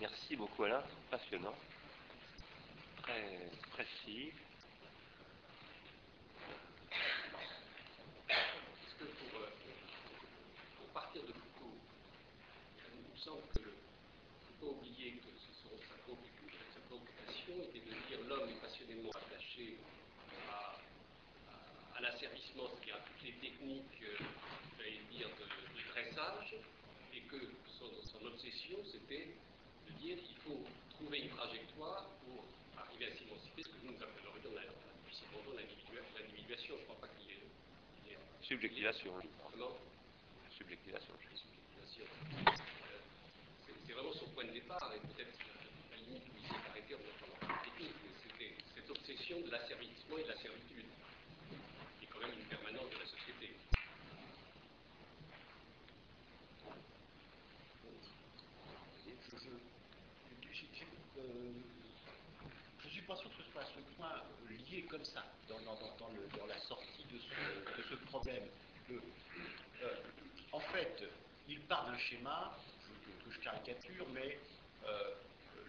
Merci beaucoup Alain, passionnant, très précis. Est-ce que pour, euh, partir de Foucault, il me semble que ne faut pas oublier que sa, préoccupation, était de dire l'homme est passionnément attaché à, l'asservissement, c'est-à-dire à toutes les techniques, euh, j'allais dire, de, dressage, et que son, obsession, c'était dire il faut trouver une trajectoire pour arriver à s'émanciper, ce que nous appellerions depuis si longtemps l'individuation. Je ne crois pas qu'il y ait. qu'il Subjectivation. Comment? Subjectivation. subjectivation. Euh, C'est vraiment son point de départ, et peut-être à la limite où il s'est arrêté en technique, mais c'était cette obsession de l'asservissement et de la servitude, qui est quand même une permanence de la société. Je, je, j'ai- j'ai- euh, je suis pas sûr que ce soit à ce point lié comme ça dans, la sortie de ce, problème. Euh, en fait, il part d'un schéma que, je caricature, mais euh,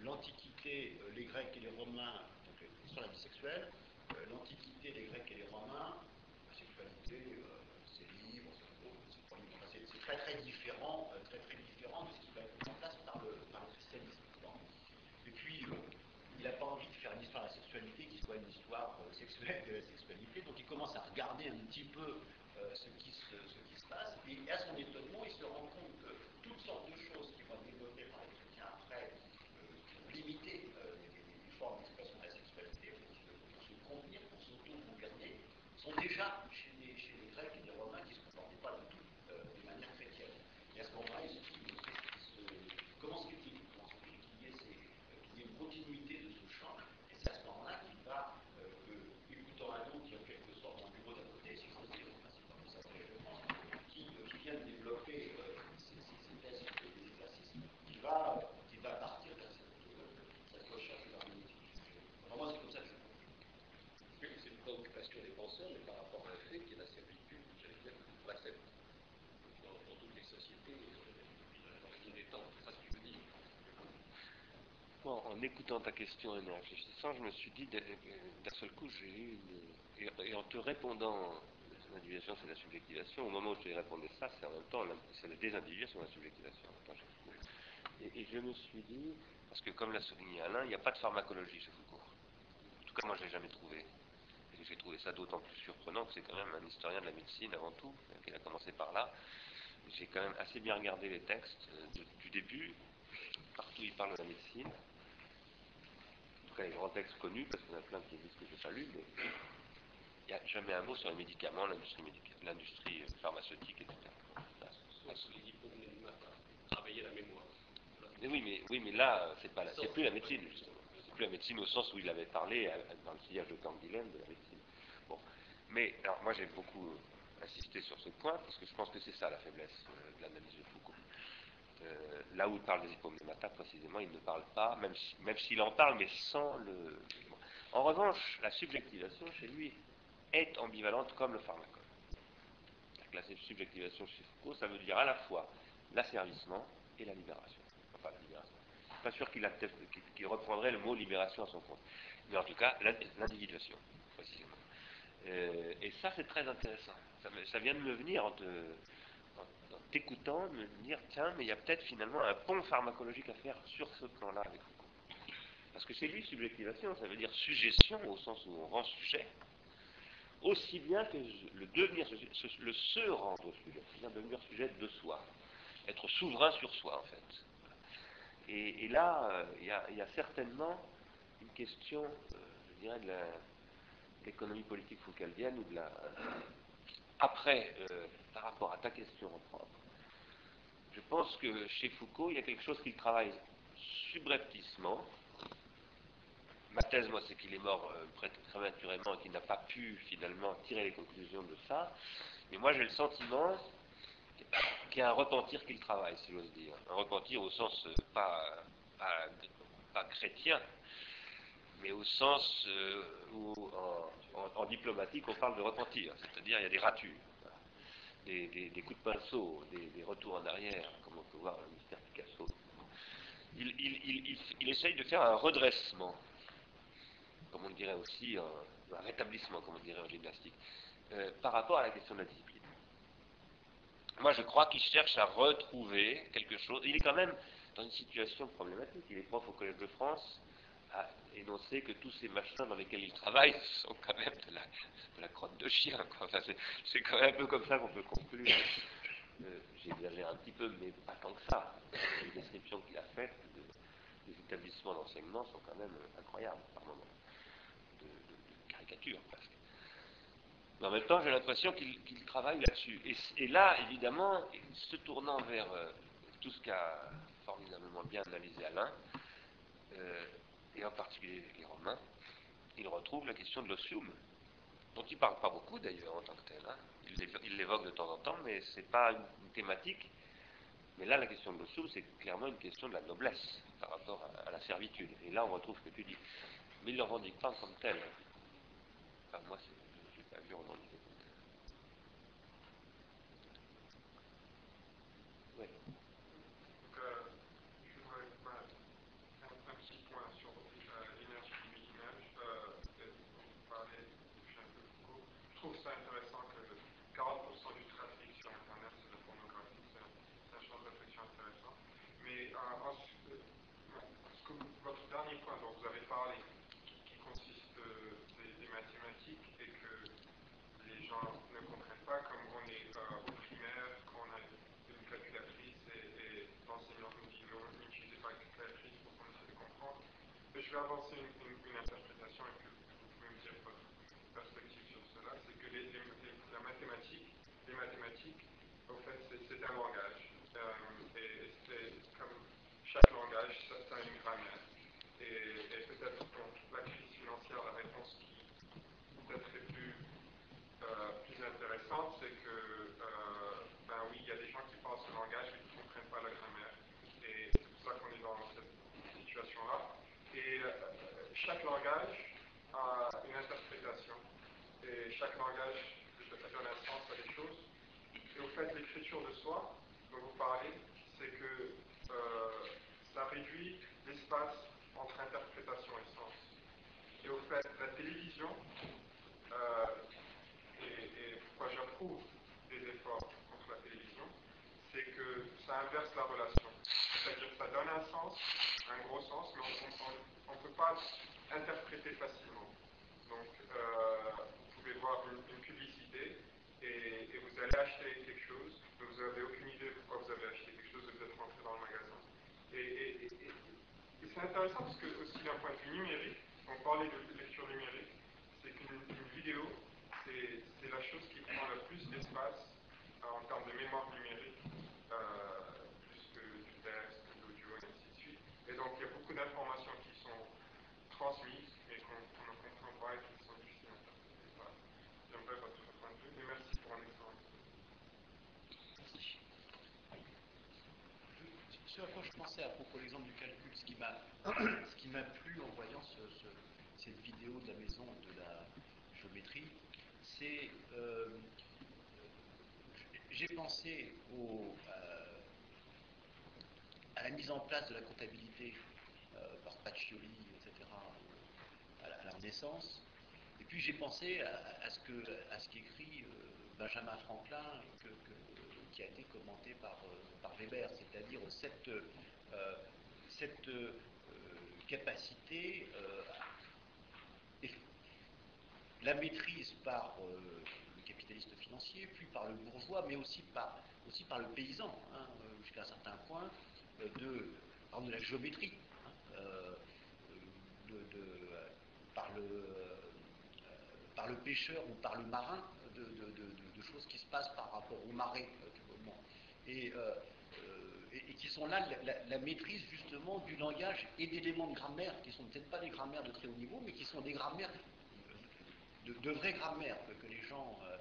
l'Antiquité, les Grecs et les Romains, donc sur la vie sexuelle, l'Antiquité, les Grecs et les Romains, la sexualité, c'est libre, c'est très très différent, très très différent de ce qui va être mis en place par le, par le christianisme. Bon. Et puis, euh, il n'a pas envie de faire une histoire de la qui soit une histoire euh, sexuelle de la sexualité, donc il commence à regarder un petit peu euh, ce, qui se, ce qui se passe, et à son étonnement, il se rend compte que toutes sortes de choses qui vont être développées par les chrétiens après, euh, qui ont limité euh, les, les- les formes d'expression de la sexualité pour se, pour se contenir, pour s'auto-gouverner, sont déjà chez les, chez les Grecs et les Romains qui ne se comportaient pas du tout euh, de manière chrétienne. Et à ce moment-là, il se dit, mais qu'est-ce qui se- comment se fait-il Comment se fait-il qu'il y ait ces- euh, qu'il y ait une continuité de ce champ Et c'est à ce moment-là qu'il va, euh, que, écoutant un autre qui est en quelque sorte dans le bureau d'à côté, si j'ose dire, enfin, c'est comme ça que je pense, qui, euh, qui vient de développer euh, ces, ces, ces thèses des exercices, qui va, qui va partir vers cette, euh, cette recherche de l'harmonie. Enfin, moi, c'est comme ça que je le comprends. Oui, c'est une préoccupation des penseurs, mais par rapport à un fait qui est la servitude, j'allais dire, qu'on accepte dans, dans toutes les sociétés euh, depuis l'origine des temps. C'est ça ce que je veux dire. En écoutant ta question et en réfléchissant, je me suis dit, d'un seul coup, j'ai eu une... Et, en te répondant, l'individuation c'est la subjectivation, au moment où te répondais ça, c'est en même temps, c'est la désindividuation, la subjectivation. Et, je me suis dit, parce que comme l'a souligné Alain, il n'y a pas de pharmacologie chez Foucault. En tout cas, moi, je l'ai jamais trouvé. Et j'ai trouvé ça d'autant plus surprenant que c'est quand même un historien de la médecine avant tout, qu'il a commencé par là. J'ai quand même assez bien regardé les textes euh, du début, partout il parle de la médecine. Tout cas, les grands textes connus, parce qu'il y en a plein qui disent que je n'ai pas lu, mais il n'y a jamais un mot sur les médicaments, l'industrie l'industrie euh, pharmaceutique, etc. Travailler la mémoire. Mais oui, mais, oui, mais là, euh, c'est pas c'est plus la médecine, justement. C'est plus la médecine au sens où il avait parlé euh, dans le sillage de Canguilhem de la médecine. Bon. Mais, alors, moi, j'ai beaucoup insisté sur ce point, parce que je pense que c'est ça la faiblesse euh, de l'analyse de Foucault. Euh, là où il parle des hypomnémata, précisément, il ne parle pas, même si- même s'il en parle, mais sans le. En revanche, la subjectivation chez lui est ambivalente comme le pharmacone. La subjectivation chez Foucault, ça veut dire à la fois l'asservissement et la libération. Enfin, la libération. Pas sûr qu'il qu'il- reprendrait le mot libération à son compte. Mais en tout cas, l'in- l'individuation, précisément. Euh, et ça, c'est très intéressant. Ça, ça vient de me venir en te- t'écoutant, me dire, tiens, mais il y a peut-être finalement un pont pharmacologique à faire sur ce plan-là avec Foucault. Parce que chez lui, subjectivation, ça veut dire suggestion au sens où on rend sujet, aussi bien que le devenir, le se rendre sujet, c'est-à-dire devenir sujet de soi, être souverain sur soi en fait. Et, là, euh, il y, a- certainement une question, euh, je dirais, de l'économie politique foucaldienne ou de la. Après, euh, par rapport à ta question en propre, je pense que chez Foucault, il y a quelque chose qu'il travaille subrepticement. Ma thèse, moi, c'est qu'il est mort euh, pré- prématurément et qu'il n'a pas pu finalement tirer les conclusions de ça. Mais moi, j'ai le sentiment qu'il y a un repentir qu'il travaille, si j'ose dire. Un repentir au sens euh, pas, pas, chrétien, mais au sens euh, où en, en- diplomatique on parle de repentir, c'est-à-dire il y a des ratures. Des, coups de pinceau, des, retours en arrière, comme on peut voir dans le mystère Picasso. Il, essaye de faire un redressement, comme on dirait aussi, un, rétablissement, comme on dirait en gymnastique, euh, par rapport à la question de la discipline. Moi, je crois qu'il cherche à retrouver quelque chose. Il est quand même dans une situation problématique. Il est prof au Collège de France, a énoncé que tous ces machins dans lesquels il travaille sont quand même de la, crotte de chien. c'est quand même un peu comme ça qu'on peut conclure. Euh, J'exagère un petit peu, mais pas tant que ça. Les descriptions qu'il a faites des établissements d'enseignement sont quand même incroyables par moments, de, caricature presque. Mais en même temps, j'ai l'impression qu'il travaille là-dessus. Et, là, évidemment, se tournant vers euh, tout ce qu'a formidablement bien analysé Alain, euh, et en particulier les Romains, il retrouve la question de l'osium, dont il ne parle pas beaucoup d'ailleurs en tant que tel. Hein. Il l'évoque de temps en temps, mais ce n'est pas une, thématique. Mais là, la question de l'osium, c'est clairement une question de la noblesse par rapport à, la servitude. Et là, on retrouve ce que tu dis. Mais il ne le revendique pas comme tel. Moi, je n'ai pas vu revendiquer comme tel. Oui. Donc, euh, je voudrais un, un, petit point sur euh, l'énergie du minage. Euh, vous parlez, je suis un peu Foucault. Je trouve ça intéressant que 40% du trafic sur Internet, c'est la pornographie. C'est un champ de réflexion intéressant. Mais ensuite, votre dernier point dont vous avez parlé, qui, consiste euh, des, mathématiques et que les gens ne comprennent pas, comme on est euh, au primaire, qu'on a une calculatrice et, l'enseignant nous dit n'utilisez pas une calculatrice pour qu'on essaie de comprendre. je vais avancer une, interprétation et que vous pouvez me dire votre perspective sur cela, c'est que la mathématique, les mathématiques, en fait, c'est un langage. Euh, et c'est comme chaque langage, ça, ça a une grammaire. Et, peut-être pour la crise financière, la réponse qui peut-être est plus, euh, plus intéressante, c'est que, euh, ben oui, il y a des gens qui parlent ce langage mais qui ne comprennent pas la grammaire. Et c'est pour ça qu'on est dans cette situation-là. Et euh, chaque langage a une interprétation. Et chaque langage donne un sens à des choses. Et au fait, l'écriture de soi, dont vous parlez, c'est que ça réduit l'espace entre interprétation et sens. Et au fait, la télévision, euh, et, pourquoi j'approuve des efforts contre la télévision, c'est que ça inverse la relation. C'est-à-dire que ça donne un sens, un gros sens, mais on ne peut pas interpréter facilement. Donc, euh, vous pouvez voir une, publicité et, vous allez acheter quelque chose, mais vous n'avez aucune idée pourquoi vous avez acheté quelque chose et vous êtes rentré dans le magasin. Et, c'est intéressant parce que aussi d'un point de vue numérique, on parlait de lecture numérique, c'est qu'une vidéo, c'est la chose qui prend le plus d'espace euh, en termes de mémoire numérique, euh, plus que du texte, de l'audio, et ainsi de suite. Et donc il y a beaucoup d'informations qu'on comprend pas et qui sont difficiles à interpréter. J'aimerais votre point de vue, et merci pour un excellent ce à quoi je pensais à propos de l'exemple du calcul, ce qui m'a plu en voyant cette vidéo de la maison de la géométrie, c'est euh, j'ai pensé au, euh, à la mise en place de la comptabilité euh, par Pacioli, à la, Renaissance. Et puis j'ai pensé à, ce que à ce qu'écrit Benjamin Franklin, qui a été commenté par, euh, Weber, c'est-à-dire cette, euh, euh, capacité la maîtrise par le capitaliste financier, puis par le bourgeois, mais aussi par, le paysan, hein, jusqu'à un certain point, de, de la géométrie, hein, par, le, par le pêcheur ou par le marin, de, choses qui se passent par rapport au marais et, euh, euh, et, qui sont là la, maîtrise justement du langage et d'éléments de grammaire qui sont peut-être pas des grammaires de très haut niveau, mais qui sont des grammaires de, vraies grammaires que, les gens, euh,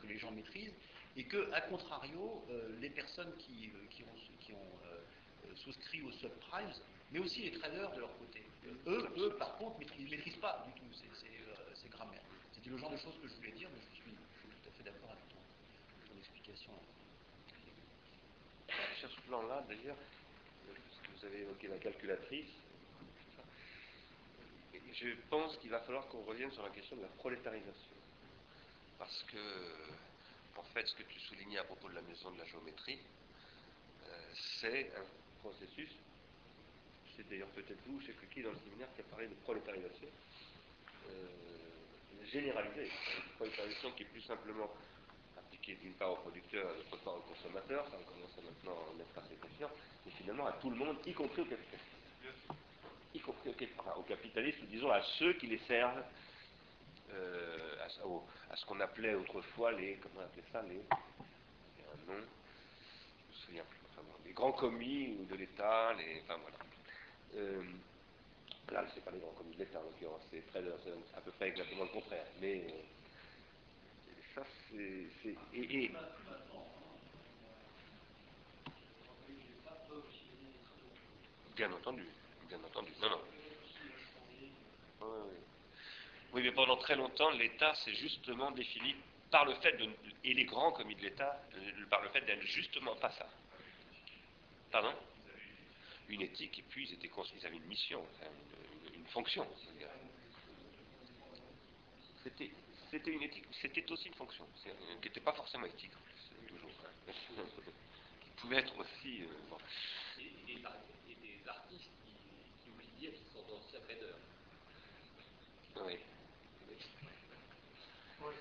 que les gens maîtrisent, et que, à contrario, les personnes qui, qui ont souscrit aux subprimes, mais aussi les traders de leur côté, eux, eux par contre, ne maîtrisent, pas du tout ces, grammaires. C'était le genre de choses que je voulais dire, mais je suis, tout à fait d'accord avec ton, ton explication sur ce plan-là, d'ailleurs, ce que vous avez évoqué la calculatrice. je pense qu'il va falloir qu'on revienne sur la question de la prolétarisation. Parce que, en fait, ce que tu soulignais à propos de la maison de la géométrie, euh, c'est un processus, c'est d'ailleurs peut-être vous, chez qui dans le séminaire qui a parlé de prolétarisation, euh, généralisée, une prolétarisation qui est plus simplement appliquée d'une part aux producteurs et d'autre part aux consommateurs, ça commence maintenant à en être assez conscient, mais finalement à tout le monde, y compris aux capitalistes. Y compris aux, capitalistes, ou disons à ceux qui les servent, euh, à, ce qu'on appelait autrefois les, comment on appelait ça, les, il un nom, je me souviens plus, enfin, les grands commis de l'État, les, enfin voilà. Euh, là, c'est pas les grands commis de l'État en l'occurrence, c'est à peu près exactement le contraire. Mais euh, ça, c'est. Et, Bien entendu, bien entendu. Non, non. Oui, mais pendant très longtemps, l'État s'est justement défini par le fait de, et les grands commis de l'État, euh, par le fait d'être justement pas ça. Pardon? Une éthique, et puis ils, étaient, ils avaient une mission, une, fonction. C'était, c'était une éthique, c'était aussi une fonction, qui n'était pas forcément éthique en plus, toujours. qui pouvait être aussi. Euh, Oui. Oui.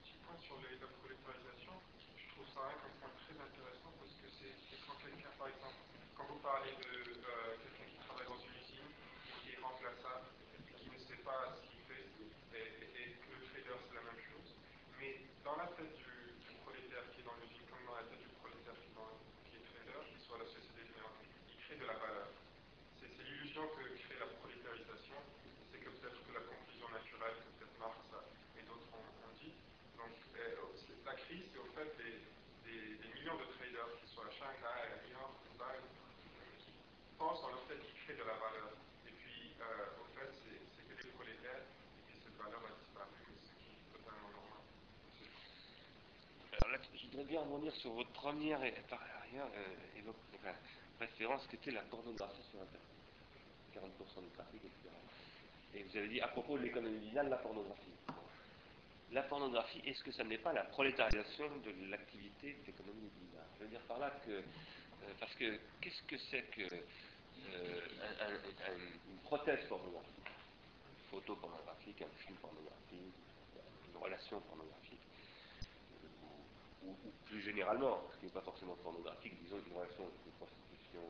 Petit point sur la prolétarisation, je trouve ça un point très intéressant parce que c'est quand quelqu'un, par exemple, de euh, quelqu'un qui travaille dans une usine, qui est remplaçable, qui ne sait pas ce qu'il fait, et, que le trader c'est la même chose, mais dans la tête du, prolétaire qui est dans l'usine, comme dans la tête du prolétaire qui, est, trader, qui soit la société générale, il crée de la valeur. C'est l'illusion que crée la prolétarisation peut-être que la conclusion naturelle que peut-être Marx et d'autres ont, dit. Donc euh, la crise, c'est au fait des, millions de traders qui sont à Shanghai, à New York, à Dubaï, qui pensent de la valeur. Et puis, euh, au fait, c'est que des prolétaires et cette valeur a disparu, ce qui est totalement normal. Alors là, je voudrais bien revenir sur votre première et, par ailleurs, euh, référence qui était la pornographie sur Internet. 40% du trafic, etc. Et vous avez dit à propos de l'économie libidinale, la pornographie. La pornographie, est-ce que ça n'est pas la prolétarisation de l'activité de l'économie libidinale Je veux dire par là que, euh, parce que qu'est-ce que c'est que euh, une prothèse pornographique, une photo pornographique, un film pornographique, une relation pornographique, ou, plus généralement, ce qui n'est pas forcément pornographique, disons une relation de prostitution,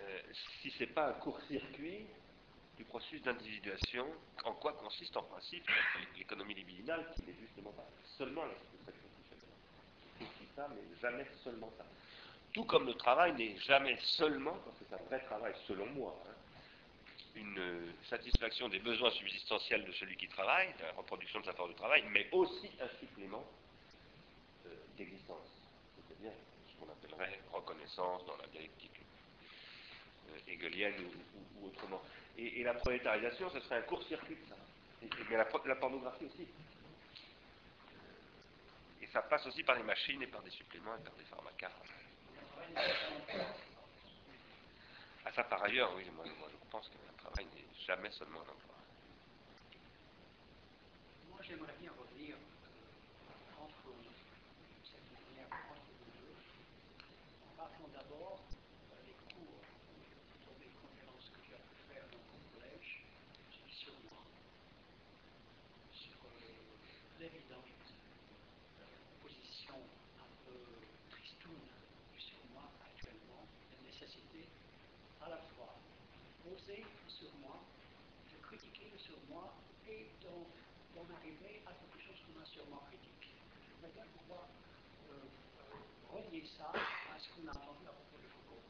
euh, si ce n'est pas un court-circuit du processus d'individuation, en quoi consiste en principe l'économie libidinale, qui n'est justement pas seulement la satisfaction C'est aussi ça, mais jamais seulement ça. Tout comme le travail n'est jamais seulement, parce que c'est un vrai travail selon moi, hein, une satisfaction des besoins subsistentiels de celui qui travaille, la reproduction de sa force de travail, mais aussi un supplément euh, d'existence, c'est-à-dire ce qu'on appellerait reconnaissance dans la dialectique euh, hegelienne ou autrement. Et, la prolétarisation, ce serait un court-circuit de ça. mais la, pornographie aussi. Et ça passe aussi par les machines et par des suppléments et par des pharmacas. À ça, par ailleurs, oui, moi, je pense qu'un travail n'est jamais seulement un emploi revenir euh, entre cette manière entre les deux, en parlant d'abord l'évidente position un peu tristoune sur moi actuellement, la nécessité à la fois poser sur moi, de critiquer sur et d'en arriver à quelque chose qu'on a sûrement critique. Je voudrais bien pouvoir euh, euh, relier ça à ce qu'on a entendu à propos de Foucault.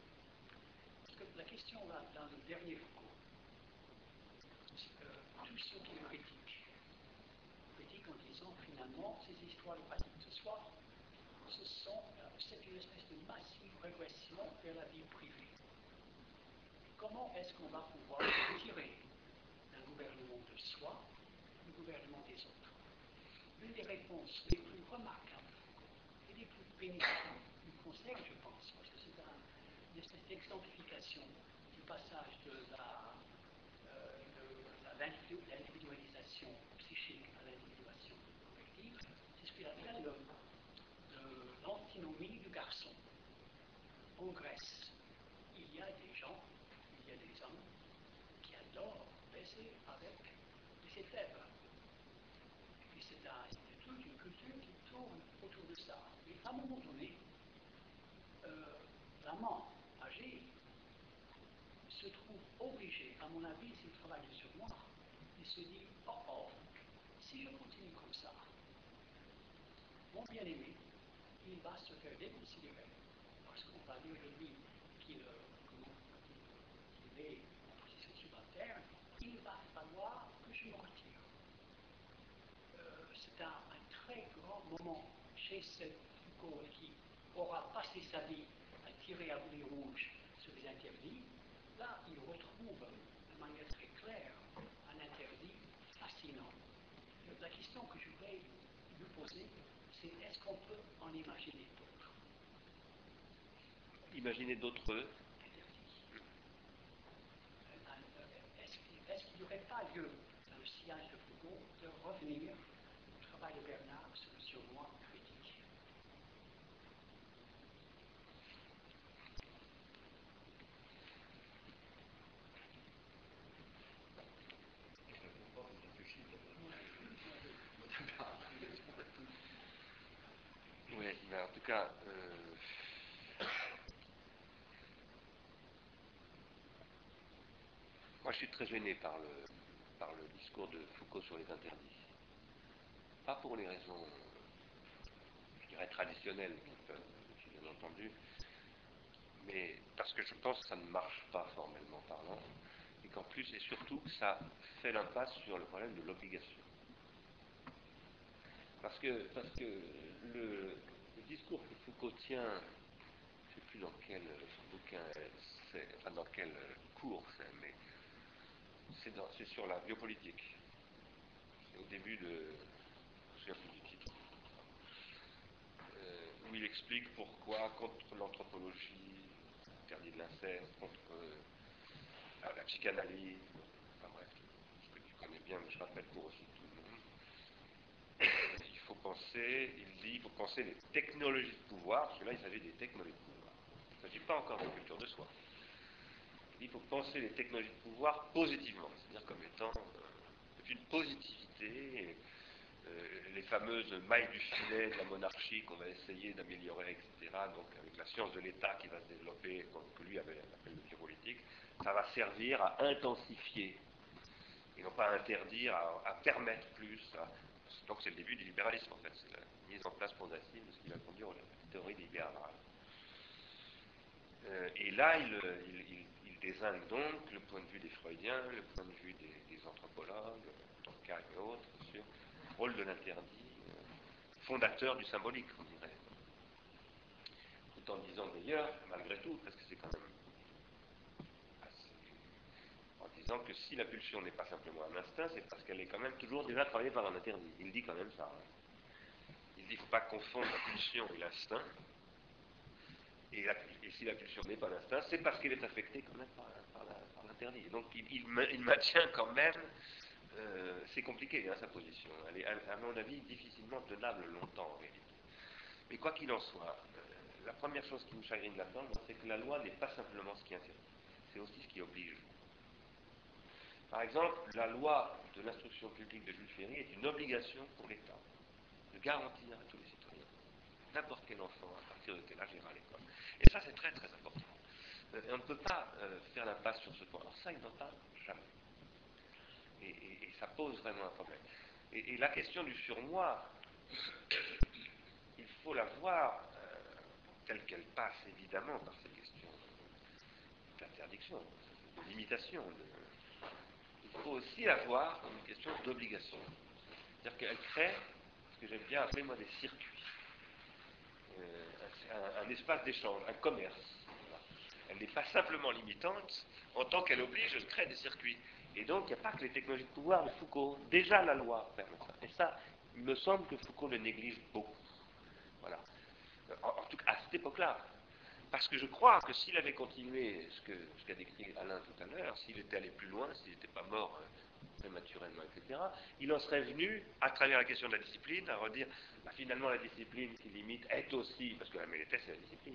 Parce que la question là, dans le dernier Foucault, euh, tout ce qui critique en disant finalement ces histoires de pratique ce soir, ce sont, euh, c'est une espèce de massive régression vers la vie privée. Comment est-ce qu'on va pouvoir tirer gouvernement de soi le gouvernement des autres Une des réponses les plus remarquables et les plus bénéfiques du Conseil, je pense, parce que c'est un, exemplification du passage de la, euh, l'individualisation psychique à l'individuation collective, c'est ce qu'il appelle le- le- l'antinomie du garçon. En Grèce, il y a des gens, il y a des hommes qui adorent baiser avec les faibles. Et c'est un- c'est toute une culture qui tourne autour de ça. Et à un moment donné, euh, l'amant âgé se trouve obligé, à mon avis, s'il travaille sur moi, il se dit, oh oh, si je continue comme ça, mon bien-aimé, il va se faire déconsidérer. Parce qu'on va dire de lui qu'il euh, qu'il est en position subalterne, il va falloir Euh, c'est un, un très grand moment chez ce Foucault qui aura passé sa vie à tirer à boulet rouge sur les interdits. Là, il retrouve de manière très claire un interdit fascinant. La question que je voudrais vous poser, c'est est-ce qu'on peut en imaginer d'autres? Imaginez d'autres. interdits Euh, est-ce qu'il n'y aurait pas lieu, dans le sillage de Foucault, de revenir au travail de Bernard sur le surmoi critique. Oui, mais en tout cas, euh, moi je suis très gêné par le discours de Foucault sur les interdits. Pas pour les raisons, je dirais, traditionnelles bien entendu, mais parce que je pense que ça ne marche pas formellement parlant, et qu'en plus, et surtout, que ça fait l'impasse sur le problème de l'obligation. Parce que, parce que le, le discours que Foucault tient, je ne sais plus dans quel bouquin enfin dans quel cours c'est, mais c'est, sur la biopolitique. C'est au début de. Je plus du titre. Euh, où il explique pourquoi, contre l'anthropologie, interdit de l'inceste, contre euh, la psychanalyse, enfin bref, ce que tu connais bien, mais je rappelle pour aussi tout le monde il faut penser, il dit, il faut penser les technologies de pouvoir, parce que là il s'agit des technologies de pouvoir. Il ne s'agit pas encore de culture de soi. Il faut penser les technologies de pouvoir positivement, c'est-à-dire comme étant euh, une positivité, euh, les fameuses mailles du filet de la monarchie qu'on va essayer d'améliorer, etc. Donc avec la science de l'État qui va se développer, que lui avait appelle le biopolitique, ça va servir à intensifier et non pas à interdire, à, permettre plus. donc c'est le début du libéralisme en fait, c'est la mise en place progressive de ce qui va conduire à la théorie libérale. Euh, et là, il- désigne donc le point de vue des Freudiens, le point de vue des, des anthropologues, Durkheim et autres, sur le rôle de l'interdit, euh, fondateur du symbolique, on dirait. Tout en disant d'ailleurs, malgré tout, parce que c'est quand même assez- en disant que si la pulsion n'est pas simplement un instinct, c'est parce qu'elle est quand même toujours déjà travaillée par un interdit. Il dit quand même ça. hein. Il dit qu'il ne faut pas confondre la pulsion et l'instinct. Et, si la pulsion n'est pas l'instinct, c'est parce qu'elle est affectée quand même par, l'interdit. Donc il, il ma- il maintient quand même, euh, c'est compliqué hein, sa position. Elle est, à, à mon avis, difficilement tenable longtemps en réalité. Mais quoi qu'il en soit, euh, la première chose qui nous chagrine là-dedans, c'est que la loi n'est pas simplement ce qui interdit, c'est aussi ce qui oblige. Par exemple, la loi de l'instruction publique de Jules Ferry est une obligation pour l'État de garantir à tous les citoyens, n'importe quel enfant, à partir de quel âge ira à l'école. Et ça, c'est très très important. Euh, et on ne peut pas euh, faire l'impasse sur ce point. Alors ça, il n'en parle jamais. Et, ça pose vraiment un problème. Et, la question du surmoi, il faut la voir euh, telle qu'elle passe évidemment par ces questions d'interdiction, de limitation. Il faut aussi la voir comme une question d'obligation. C'est-à-dire qu'elle crée ce que j'aime bien appeler moi des circuits. Euh, un, espace d'échange, un commerce. Elle n'est pas simplement limitante, en tant qu'elle oblige, elle crée des circuits. Et donc, il n'y a pas que les technologies de pouvoir de Foucault. Déjà, la loi permet ça. Et ça, il me semble que Foucault le néglige beaucoup. Voilà. En, tout cas, à cette époque-là. parce que je crois que s'il avait continué ce qu'a ce qu'a décrit Alain tout à l'heure, s'il était allé plus loin, s'il n'était pas mort euh, prématurément, etc., il en serait venu, à travers la question de la discipline, à redire bah, finalement la discipline qui limite est aussi, parce que la Mélété c'est la discipline,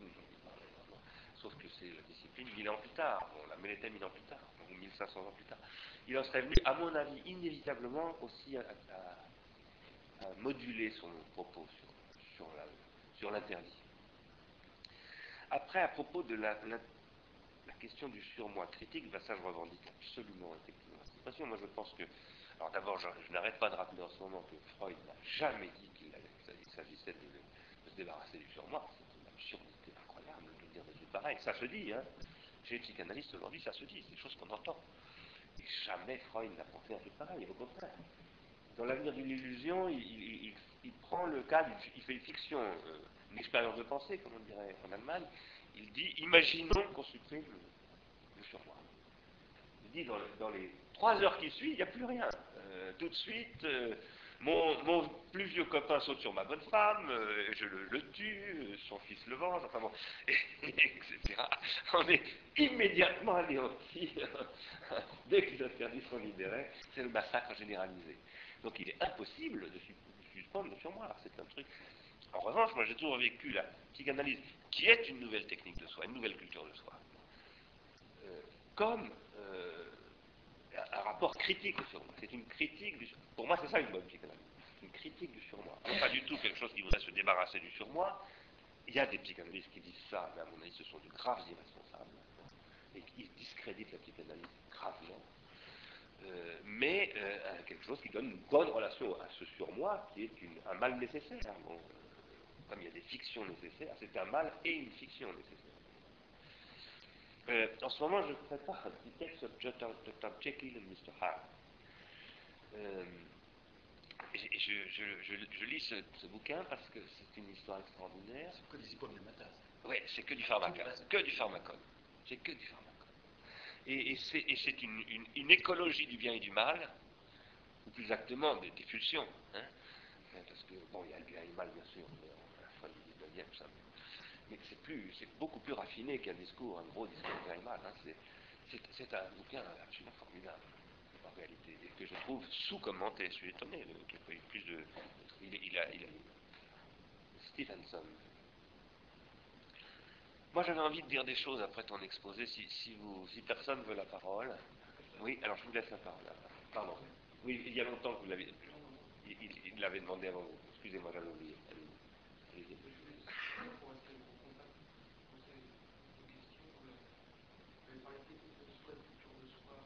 sauf que c'est la discipline mille ans plus tard, la Mélété mille ans plus tard, ou 1500 ans plus tard. Il en serait venu, à mon avis, inévitablement aussi à, moduler son propos sur, l'interdit. Après, à propos de la, question du surmoi critique, ben ça je revendique absolument effectivement Moi je pense que, alors d'abord je, n'arrête pas de rappeler en ce moment que Freud n'a jamais dit qu'il s'agissait de, se débarrasser du surmoi. C'est une absurdité incroyable de dire des trucs pareils. Ça se dit, hein. Chez les psychanalystes aujourd'hui, ça se dit, c'est des choses qu'on entend. Et jamais Freud n'a pensé à un truc pareil, au contraire. Dans l'avenir d'une illusion, il, prend le cas, il fait une fiction, euh, une expérience de pensée, comme on dirait en Allemagne. Il dit, imaginons qu'on supprime le surmoi. Il dit, dans les trois heures qui suivent, il n'y a plus rien. Euh, tout de suite, euh, mon, plus vieux copain saute sur ma bonne femme, euh, je le, tue, son fils le venge, enfin bon, etc. On est immédiatement anéanti. Dès que les interdits sont libérés, c'est le massacre généralisé. Donc il est impossible de sus- de suspendre le surmoi. C'est un truc. En revanche, moi j'ai toujours vécu la psychanalyse, qui est une nouvelle technique de soi, une nouvelle culture de soi, comme un rapport critique au surmoi. C'est une critique du surmoi. Pour moi, c'est ça une bonne psychanalyse. C'est une critique du surmoi. Pas du tout quelque chose qui voudrait se débarrasser du surmoi. Il y a des psychanalystes qui disent ça, mais à mon avis, ce sont de graves irresponsables. Et qui discréditent la psychanalyse gravement. Euh, mais euh, quelque chose qui donne une bonne relation à ce surmoi, qui est un mal nécessaire. Comme il y a des fictions nécessaires, c'est un mal et une fiction nécessaire. Euh, en ce moment, je prépare un petit texte sur Dr. Dr. Jekyll et Mr. Hyde. Euh, je, je- je- je lis ce, ce bouquin parce que c'est une histoire extraordinaire. C'est que des icônes de matas. Oui, c'est que du pharmacone. Que du pharmacone. C'est que du pharmacone. Et, et c'est, une, une- une écologie du bien et du mal, ou plus exactement des, des pulsions. hein. Parce que, bon, il y a le bien et le mal, bien sûr, mais à la fin du 19e, ça. Mais plus, c'est beaucoup plus raffiné qu'un discours, un gros discours du mal. hein. C'est, un bouquin absolument formidable, en réalité, et que je trouve sous-commenté. Je suis étonné de- qu'il n'y ait pas eu plus de. Il, il a, il Stevenson, moi, j'avais envie de dire des choses après ton exposé, si, si, vous, personne veut la parole. Oui, alors je vous laisse la parole. Pardon. Oui, il y a longtemps que vous l'avez. Il, il- il l'avait demandé avant vous. Excusez-moi, j'avais oublié. Allez-y. Allez-y. Pour rester en contact, poser une question. euh, Vous avez parlé de de soi, de culture de soi,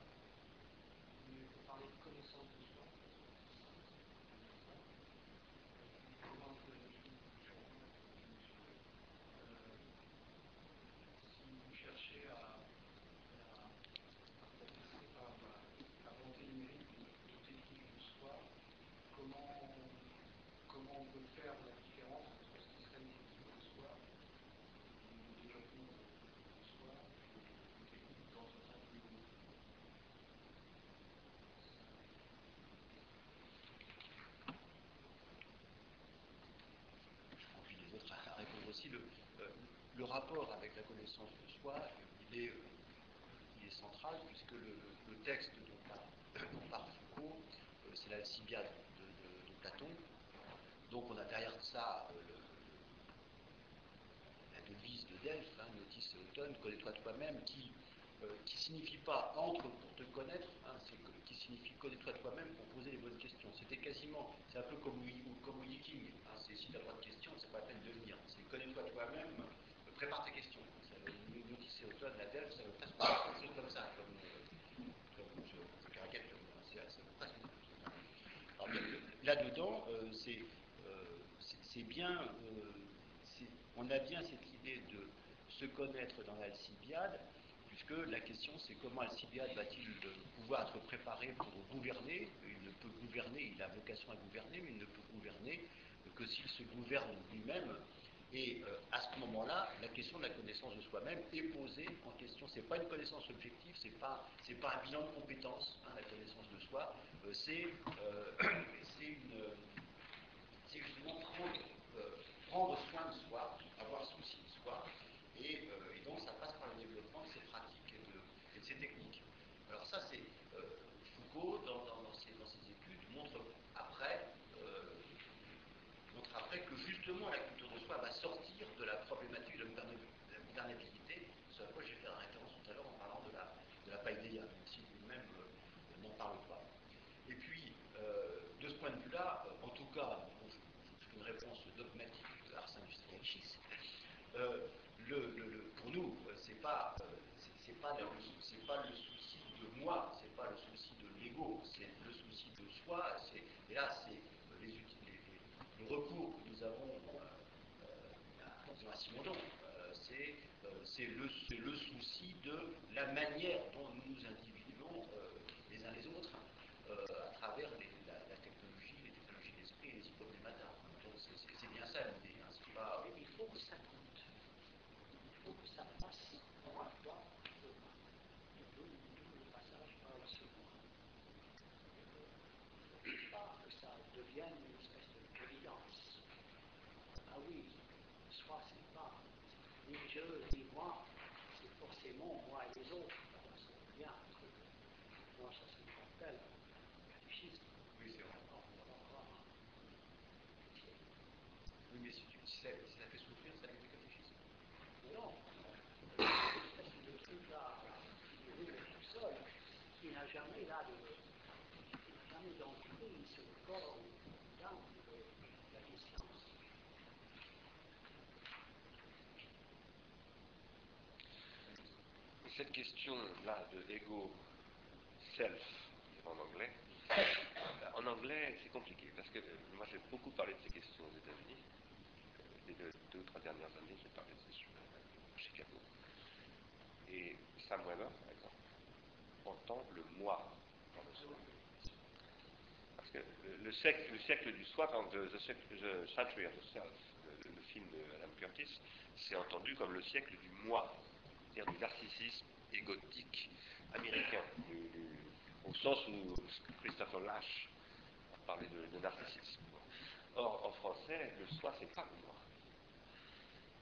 mais vous parlez de connaissance de soi. Comment est-ce que je suis sur moi Si vous cherchez à, à, à, passer par la volonté numérique d'une technique de soi, comment, comment on peut faire la différence entre ce qui serait une technique de soi le développement de, de soi et une technique d'entretien plus haut. je convie les autres à répondre aussi. Le, euh, le rapport avec la connaissance de soi, il est, euh, il central puisque le, texte dont parle, Foucault, euh, c'est l'Alcibiade de, de- de Platon. Donc on a derrière ça euh, la devise de Delphes, hein, Notice Automne, connais-toi toi-même, qui qui signifie pas entre pour te connaître, hein, qui signifie connais-toi toi-même pour poser les bonnes questions. C'était quasiment, c'est un peu comme, comme Willy King, hein, c'est si tu n'as pas de questions, c'est pas la peine de venir. C'est connais-toi toi-même, prépare tes questions. Ça, le Notice Automne, la Delphes, ça veut presque dire quelque chose comme ça, comme, euh, comme je, je caricature, c'est c'est presque alors, Là-dedans, euh, c'est euh, c'est- c'est bien, euh, c'est- on a bien cette idée de se connaître dans l'Alcibiade, puisque la question c'est comment Alcibiade va-t-il pouvoir être préparé pour gouverner? Il ne peut gouverner, il a vocation à gouverner, mais il ne peut gouverner que s'il se gouverne lui-même. Et euh, à ce moment-là, la question de la connaissance de soi-même est posée en question. C'est pas une connaissance objective, c'est pas c'est pas un bilan de compétences, hein, la connaissance de soi. Euh, c'est euh, justement prendre, euh, prendre soin de soi, avoir souci de soi. Et, donc ça passe par le développement de ces pratiques et de, et ces techniques. Alors ça, c'est Foucault, dans, dans, ses, dans, ses, études, montre après, montre après que justement la culture de soi va sortir de la problématique de la modernabilité, ce à quoi j'ai fait référence tout à l'heure en parlant de la, de la païdéia, même si lui-même euh, n'en parle pas. Et puis, de ce point de vue-là, en tout cas, bon, je, je, fais une réponse dogmatique de Ars Industrialis, euh, le, le, le, pour nous, c'est pas, c'est pas, c'est pas le souci de moi, c'est pas le souci de l'ego, c'est le souci de soi. Et là, c'est les, les, les, le recours que nous avons euh, à, à Simondon, euh, c'est le, le, souci de la manière dont nous nous individuons les uns les autres à travers la, la, technologie, les technologies d'esprit et les hypognémata. Donc c'est bien ça l'idée. Hein, c'est pas. Il faut que ça compte. Il faut que ça passe dans le passage par le second. Pas que ça devienne une espèce d'évidence. Ah oui, soit c'est pas ni je ni moi, c'est forcément moi et les autres. Devient un truc. Moi, ça c'est ce qu'on appelle catéchisme. Oui, c'est vrai. Oui, mais si, tu, si, ça, si ça fait souffrir, ça fait du catéchisme. Non. C'est le truc là, qui tout seul, qui n'a jamais là de. qui n'a jamais d'emprise sur le corps ou l'âme de la conscience. Cette question-là de ego, self, en anglais, en anglais, c'est compliqué parce que moi j'ai beaucoup parlé de ces questions aux États-Unis. Les deux, ou trois dernières années, j'ai parlé de ces choses à Chicago. Et Sam Weber, par exemple, entend le moi dans le soi. Parce que le, le, siècle, le siècle, du soi, exemple, the, the, of the Self, le, film de Adam Curtis, c'est entendu comme le siècle du moi, c'est-à-dire du narcissisme égotique américain, au sens où Christopher Lash a parlé de, de narcissisme. Or, en français, le soi, c'est pas moi.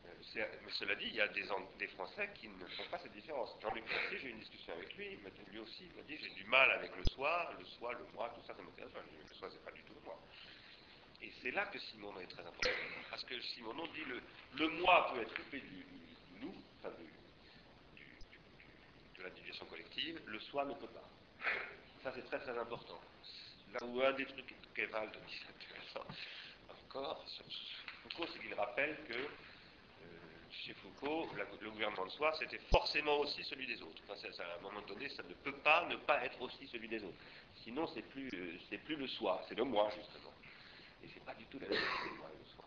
Euh, mais cela dit, il y a des, des, Français qui ne font pas cette différence. Jean-Luc Mercier, j'ai eu une discussion avec lui, lui aussi, il m'a dit j'ai du mal avec le soi, le soi, le moi, tout ça, ça m'intéresse pas. Le soi, c'est pas du tout le moi. Et c'est là que Simonon est très important. Parce que Simonon dit le, le moi peut être coupé du, du nous, enfin du, de l'individuation collective, le soi ne peut pas. Ça, c'est très très important. Là où un des trucs qu'Evald dit intéressant encore sur Foucault, c'est qu'il rappelle que euh, chez Foucault, la, le gouvernement de soi, c'était forcément aussi celui des autres. Enfin, ça, ça, à un moment donné, ça ne peut pas ne pas être aussi celui des autres. Sinon, c'est plus, euh, c'est plus le soi, c'est le moi, justement. Et c'est pas du tout la même chose, le moi et le soi.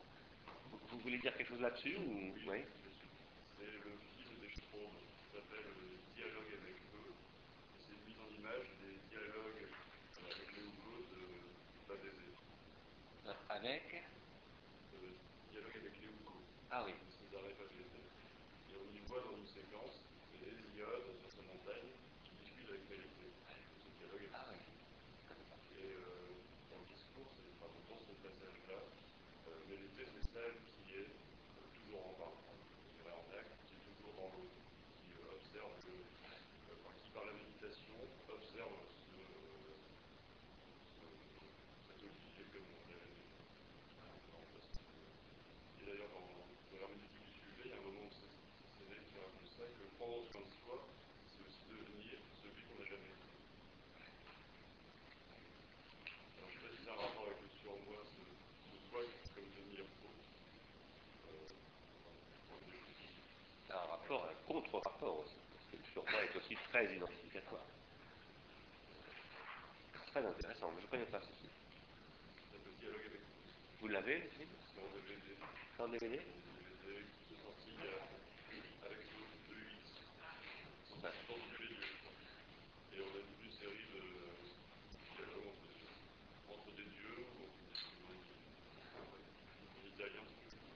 Vous, vous, voulez dire quelque chose là-dessus ou... Oui, oui c'est le film des Straume qui s'appelle Dialogue avec eux. C'est une mise en image des dialogues avec les Hugo de Badésé. Avec? Euh, Dialogue avec. Ah oui. De César et Badésé. Et on y voit dans une séquence Hésiode sur sa montagne qui discute avec Mélété. Ce dialogue est Ah oui. Et euh, dans le discours, c'est enfin, dans ce passage-là, euh, Mélété, c'est celle qui est euh, toujours en bas, je dirais en acte, qui est toujours dans l'eau, qui euh, observe, le, enfin, qui par la méditation observe ce, ce, cet olivier comme on l'avait Et d'ailleurs, dans, dans l'herméneutique du sujet, il y a un moment où c'est Sénèque qui raconte ça, que prendre soin de soi, c'est aussi devenir celui qu'on n'a jamais été. Alors, je ne sais pas si c'est un rapport avec le surmoi, ce, ce soi comme devenir faux. Euh, C'est un rapport, un contre-rapport aussi, parce que le surmoi est aussi très identificatoire. Très intéressant, mais je ne connais pas ce film. Ça peut dialogue avec nous. Vous l'avez, le film en DVD. En DVD DVD qui est sorti il y a, avec de l'UX. Ouais. Dans tous les lieux. Et on a toute une série de dialogues entre, entre des dieux ou entre des en italien, si tu veux.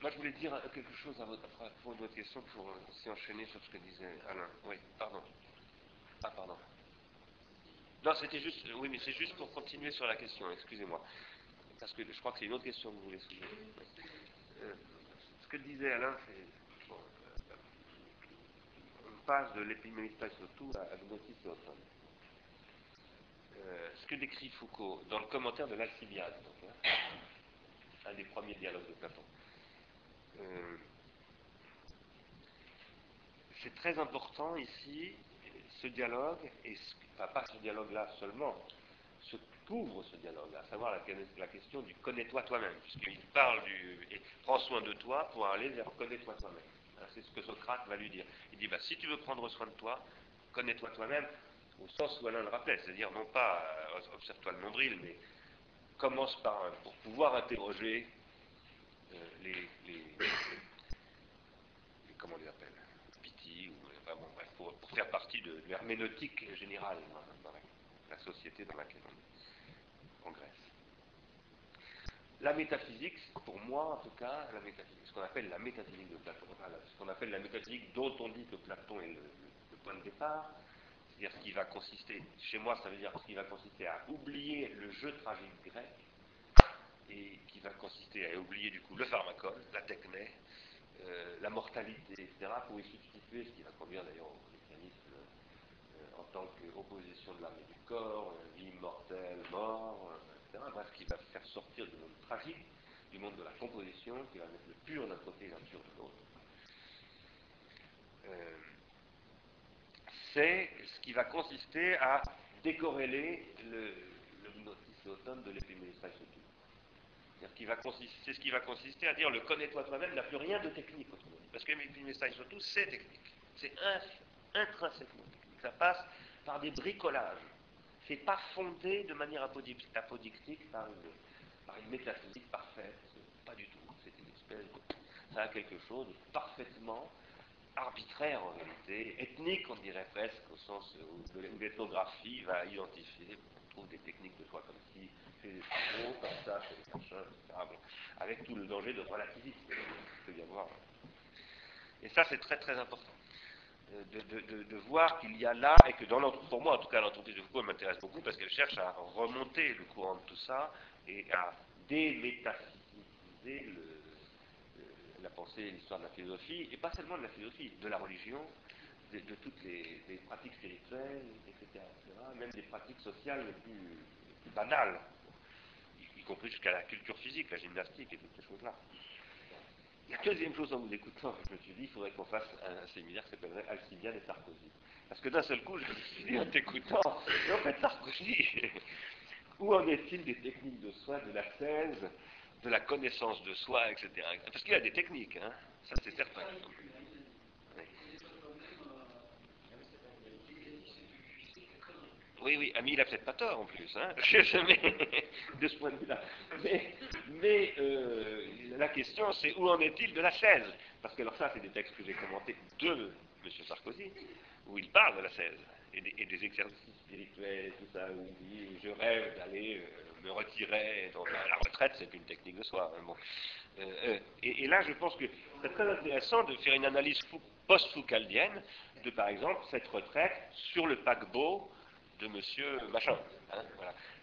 Moi, je voulais dire quelque chose à votre, question pour aussi enchaîner sur ce que disait Alain. Oui, pardon. Ah, pardon. Non, c'était juste, oui, mais c'est juste pour continuer sur la question, excusez-moi. Parce que je crois que c'est une autre question que vous voulez soulever. Euh, que disait Alain, c'est. Bon, euh, on passe de l'épimélista surtout à. Euh, ce que décrit Foucault dans le commentaire de l'Alcibiade, hein, un des premiers dialogues de Platon. Euh, c'est très important ici, ce dialogue, et pas ce dialogue-là seulement, ce qu'ouvre ce dialogue-là, à savoir la, question du connais-toi toi-même, puisqu'il parle du. et prends soin de toi pour aller vers connais-toi toi-même. Hein, C'est ce que Socrate va lui dire. Il dit bah, si tu veux prendre soin de toi, connais-toi toi-même, au sens où Alain le rappelait, c'est-à-dire non pas euh, observe-toi le nombril, mais commence par pour pouvoir interroger les, les, comment on les appelle Piti, ou pour, faire partie de, de l'herméneutique générale dans, la, société dans laquelle on progresse. La métaphysique, pour moi en tout cas, la métaphysique, ce qu'on appelle la métaphysique de Platon, ce qu'on appelle la métaphysique dont on dit que Platon est le point de départ, c'est-à-dire ce qui va consister, chez moi ça veut dire ce qui va consister à oublier le jeu tragique grec, et qui va consister à oublier du coup le pharmacole, la techné, euh, la mortalité, etc., pour y substituer ce qui va conduire d'ailleurs au christianisme euh, en tant qu'opposition de l'âme et du corps, euh, vie immortelle, mort, euh, etc. Bref, qui va faire sortir du monde tragique, du monde de la composition, qui va mettre le pur d'un côté et l'impur de l'autre. C'est ce qui va consister à décorréler le, le automne de l'épimélistration c'est-à-dire qu'il va consister- C'est ce qui va consister à dire le connais-toi toi-même n'a plus rien de technique, autrement dit. Parce que l'épimélistration surtout, c'est technique. C'est ins- intrinsèquement technique. Ça passe par des bricolages. C'est pas fondé de manière apodi- apodictique par une, métaphysique parfaite. Pas du tout. C'est une espèce de. Ça a quelque chose de parfaitement arbitraire en réalité, ethnique on dirait presque, au sens où, où l'ethnographie va identifier, on trouve des techniques de soi comme si, comme ça, avec tout le danger de relativisme peut y avoir. Et ça c'est très très important. De, voir qu'il y a là, et que dans pour moi en tout cas l'entreprise de Foucault m'intéresse beaucoup parce qu'elle cherche à remonter le courant de tout ça et à euh, la pensée, l'histoire de la philosophie, et pas seulement de la philosophie, de la religion, de, toutes les, pratiques spirituelles, etc., même des pratiques sociales les plus, les plus banales, compris jusqu'à la culture physique, la gymnastique et toutes ces choses-là. La deuxième chose en vous écoutant, je me suis dit, il faudrait qu'on fasse un, séminaire qui s'appellerait Alcibiade et Sarkozy. Parce que d'un seul coup, je me suis dit, en t'écoutant, en fait, Sarkozy, où en est-il des techniques de soi, de la thèse, de la connaissance de soi, etc. Parce qu'il y a des techniques, hein, ça c'est certain. Oui. Oui, oui, Ami, il a peut-être pas tort en plus, hein, mais, de ce point de vue-là. Mais, euh, la question, c'est où en est-il de la chaise? Parce que alors ça, c'est des textes que j'ai commentés de M. Sarkozy, où il parle de la chaise et des, exercices spirituels tout ça, où il dit je rêve d'aller euh, me retirer. La retraite, c'est une technique de soi. hein, bon. Euh, et, et là, je pense que c'est très intéressant de faire une analyse fou- post-foucaldienne de, par exemple, cette retraite sur le paquebot de Monsieur Machin. hein,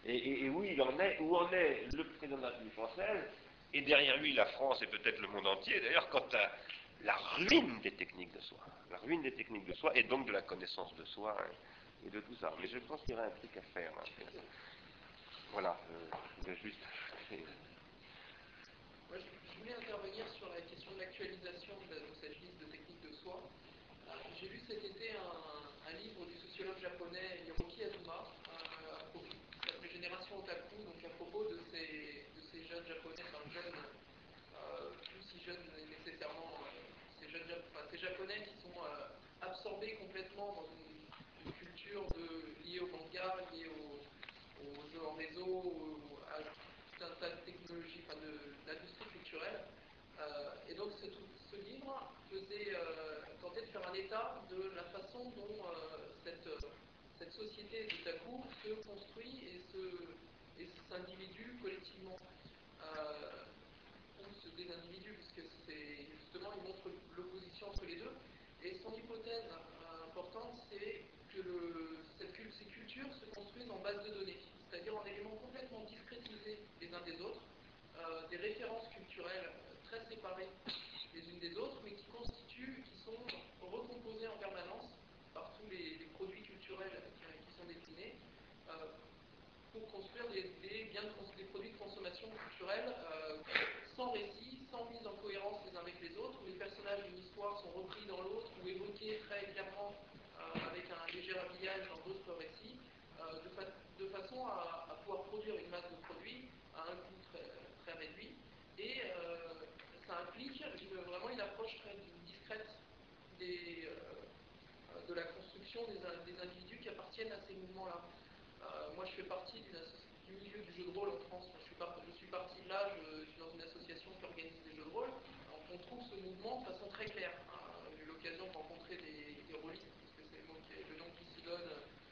et, et- où en est, le président de la République française, et derrière lui la France et peut-être le monde entier, d'ailleurs, quant à la ruine des techniques de soi, la ruine des techniques de soi, et donc de la connaissance de soi, hein, et de tout ça. Mais je pense qu'il y aurait un truc à faire. hein. Voilà, euh, juste... Moi, je, voulais intervenir sur la question de l'actualisation de, de cette liste de techniques de soi. J'ai lu cet été un livre du sociologue japonais Hiroki Azuma, euh, à propos- qui s'appelait Génération Otaku, donc à propos de ces, de ces jeunes japonais, enfin jeunes, euh, plus si jeunes nécessairement, euh, ces, jeunes, Jap- enfin, ces japonais qui sont euh, absorbés complètement dans une, culture liée au manga, liée au, aux jeux en réseau, au- à tout un tas de technologies, enfin de, l'industrie culturelle. Euh, et donc ce, livre euh, tentait de faire un état de la façon dont cette, cette société d'otaku se construit et s'individue collectivement ou se désindividue, puisque c'est justement, il montre l'opposition entre les deux. Et son hypothèse euh, importante, c'est que cette, ces cultures se construisent en base de données, c'est-à-dire en éléments complètement discrétisés les uns des autres, euh, des références culturelles euh, très séparées les unes des autres, mais qui constituent, qui sont recomposées en permanence par tous les, produits culturels qui, sont déclinés pour construire des, produits de consommation culturelle sans récit, sans mise en cohérence les uns avec les d'une histoire sont repris dans l'autre ou évoqués très clairement avec un léger habillage dans d'autres récits, de, de, façon à, pouvoir produire une masse de produits à un coût très, réduit. Et ça implique vraiment une approche très discrète euh, de la construction des, individus qui appartiennent à ces mouvements-là. Euh, moi, je fais partie du milieu du jeu de rôle en France. Je suis, je suis parti de là, je, suis dans une association qui organise des jeux de rôle. on trouve ce de façon très claire. Hein. J'ai eu l'occasion de rencontrer des, des rôlistes, parce que c'est le, nom qui s'y donne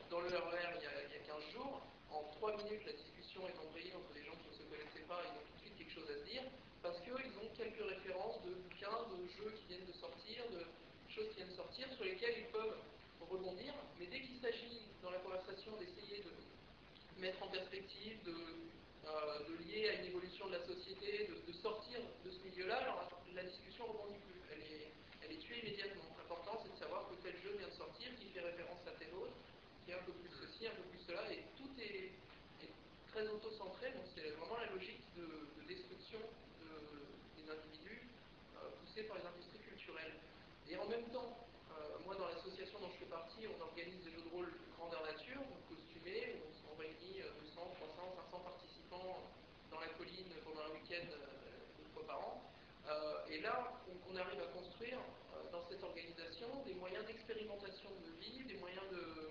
dans le RER il y, a, il y a 15 jours. En 3 minutes, la discussion est embrayée entre des gens qui ne se connaissaient pas, ils ont tout de suite quelque chose à se dire parce qu'ils ont quelques références de bouquins, de jeux qui viennent de sortir, de choses qui viennent de sortir, sur lesquelles ils peuvent rebondir, mais dès qu'il s'agit dans la conversation d'essayer de mettre en perspective, de, euh, lier à une évolution de la société, de, de sortir de ce milieu-là, alors la, discussion rebondit plus, elle est, elle est tuée immédiatement. L'important c'est de savoir que tel jeu vient de sortir, qui fait référence à tel autre, qui est un peu plus ceci, un peu plus cela, et tout est, très auto-centré, donc c'est vraiment la logique de, de destruction des individus euh, poussés par les industries culturelles. Et en même temps, euh, moi dans l'association dont je fais partie, on organise des jeux de rôle grandeur nature, donc costumés, où on, on réunit 200, 300, 500 participants dans la colline pendant un week-end euh, une fois par an. Euh, et là, on, arrive à construire euh, dans cette organisation des moyens d'expérimentation de vie, des moyens de,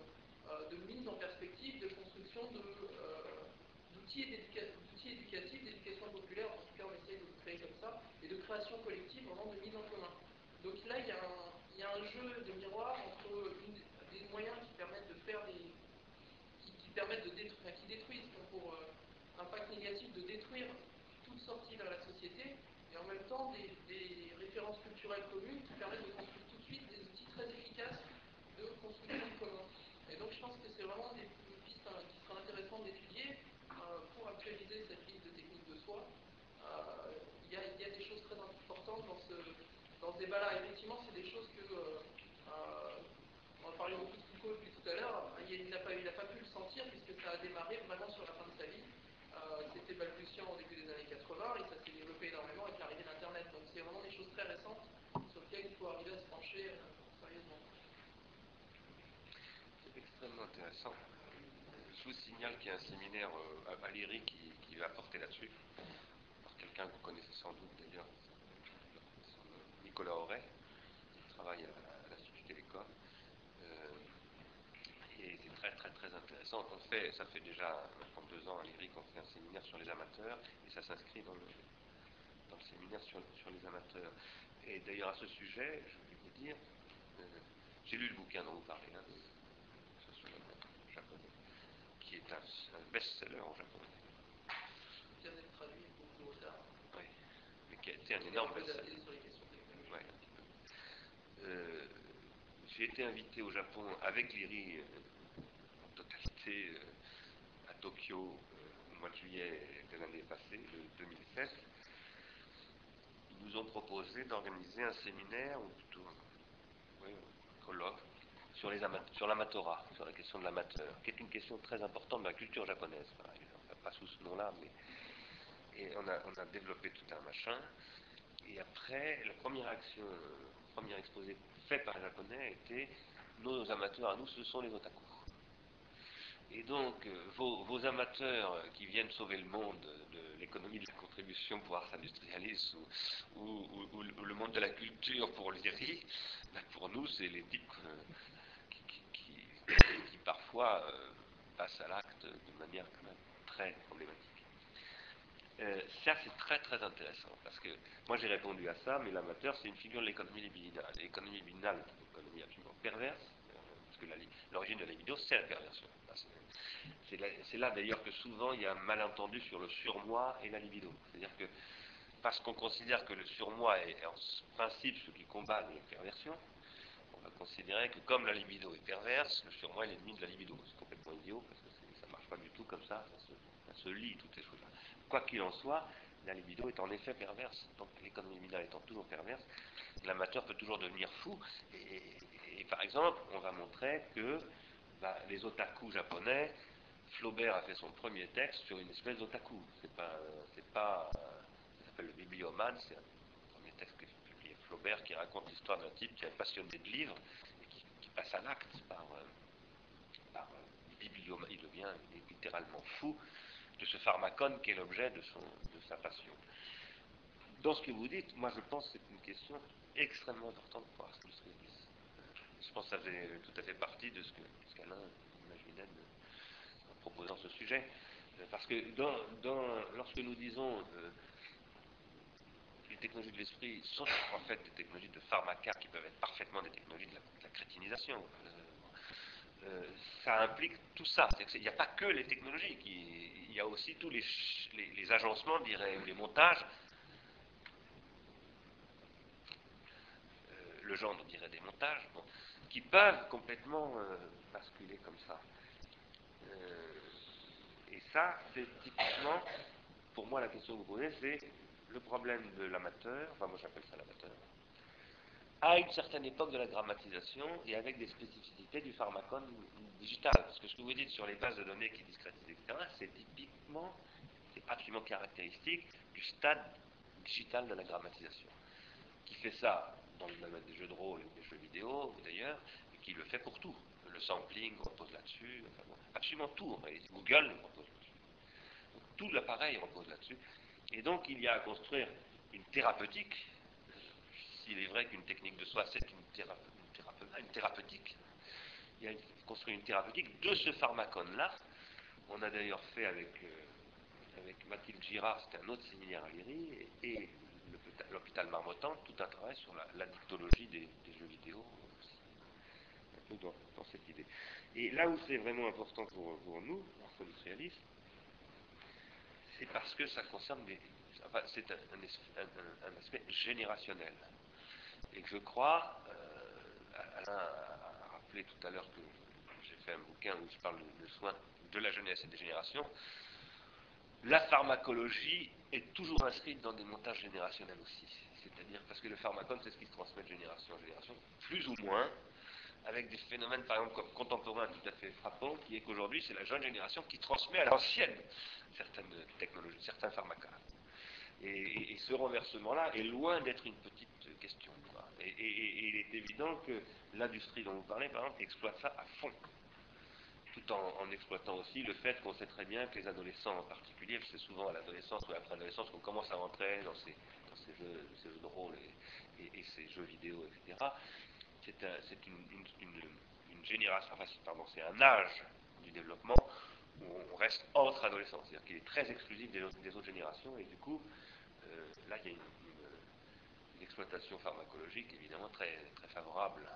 euh, mise en perspective, de construction d'outils éducatifs, d'éducation populaire, en tout cas on essaye de le créer comme ça, et de création collective, vraiment de mise en commun. Donc là, il y a un, jeu de miroir entre des moyens qui permettent de faire des. qui, permettent de détruire, qui détruisent pour euh, impact négatif de détruire toute sortie vers la société, et en même temps des, culturelles communes qui permettent de construire tout de suite des outils très efficaces de construction commun. Et donc je pense que c'est vraiment des, une piste hein, qui sera intéressante d'étudier euh, pour actualiser cette liste de techniques de soi. Euh, il y, a des choses très importantes dans ce, dans débat-là. Effectivement, c'est des choses que. Euh, on a parlé beaucoup de Foucault depuis tout à l'heure. Il n'a pas, pas, pu le sentir puisque ça a démarré vraiment sur la fin de sa vie. Euh, C'était balbutiant au début des années 80 et ça s'est développé énormément avec l'arrivée d'Internet. Donc c'est vraiment des choses très récentes sur lesquelles il faut arriver à se pencher euh, sérieusement. C'est extrêmement intéressant. Je vous signale qu'il y a un séminaire euh, à Valérie qui, va porter là-dessus quelqu'un que vous connaissez sans doute d'ailleurs, Nicolas Auray, qui travaille à, l'Institut Télécom. Euh, et c'est très très très intéressant. Fait, ça fait déjà maintenant deux ans à l'IRIC, on fait un séminaire sur les amateurs, et ça s'inscrit dans le, séminaire sur, les amateurs. Et d'ailleurs à ce sujet, je voulais vous dire, euh, j'ai lu le bouquin dont vous parlez, hein, japonais, qui est un, un best-seller en japonais qui vient d'être traduit beaucoup au retard. Oui, mais qui a été un énorme best-seller. Ouais, euh, J'ai été invité au Japon avec l'IRI euh, en totalité euh, à Tokyo au mois de juillet de l'année passée, le 2007. Ils nous ont proposé d'organiser un séminaire, ou plutôt oui, un colloque, sur, les sur la question de l'amateur, qui est une question très importante de la culture japonaise, par exemple. Pas sous ce nom-là, mais et on a, développé tout un machin. Et après, la première action, le premier exposé fait par les Japonais était nos amateurs à nous, ce sont les otaku. Et donc, euh, vos, amateurs qui viennent sauver le monde de l'économie de la contribution pour Ars Industrialis ou, le monde de la culture pour l'IRI, ben pour nous, c'est les types euh, qui, qui, parfois euh, passent à l'acte de manière quand même très problématique. Euh, ça, c'est très très intéressant parce que moi j'ai répondu à ça, mais l'amateur c'est une figure de l'économie libidinale. L'économie libidinale est une économie absolument perverse, euh, parce que l'origine de la libido c'est la perversion. C'est là, d'ailleurs que souvent il y a un malentendu sur le surmoi et la libido. C'est-à-dire que parce qu'on considère que le surmoi est en principe ce qui combat les perversions, considérer que comme la libido est perverse, le surmoi est l'ennemi de la libido. C'est complètement idiot parce que ça ne marche pas du tout comme ça, ça se, ça se toutes ces choses-là. Quoi qu'il en soit, la libido est en effet perverse. Donc l'économie libidale étant toujours perverse, l'amateur peut toujours devenir fou. Et, par exemple, on va montrer que bah, les otaku japonais, Flaubert a fait son premier texte sur une espèce d'otaku. C'est pas, c'est pas, ça s'appelle le bibliomane, c'est un premier texte que publié Flaubert qui raconte l'histoire d'un type qui est passionné de livres et qui, passe à l'acte par, euh, par euh, bibliomane. Il devient littéralement fou de ce pharmacone qui est l'objet de, son, de sa passion. Dans ce que vous dites, moi je pense que c'est une question extrêmement importante pour Arsène Je pense que ça faisait tout à fait partie de ce qu'Alain imaginait en proposant ce sujet. Parce que lorsque nous disons euh, technologies de l'esprit sont en fait des technologies de pharmaca qui peuvent être parfaitement des technologies de la, crétinisation, euh, euh, ça implique tout ça. Il n'y a pas que les technologies, il y a aussi tous les, agencements, dirais, les montages. Euh, le genre, on dirait des montages, qui peuvent complètement basculer comme ça. et ça, c'est typiquement, pour moi, la question que vous posez, c'est le problème de l'amateur, enfin moi j'appelle ça l'amateur, à une certaine époque de la grammatisation et avec des spécificités du pharmacone digital. Parce que ce que vous dites sur les bases de données qui discrétisent, etc., c'est typiquement, c'est absolument caractéristique du stade digital de la grammatisation. Qui fait ça dans le domaine des jeux de rôle et des jeux vidéo, d'ailleurs, et qui le fait pour tout. Le sampling repose là-dessus, absolument tout. Google repose là-dessus. Tout l'appareil repose là-dessus. Et donc, il y a à construire une thérapeutique s'il est vrai qu'une technique de soi, c'est une, une, thérapeutique, il y a construit une thérapeutique de ce pharmacone-là. On a d'ailleurs fait avec, euh, Mathilde Girard, c'était un autre séminaire à l'IRI, et, l'hôpital Marmottan, tout un travail sur la, dictologie des, jeux vidéo, dans, cette idée. Et là où c'est vraiment important pour, nous, industrialistes, parce que ça concerne des, enfin, c'est un, aspect générationnel. Et que je crois, euh, Alain a rappelé tout à l'heure que j'ai fait un bouquin où je parle de, soins de la jeunesse et des générations, la pharmacologie est toujours inscrite dans des montages générationnels aussi. C'est-à-dire parce que le pharmacone, c'est ce qui se transmet de génération en génération, plus ou moins, avec des phénomènes, par exemple, contemporains tout à fait frappants, qui est qu'aujourd'hui, c'est la jeune génération qui transmet à l'ancienne certaines technologies, certains pharmacas. Et, ce renversement-là est loin d'être une petite question. Et, il est évident que l'industrie dont vous parlez, par exemple, exploite ça à fond. Tout en, exploitant aussi le fait qu'on sait très bien que les adolescents en particulier, c'est souvent à l'adolescence ou après l'adolescence qu'on commence à rentrer dans ces, jeux, de rôle et, ces jeux vidéo, etc. C'est une, génération, enfin, pardon, c'est un âge du développement où on reste entre adolescents, c'est-à-dire qu'il est très exclusif des, autres générations, et du coup, euh, là, il y a une, exploitation pharmacologique évidemment très, très favorable.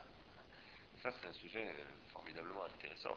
Ça, c'est un sujet euh, formidablement intéressant.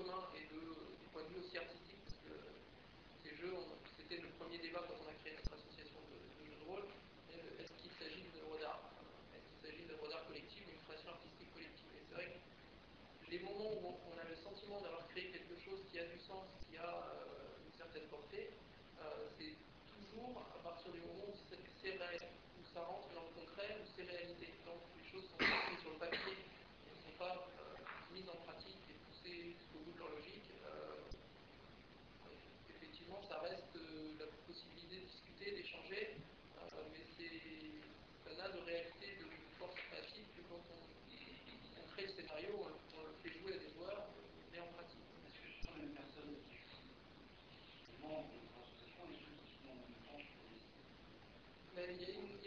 qui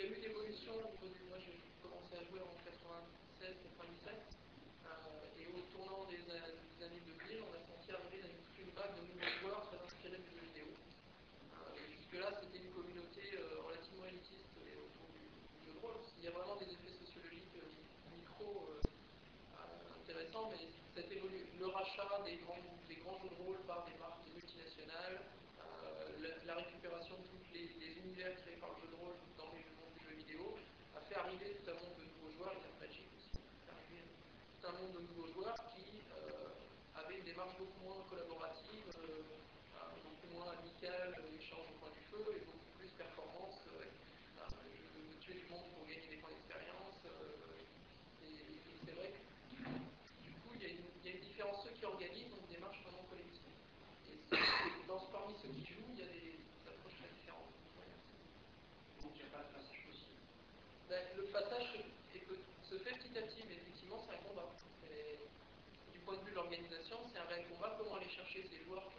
a l'adoption au niveau du. Moi, j'ai commencé à jouer en 96, 97. Euh, et au tournant des, a- des années 2000, on a senti arriver une, toute une vague de nouveaux joueurs très inspirés du jeu vidéo. Euh, et Jusque-là, c'était une communauté euh, relativement élitiste et autour du, du jeu de rôle. Il y a vraiment des effets sociologiques euh, micro euh, euh, intéressants, mais cette évolu- des grands, jeux de rôle par des marques multinationales, euh, la, récupération de tous les, les univers créés par le jeu de rôle dans le monde du jeu vidéo, a fait arriver tout un monde de nouveaux joueurs, a Magic aussi, tout un monde de nouveaux joueurs qui euh, avaient une démarche beaucoup moins collaborative, euh, euh, beaucoup moins amicale, euh, échange au coin du feu, et beaucoup plus performance. euh, euh, je veux tuer du monde pour gagner des points d'expérience. euh, et et c'est vrai que du coup, il y, a une, il y a une différence. Ceux qui organisent ont une démarche vraiment collective. Et ceux- dans, parmi ceux qui jouent, il y a des, des approches très différentes. Donc il n'y a pas de passage possible. Ben, le passage se, fait petit à petit, mais effectivement, c'est un combat. Du point de vue de l'organisation, c'est un réel combat. Comment aller chercher ces joueurs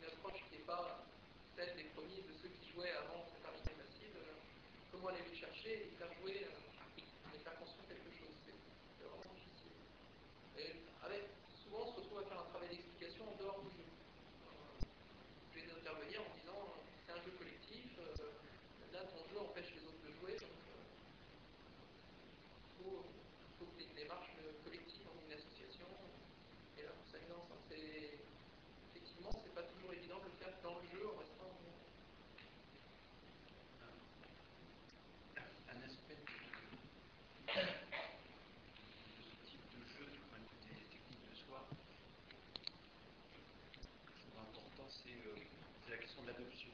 une approche qui n'est pas celle des premiers, de ceux qui jouaient avant cette arrivée massive. euh, comment aller les chercher et les faire jouer euh, et faire construire quelque chose. C'est c'est vraiment difficile. Et avec, souvent, on se retrouve à faire un travail d'explication en dehors du jeu. Euh, je vais intervenir en disant euh, c'est un jeu collectif, euh, là ton jeu empêche les autres de jouer, donc euh, il faut, faut que tu aies une démarche euh, collective dans une association. Et là, ça vient ensemble. C'est- Effectivement, c'est pas toujours évident de le faire dans le jeu en restant. un aspect de, de ce type de jeu du point de vue des techniques de soi, je trouve important, c'est euh, c'est la question de l'adoption.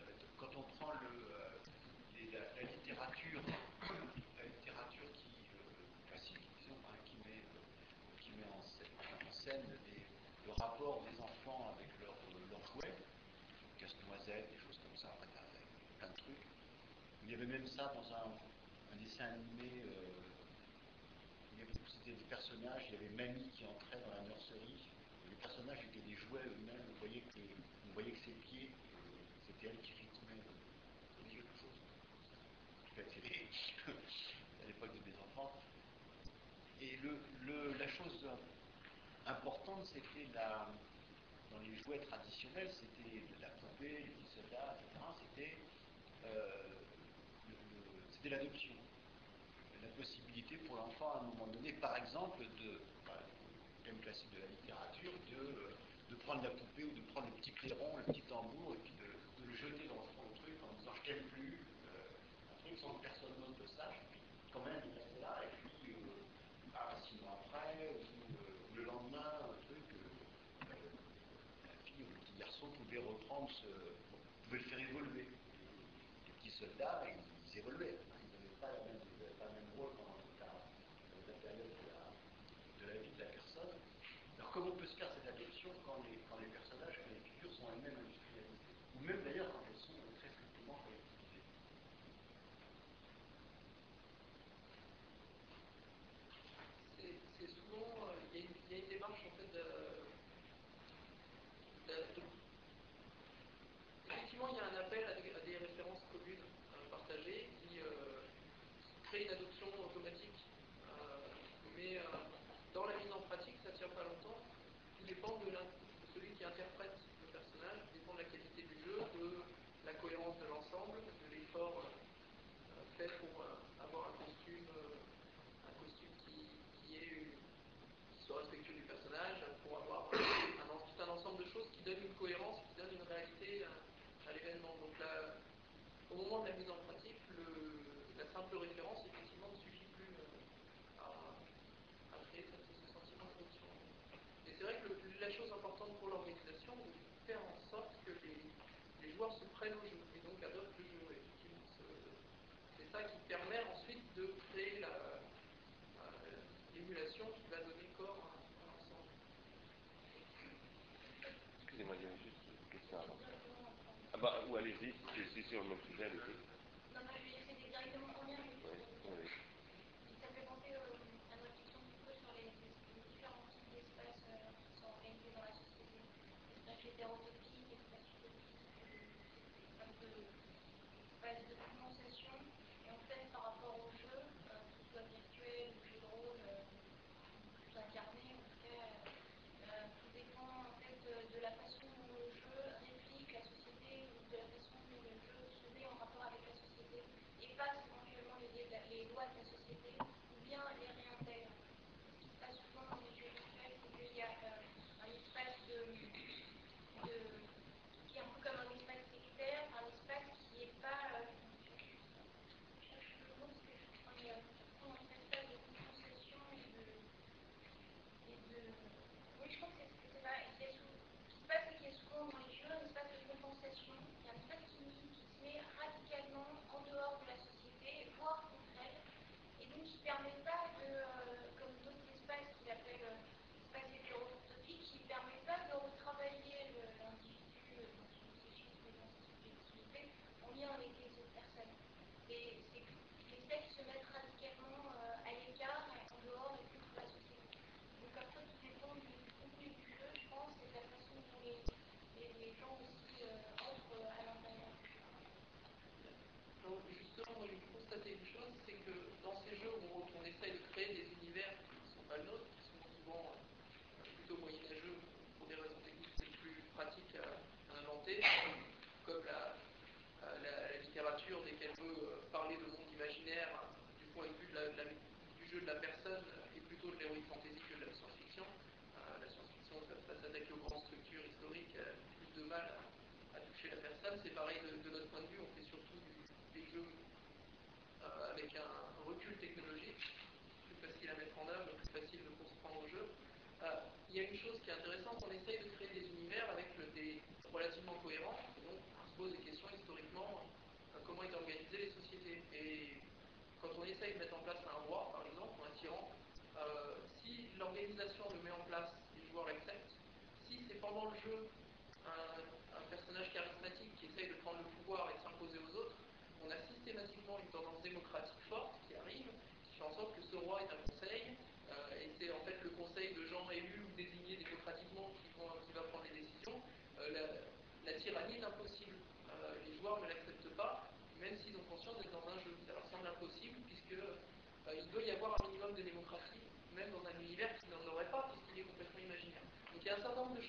Euh, quand on prend le, euh, les- la, la littérature, la littérature qui, euh, classique, disons, hein, qui met, euh, qui met en scène, les- le rapport des enfants avec leurs leurs jouets, casse-noisette, des choses comme ça, plein de trucs. Il y avait même ça dans un, dessin animé. euh, C'était des personnages, il y avait Mamie qui entrait dans la nurserie. les personnages étaient des jouets eux-mêmes. On voyait que, on voyait que ses pieds, c'était elle qui rythmait. Dit quelque chose tout c'était à l'époque de mes enfants. Et la chose importante, c'était la, dans les jouets traditionnels, c'était la poupée, les petits soldats, etc. C'était euh, le- le- c'était l'adoption. La possibilité pour l'enfant, à un moment donné, par exemple, de, bah, thème classique de la littérature, de, prendre la poupée ou de prendre le petit clairon, le petit tambour, et puis de, le jeter dans le truc en disant je t'aime plus, euh, un truc sans que personne d'autre le sache, quand même il restait là, et puis euh, bah, six mois après, ou, euh, ou le lendemain, un truc, euh, euh, la fille ou le petit garçon reprendre ce. pouvait le faire évoluer. Les petits soldats, ils, ils évoluaient. hein, Ils n'avaient pas, la même- ils avaient pas le même rôle pendant toute la, la période de la, de la vie de la personne. Alors comment peut se faire cette adoption quand les, quand les personnages, quand les figures sont elles-mêmes industrialisées Ou même d'ailleurs quand elles sont très strictement collectivisées c'est c'est souvent, euh, il y, a une- il y a une démarche en fait de, de- de- effectivement il y a un appel à des, à des références communes euh, partagées qui euh, crée une adoption automatique, Euh, mais euh, dans la mise en pratique ça tient pas longtemps, tout dépend de, l'in- de celui qui interprète le personnage, tout dépend de la qualité du jeu, de la cohérence de l'ensemble, de l'effort euh, fait pour euh, avoir un costume euh, un costume qui, qui, est une- qui soit respectueux du personnage, pour avoir un, en- tout un ensemble de choses qui donnent une cohérence, qui donnent une réalité à, à l'événement. Donc là, au moment de la mise en pratique, la simple référence, effectivement, ne suffit plus euh, à, créer ce sentiment d'adoption. Et c'est vrai que la chose importante pour l'organisation, c'est de faire en sorte que les, joueurs se prennent au jeu et donc adoptent le jeu. Effectivement, ce- c'est ça qui permet ensuite de créer la- l'émulation qui va donner corps à, l'ensemble. Excusez-moi, il juste une question avant. Ah bah, ou allez-y, si. Non, vais essayer directement Oui, oui. ça fait penser euh, à peu sur les, les différents types d'espaces euh, qui sont organisés dans la société. Hétérotopique, Il y a une chose qui est intéressante, on essaye de créer des univers avec des relativement cohérents, donc on se pose des questions historiquement, euh, comment étaient organisées les sociétés. Et quand on essaye de mettre en place un roi, par exemple, ou un tyran, euh, si l'organisation le met en place et le joueur si c'est pendant le jeu לעשות אותם,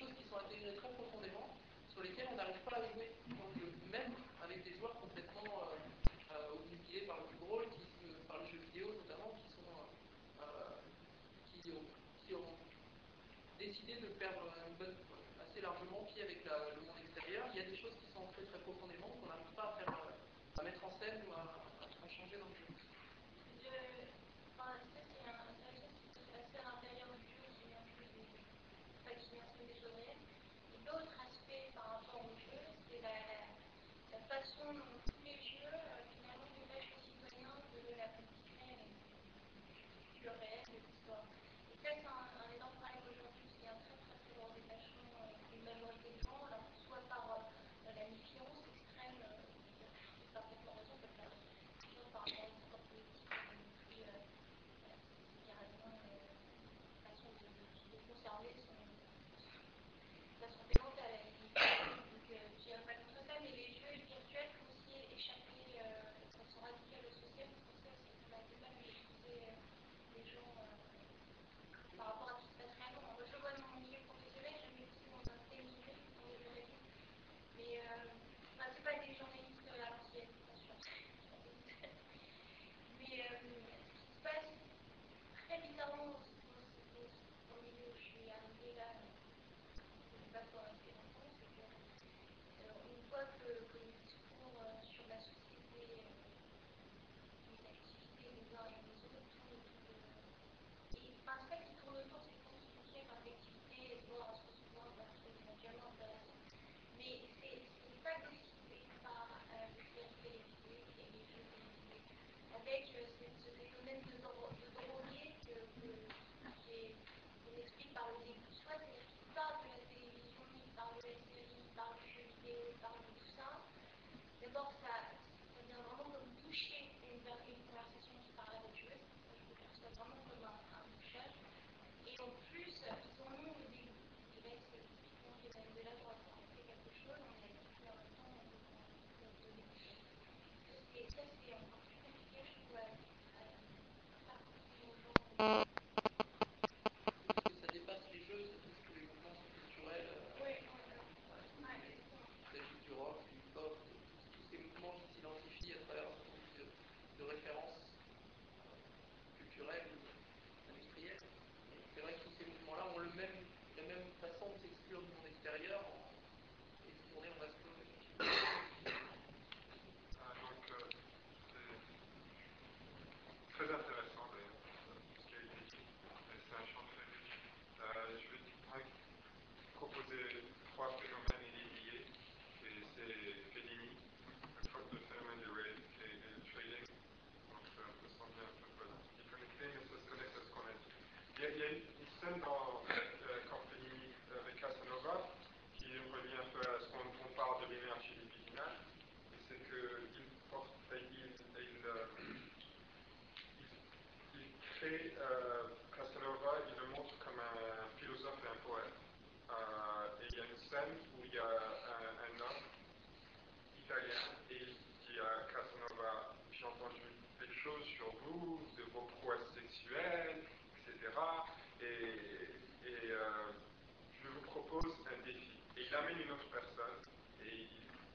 il amène une autre personne et,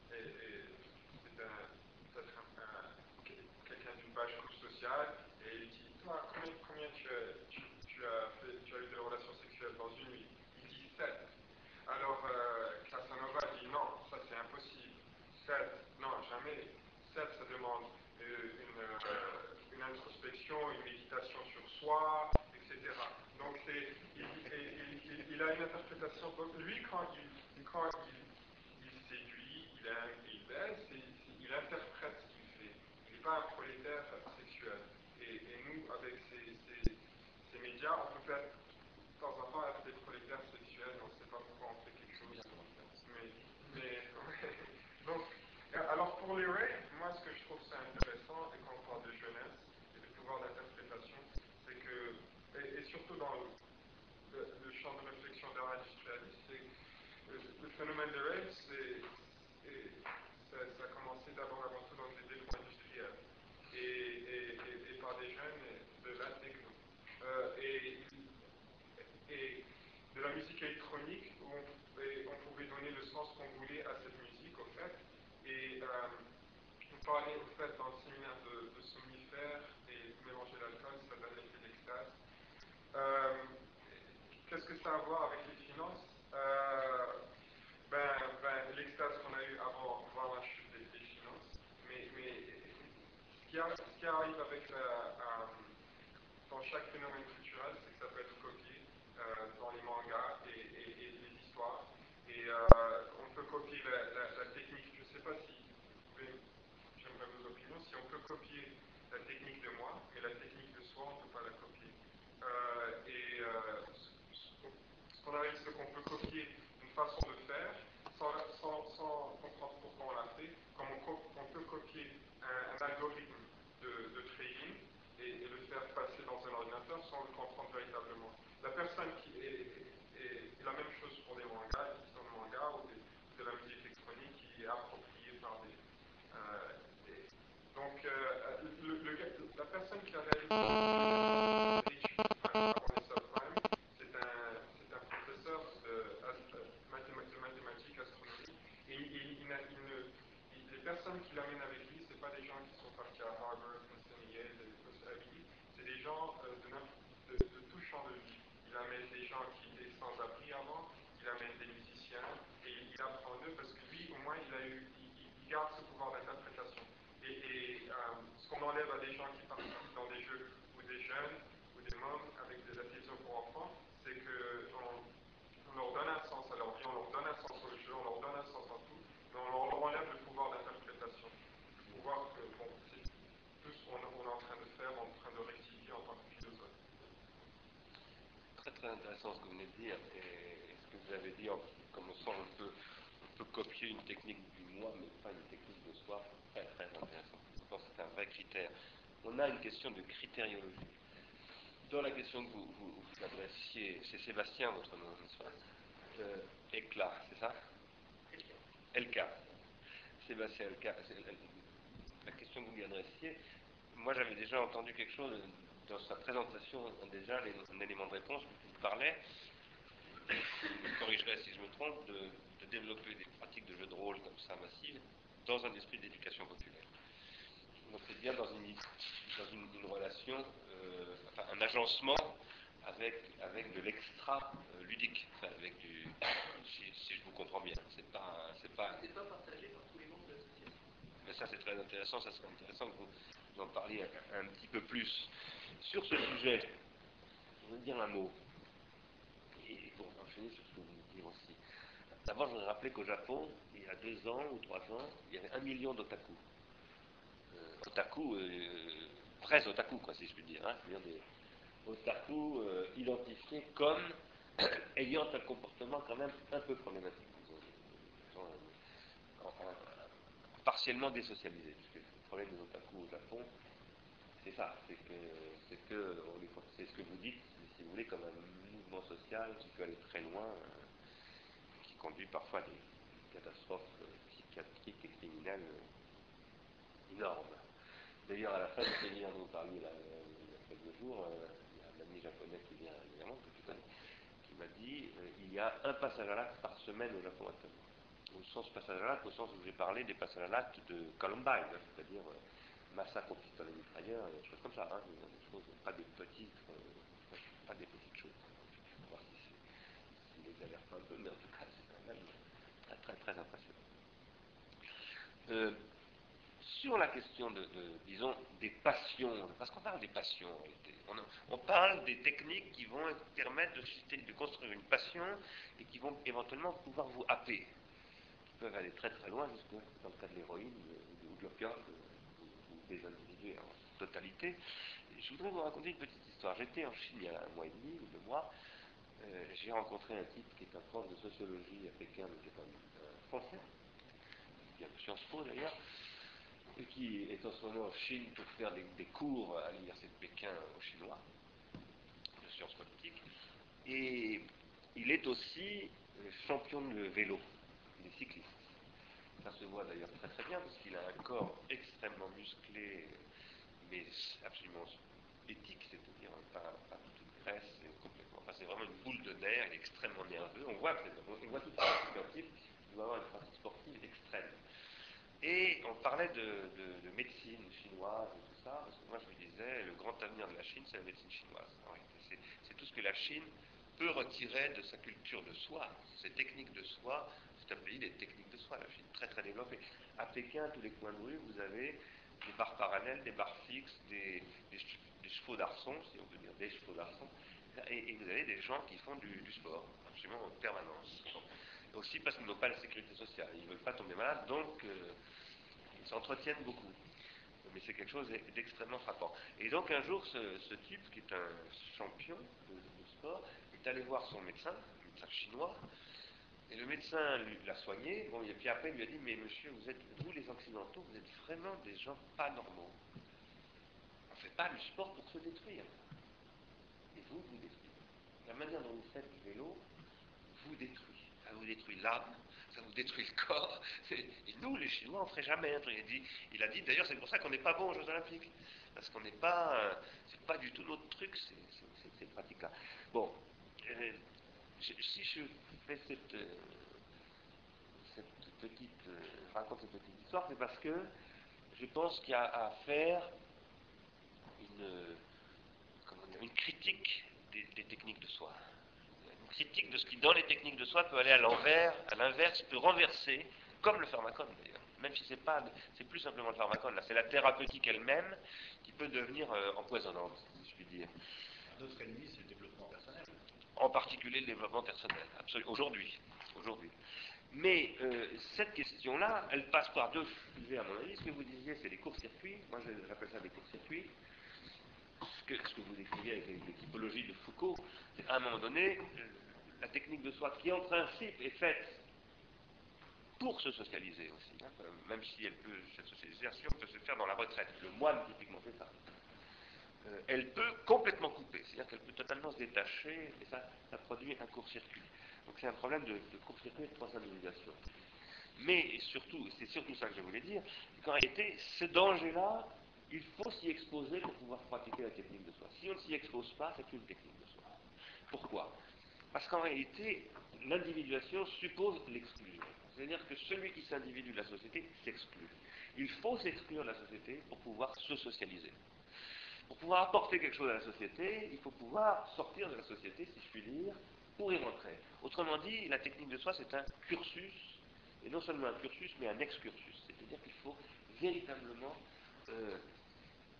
c'est peut-être quelqu'un d'une page sociale et il dit Toi, combien, combien tu, as, tu, as eu de relations sexuelles dans une nuit? Il dit 7. Alors euh, Casanova dit Non, ça c'est impossible. 7, non, jamais. 7, ça demande euh, euh, une, introspection, une méditation sur soi, etc. Donc, il, a une interprétation. Lui, quand il quand il, séduit, il aime, il baise, il interprète ce qu'il fait. Il n'est pas un prolétaire sexuel. Et, et nous, avec ces, ces, ces, médias, on peut faire de temps en temps être des prolétaires sexuels, on ne sait pas pourquoi on fait quelque chose. Mais, mais donc, alors pour les raves, moi ce que je trouve ça intéressant, et quand on parle de jeunesse et de pouvoir d'interprétation, c'est que, et, et, surtout dans le, le, le, champ de réflexion d'art industrialiste, c'est le, phénomène des raves, ça, a commencé d'abord avant tout dans des développements industriels et, par des jeunes de la techno. Euh, et, de la musique électronique on on pouvait, donner le sens qu'on voulait à cette musique, au fait. Et euh, on parlait, au fait, dans le séminaire de, de somnifères et mélanger l'alcool, ça donne l'effet d'extase. Euh, Qu'est-ce que ça a à voir avec les finances? Euh, ben, ben, l'extase qu'on a eu avant, avant la chute des, des finances. Mais, mais ce, ce, qui arrive avec euh, dans chaque phénomène culturel, c'est que ça peut être copié euh, dans les mangas et, les histoires. Et euh, on peut copier la, technique. Je ne sais pas si j'aimerais vos opinions, si on peut copier la technique de moi, mais la technique de soi, on ne peut pas la copier. Euh, et ce qu'on arrive, c'est qu'on peut copier une façon de faire sans, sans, sans, comprendre pourquoi on l'a fait, comme on, on peut copier un, un algorithme de, de, trading et, et, le faire passer dans un ordinateur sans le comprendre véritablement. La personne qui est, la même chose pour des mangas, des mangas ou des, de la musique électronique qui est appropriée par des. Euh, donc, euh, le, la personne qui a réalisé c'est un, professeur de, de mathématiques, astronomie, et les personnes qui l'amènent avec lui, ce pas des gens qui sont partis à Harvard, Princeton, Yale, c'est des gens euh, de, de, de, tout champ de vie. Il amène des gens qui étaient sans abri avant, il amène des musiciens, et il, apprend d'eux parce que lui, au moins, il, a eu, il garde ce pouvoir d'interprétation. Et, et euh, ce qu'on enlève à des gens qui participent dans des jeux ou des jeunes ou des mômes avec de la télévision pour enfants, c'est qu'on on leur donne un sens à leur vie, on leur donne un sens au jeu, on leur donne un sens à tout, mais on leur enlève le pouvoir d'interprétation. Le pouvoir que, bon, c'est tout ce qu'on on est en train de faire, en train de rectifier en tant que philosophe. Très très intéressant ce que vous venez de dire, et ce que vous avez dit en commençant un peu peut copier une technique du moi, mais pas une technique de soi. Très, très intéressant. Je pense que c'est un vrai critère. On a une question de critériologie. Dans la question que vous, vous, adressiez, c'est Sébastien, votre nom, n'est-ce euh, c'est ça? Elka. Sébastien Elka. La question que vous lui adressiez, moi j'avais déjà entendu quelque chose dans sa présentation, déjà un élément de réponse, il parlait, je me corrigerai si je me trompe, de, de développer des pratiques de jeu de rôle comme ça massives dans un esprit d'éducation populaire. Donc c'est bien dans une, dans une, une relation, euh, enfin un agencement avec, avec de l'extra euh, ludique, enfin avec du, si, si, je vous comprends bien, c'est pas, c'est pas. C'est pas partagé par tous les membres de l'association. Mais ça c'est très intéressant, ça serait intéressant que vous, vous en parliez un, un, petit peu plus. Sur ce sujet, je veux dire un mot. Et bon, enchaîner sur ce que vous de dire aussi. D'abord, je voudrais rappeler qu'au Japon, il y a deux ans ou trois ans, il y avait un million d'otaku. Euh, otaku, euh, très otaku, si je puis dire. Hein, c'est-à-dire des otaku euh, identifiés comme ayant un comportement quand même un peu problématique. En, partiellement désocialisé. Parce que le problème des otaku au Japon, c'est ça, c'est que c'est que c'est ce que vous dites, si vous voulez, comme un mouvement social qui peut aller très loin conduit parfois à des catastrophes psychiatriques et criminelles énormes. D'ailleurs, à la fin du séminaire dont vous parliez il y a quelques jours, euh, il y a un ami japonais qui vient évidemment, que tu connais, qui m'a dit euh, il y a un passage à l'acte par semaine au Japon actuellement. Au sens passage à l'acte, au sens où j'ai parlé des passages à l'acte de Columbine, hein, c'est-à-dire euh, massacre au pistolet mitrailleur, des choses comme ça, hein, pas des petites, pas des petites choses. On va voir si, si les alerte un peu, mais en tout cas, c'est très très très impressionnant. Euh, sur la question de, disons, des passions, parce qu'on parle des passions on, parle des techniques qui vont permettre de, construire une passion et qui vont éventuellement pouvoir vous happer, qui peuvent aller très très loin, jusque dans le cas de l'héroïne ou de l'opium des individus en totalité. Je voudrais vous raconter une petite histoire. J'étais en Chine il y a un mois et demi ou deux mois. Euh, J'ai rencontré un type qui est un prof de sociologie à Pékin, mais qui est un, français, qui vient de Sciences Po d'ailleurs, et qui est en ce moment en Chine pour faire des, des cours à l'université de Pékin aux Chinois, de sciences politiques. Et il est aussi champion de vélo, il est cycliste. Ça se voit d'ailleurs très très bien parce qu'il a un corps extrêmement musclé, mais absolument éthique, c'est-à-dire pas, pas du tout de graisse, complètement. Enfin, c'est vraiment une boule de nerfs, il est extrêmement nerveux. On voit, on tout ça, sportif, il doit avoir une pratique sportive extrême. Et on parlait de, de, de, médecine chinoise et tout ça, parce que moi je me disais, le grand avenir de la Chine, c'est la médecine chinoise. C'est tout ce que la Chine peut retirer de sa culture de soi, ses techniques de soi. C'est un pays des techniques de soi, la Chine, très très développée. À Pékin, tous les coins de rue, vous avez des barres parallèles, des barres fixes, des, chevaux d'arçon, si on peut dire des chevaux d'arçon, et, vous avez des gens qui font du, sport, absolument en permanence. Aussi parce qu'ils n'ont pas la sécurité sociale, ils ne veulent pas tomber malades, donc euh, ils s'entretiennent beaucoup. Mais c'est quelque chose d'extrêmement frappant. Et donc un jour, ce, ce, type, qui est un champion de, de sport, est allé voir son médecin, un médecin chinois, et le médecin l'a soigné, bon, et puis après il lui a dit, mais monsieur, vous êtes, vous les occidentaux, vous êtes vraiment des gens pas normaux. On ne fait pas du sport pour se détruire. Et vous, vous détruisez. La manière dont vous faites du vélo vous détruit. Ça vous détruit l'âme, ça vous détruit le corps. Et nous, les Chinois, on ne ferait jamais. Il a dit, il a dit d'ailleurs, c'est pour ça qu'on n'est pas bon aux Jeux Olympiques. Parce qu'on n'est pas, euh, c'est pas du tout notre truc, ces, pratiques-là. Bon, si je fais cette, euh, petite, euh, raconte cette petite histoire, c'est parce que je pense qu'il y a à faire une, critique des, techniques de soi. Une critique de ce qui, dans les techniques de soi, peut aller à l'envers, à l'inverse, peut renverser, comme le pharmacone d'ailleurs. Même si c'est pas, c'est plus simplement le pharmacone, là, c'est la thérapeutique elle-même qui peut devenir euh, empoisonnante, si je puis dire. Notre ennemi, personnel en particulier le développement personnel, aujourd'hui, aujourd'hui. Mais euh, cette question-là, elle passe par deux sujets à mon avis. Ce que vous disiez, c'est des courts-circuits. Moi, j'appelle ça des courts-circuits. Ce que, vous décrivez avec les, les typologies de Foucault, c'est à un moment donné, la technique de soi, qui en principe est faite pour se socialiser aussi, hein, même si cette socialisation peut se faire dans la retraite. Le moine, typiquement, fait ça euh, elle peut complètement couper, c'est-à-dire qu'elle peut totalement se détacher et ça, ça produit un court-circuit. Donc c'est un problème de, court-circuit et de croissance-individuation. Mais surtout, c'est surtout ça que je voulais dire, qu'en réalité, ce danger-là, il faut s'y exposer pour pouvoir pratiquer la technique de soi. Si on ne s'y expose pas, c'est une technique de soi. Pourquoi? Parce qu'en réalité, l'individuation suppose l'exclusion. C'est-à-dire que celui qui s'individue de la société s'exclut. Il faut s'exclure de la société pour pouvoir se socialiser. Pour pouvoir apporter quelque chose à la société, il faut pouvoir sortir de la société, si je puis dire, pour y rentrer. Autrement dit, la technique de soi, c'est un cursus, et non seulement un cursus, mais un excursus. C'est-à-dire qu'il faut véritablement, euh,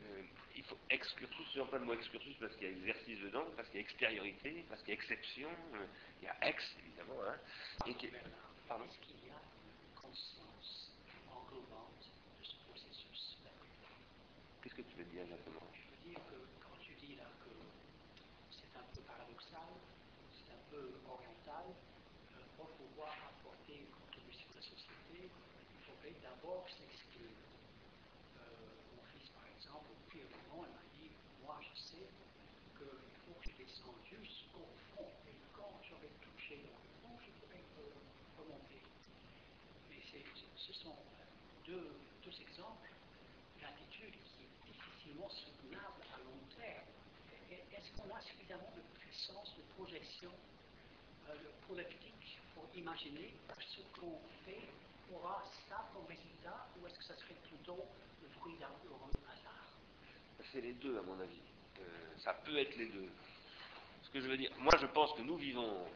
euh, il faut excursus, je pas le mot excursus parce qu'il y a exercice dedans, parce qu'il y a extériorité, parce qu'il y a exception, euh, il y a ex, évidemment. Hein, et qui, pardon Est-ce qu'il y a une conscience englobante de ce processus Qu'est-ce que tu veux dire exactement dire que quand tu dis là que c'est un peu paradoxal, c'est un peu oriental, euh, pour pouvoir apporter une contribution à la société, il faudrait d'abord s'exclure. Euh, mon fils, par exemple, depuis un moment, il m'a dit Moi, je sais qu'il faut que je descende jusqu'au fond, et quand j'aurai touché dans le fond, je pourrai remonter. Mais ce sont deux, deux exemples d'attitude qui est difficilement soutenable à long terme. Est-ce qu'on a suffisamment de puissance de projection euh, politique pour imaginer que ce qu'on fait aura ça comme résultat ou est-ce que ça serait plutôt le fruit d'un hasard? C'est les deux à mon avis. Euh, ça peut être les deux. Ce que je veux dire, moi je pense que nous vivons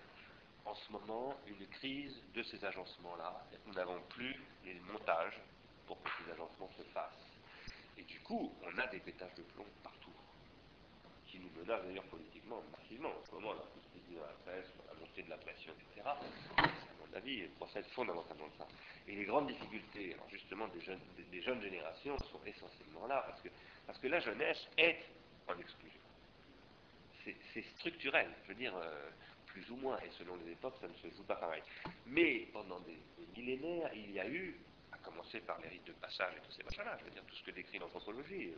en ce moment une crise de ces agencements-là. Nous n'avons plus les montages pour que ces agencements se fassent. Et du coup, on a des pétages de plomb partout, qui nous menacent d'ailleurs politiquement massivement. En ce moment, a tout ce qui dit dans la presse, la montée de la pression, etc. À mon avis, procède fondamentalement de ça. Et les grandes difficultés, justement, des jeunes, générations sont essentiellement là, parce que, parce que la jeunesse est en exclusion. C'est structurel, je veux dire, euh, plus ou moins, et selon les époques, ça ne se joue pas pareil. Mais pendant des il y a eu, à commencer par les rites de passage et tous ces machins-là, je veux dire, tout ce que décrit l'anthropologie,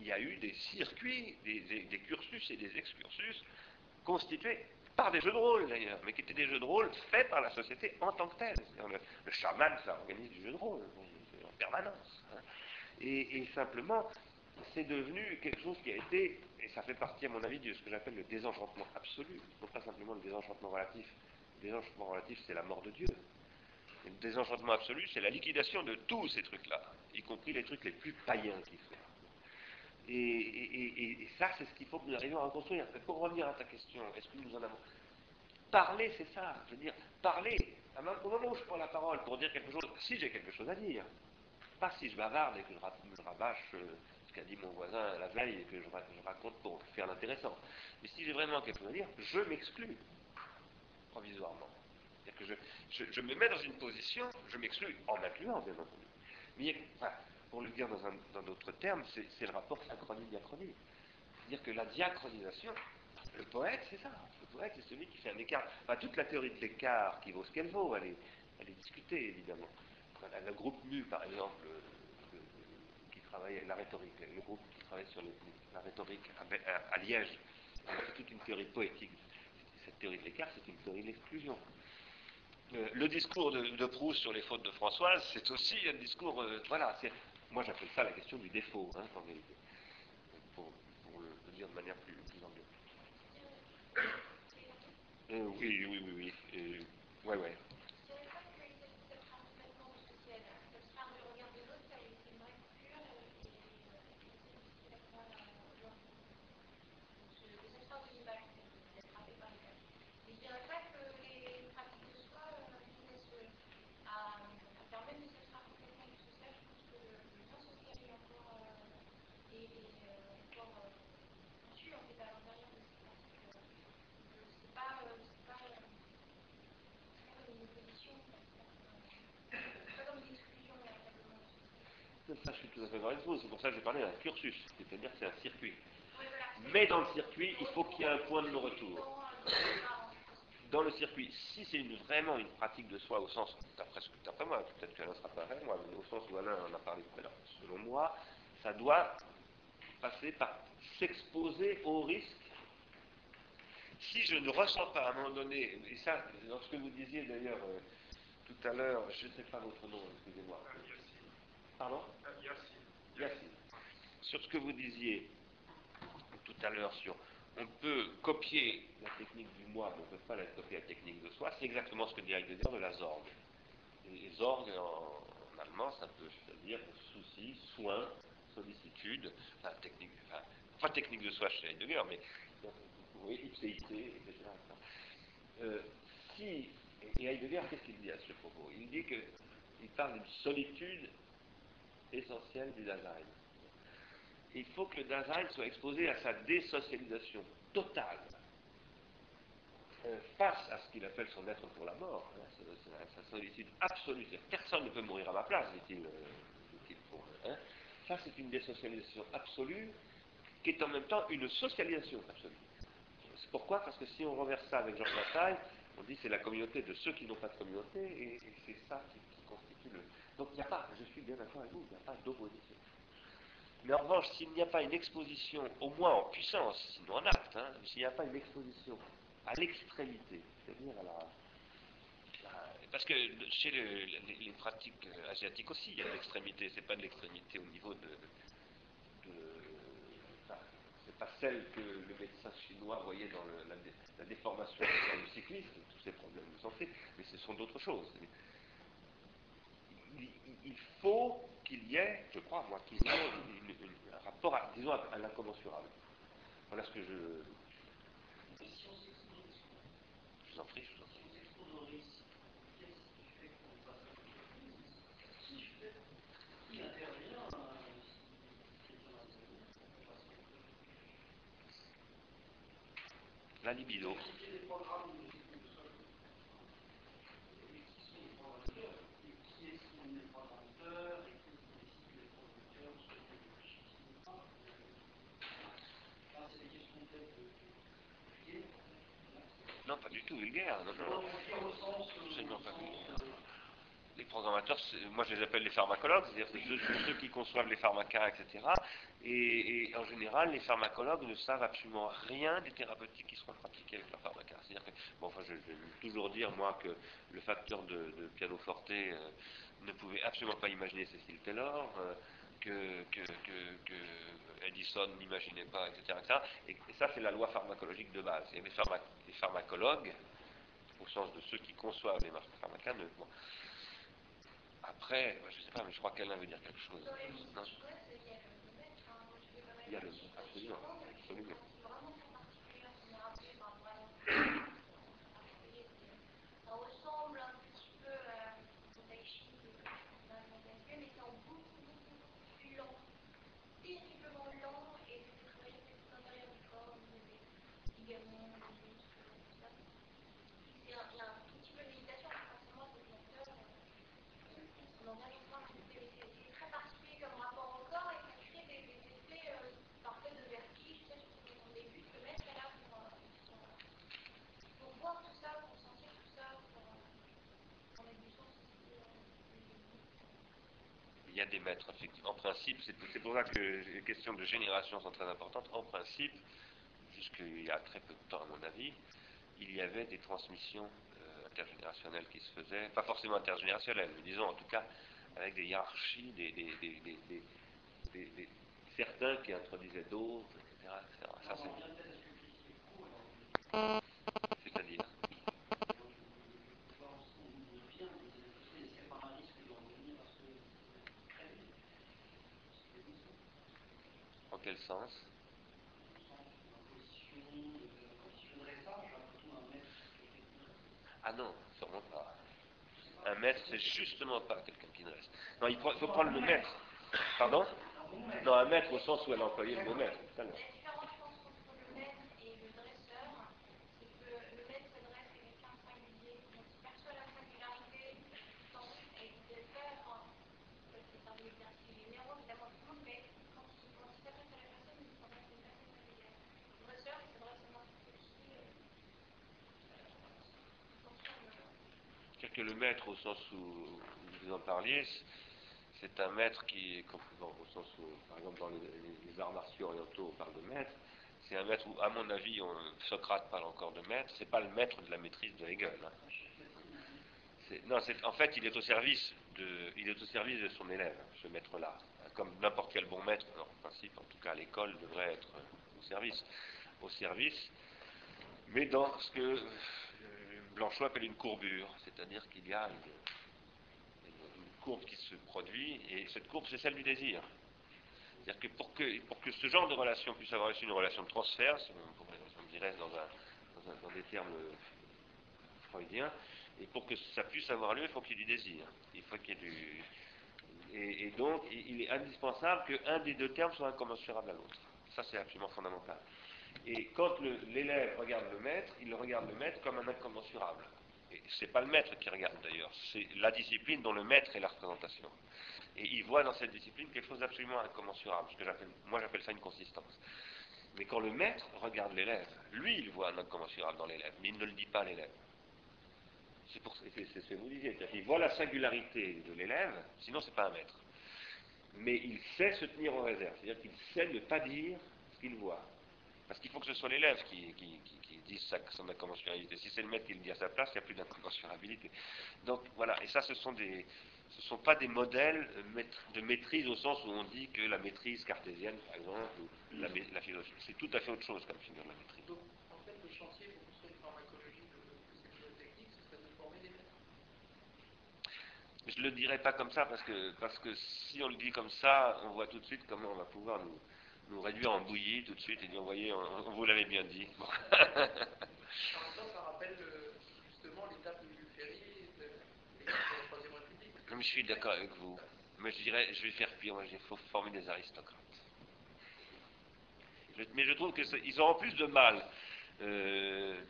il y a eu des circuits, des, cursus et des excursus constitués par des jeux de rôle d'ailleurs, mais qui étaient des jeux de rôle faits par la société en tant que telle. Le, le chaman, ça organise du jeu de rôle en permanence. hein. Et, et simplement, c'est devenu quelque chose qui a été, et ça fait partie à mon avis de ce que j'appelle le désenchantement absolu, non pas simplement le désenchantement relatif. Le désenchantement relatif, c'est la mort de Dieu. Le désenchantement absolu, c'est la liquidation de tous ces trucs-là, y compris les trucs les plus païens qui soient. Et, et- ça, c'est ce qu'il faut que nous arrivions à reconstruire. Pour revenir à ta question, est-ce que nous en avons Parler, c'est ça. Je veux dire, parler. Au moment où je prends la parole pour dire quelque chose, si j'ai quelque chose à dire, pas si je bavarde et que je, ra- je rabâche euh, ce qu'a dit mon voisin la veille et que je, je raconte pour faire l'intéressant. Mais si j'ai vraiment quelque chose à dire, je m'exclus provisoirement. C'est-à-dire que je, me mets dans une position, je m'exclus en m'incluant, bien entendu. Mais pour le dire dans d'autres termes, c'est le rapport synchronie-diachronie. C'est-à-dire que la diachronisation, le poète, c'est ça. Le poète, c'est celui qui fait un écart. Toute la théorie de l'écart qui vaut ce qu'elle vaut, elle est, discutée, évidemment. Le groupe MU, par exemple, euh, qui travaille la rhétorique, le groupe qui travaille sur la rhétorique à- à Liège, c'est toute une théorie poétique. Cette théorie de l'écart, c'est une théorie de l'exclusion. Euh, le discours de, Proust sur les fautes de Françoise, c'est aussi un discours, euh, voilà, moi j'appelle ça la question du défaut, hein, pour, pour le, dire de manière plus, plus. Euh, oui, oui, oui, oui, ouais, ouais. Je dirais pas que ce sera complètement social. Ce sera le regard de l'autre, c'est une vraie coupure et, et, euh, et c'est difficile à voir euh, aujourd'hui. Donc, je- et ce sera aussi l'image en fait, d'être frappé par les cas. Mais je dirais pas que les pratiques de soi euh, finissent euh, à, à faire même si ce sera complètement du social, je pense que le, le lien social est encore, euh, est, est, euh, encore euh, conçu en fait à l'intérieur de ces pratiques. euh. Donc, c'est pas, euh, c'est pas, euh, c'est pas comme une opposition, quoi. c'est pas comme, euh, c'est pas comme une exclusion véritablement. Ça, je suis tout à fait d'accord avec vous, c'est pour ça que j'ai parlé d'un cursus, c'est-à-dire c'est un circuit. Mais dans le circuit, il faut qu'il y ait un point de non-retour. Dans, le circuit, si c'est vraiment une pratique de soi au sens, d'après d'après moi, peut-être qu'Alain sera pas avec moi, mais au sens où Alain en a parlé tout à l'heure, selon moi, ça doit passer par s'exposer au risque. Si je ne ressens pas à un moment donné, et ça, dans ce que vous disiez d'ailleurs euh, tout à l'heure, je ne sais pas votre nom, excusez-moi. Yassine. Pardon Yassine. Merci. Sur ce que vous disiez tout à l'heure sur on peut copier la technique du moi, mais on ne peut pas la copier la technique de soi, c'est exactement ce que dit Heidegger de la Zorg. Et Zorg en, en allemand, ça peut se dire souci, soin, sollicitude, enfin technique, enfin, pas technique de soi chez Heidegger, mais oui, ipséité, etc. Euh, si, et Heidegger, qu'est-ce qu'il dit à ce propos? Il dit que il parle d'une solitude essentielle du Dasein. Il faut que le Dasein soit exposé à sa désocialisation totale euh, face à ce qu'il appelle son être pour la mort, hein, sa, solitude absolue. Personne ne peut mourir à ma place, dit-il. euh, hein. Ça, c'est une désocialisation absolue qui est en même temps une socialisation absolue. C'est pourquoi Parce que si on renverse ça avec Georges Bataille, on dit c'est la communauté de ceux qui n'ont pas de communauté, et, c'est ça qui constitue le. Donc il n'y a pas, je suis bien d'accord avec vous, il n'y a pas d'opposition. Mais en revanche, s'il n'y a pas une exposition, au moins en puissance, sinon en acte, hein, s'il n'y a pas une exposition à l'extrémité, c'est-à-dire à la, Parce que chez le- les, pratiques asiatiques aussi, il y a de l'extrémité, c'est pas de l'extrémité au niveau de. de enfin, c'est pas celle que le médecin chinois voyait dans la, la déformation du cyclisme, tous ces problèmes de santé, mais ce sont d'autres choses il, faut qu'il y ait, je crois, moi, qu'il y ait un rapport, à, disons, à, à l'incommensurable. Voilà ce que je. Je vous en prie, je vous en prie. La libido. Non, pas du tout vulgaire. Non, non. Absolument pas vulgaire. Les programmateurs, moi je les appelle les pharmacologues, c'est-à-dire c'est ceux, ceux qui conçoivent les pharmacas, etc. Et, et en général, les pharmacologues ne savent absolument rien des thérapeutiques qui seront pratiquées avec leurs pharmacas. C'est-à-dire que, bon, enfin, je, je vais toujours dire, moi, que le facteur de, de pianoforte euh, ne pouvait absolument pas imaginer Cécile Taylor, euh, que, que, que- que Edison n'imaginait pas, etc. etc. Et, et ça, c'est la loi pharmacologique de base. Et les, pharma- les pharmacologues, au sens de ceux qui conçoivent les marques pharmacas, ne, bon. Après, je sais pas, mais je crois qu'Alain veut dire quelque chose. Non il y a le hein, Il y a des maîtres. En principe, c'est pour ça que les questions de génération sont très importantes. En principe, jusqu'il y a très peu de temps, à mon avis, il y avait des transmissions euh, intergénérationnelles qui se faisaient, pas forcément intergénérationnelles, mais disons en tout cas avec des hiérarchies, des- certains qui introduisaient d'autres, etc. etc. Ça, c'est- C'est-à-dire En quel sens? Ah non, sûrement pas. Un maître, c'est justement pas quelqu'un qui ne reste. Non, il faut, prendre le maître. Pardon? Non, un maître au sens où elle a employé le mot maître tout à l'heure. La différence, je pense, entre le maître et le dresseur, c'est que le maître s'adresse à quelqu'un de singulier, donc il perçoit la singularité tout en et il peut le faire, enfin, c'est un exercice généraux, évidemment, tout le monde, mais quand il, quand il s'adresse à la personne, il s'adresse à une personne singulière. Le dresseur, il s'adresse à n'importe qui, euh, euh, attention, euh, C'est-à-dire le maître, au sens où vous en parliez, c'est un maître qui au sens où, par exemple, dans les, arts martiaux orientaux, on parle de maître. C'est un maître où, à mon avis, on- Socrate parle encore de maître. C'est pas le maître de la maîtrise de Hegel. hein. Non, en fait, il est au service de, il est au service de son élève, ce maître-là. Comme n'importe quel bon maître, en principe, en tout cas l'école, devrait être au service, au service, mais dans ce que Blanchot appelle une courbure, c'est-à-dire qu'il y a une, courbe qui se produit, et cette courbe, c'est celle du désir. C'est-à-dire que pour, que pour que ce genre de relation puisse avoir une relation de transfert, si on, pourrait- on dirait dans, un- dans des termes freudiens, et pour que ça puisse avoir lieu, il faut qu'il y ait du désir. Il faut qu'il y ait du... Et, et donc, il est indispensable qu'un des deux termes soit incommensurable à l'autre. Ça, c'est absolument fondamental. Et quand l'élève regarde le maître, il regarde le maître comme un incommensurable. Et c'est pas le maître qui regarde d'ailleurs, c'est la discipline dont le maître est la représentation. Et il voit dans cette discipline quelque chose d'absolument incommensurable, ce que moi j'appelle ça une consistance. Mais quand le maître regarde l'élève, lui il voit un incommensurable dans l'élève, mais il ne le dit pas à l'élève. C'est ce que vous disiez, qu'il voit la singularité de l'élève, sinon c'est pas un maître. Mais il sait se tenir en réserve, c'est-à-dire qu'il sait ne pas dire ce qu'il voit. Parce qu'il faut que ce soit l'élève qui, qui, qui- qui dise sa, son incommensurabilité. Si c'est le maître qui le dit à sa place, il n'y a plus d'incommensurabilité. Donc voilà, et ça ce sont des. Ce ne sont pas des modèles euh, de maîtrise au sens où on dit que la maîtrise cartésienne, par exemple, ou la, philosophie, c'est tout à fait autre chose comme figure de la maîtrise. Donc, en fait, le chantier pour construire une pharmacologie de, cette ce serait de former des maîtres. Je ne le dirais pas comme ça parce que, parce que si on le dit comme ça, on voit tout de suite comment on va pouvoir nous, nous réduire en bouillie tout de suite et dire, voyez, on, vous l'avait bien dit. Bon. Même temps, ça rappelle justement l'étape de Ferry la Troisième République. Je suis d'accord avec vous. Mais je dirais, je vais faire pire, il faut former des aristocrates. Je- mais je trouve qu'ils auront plus de mal Euh,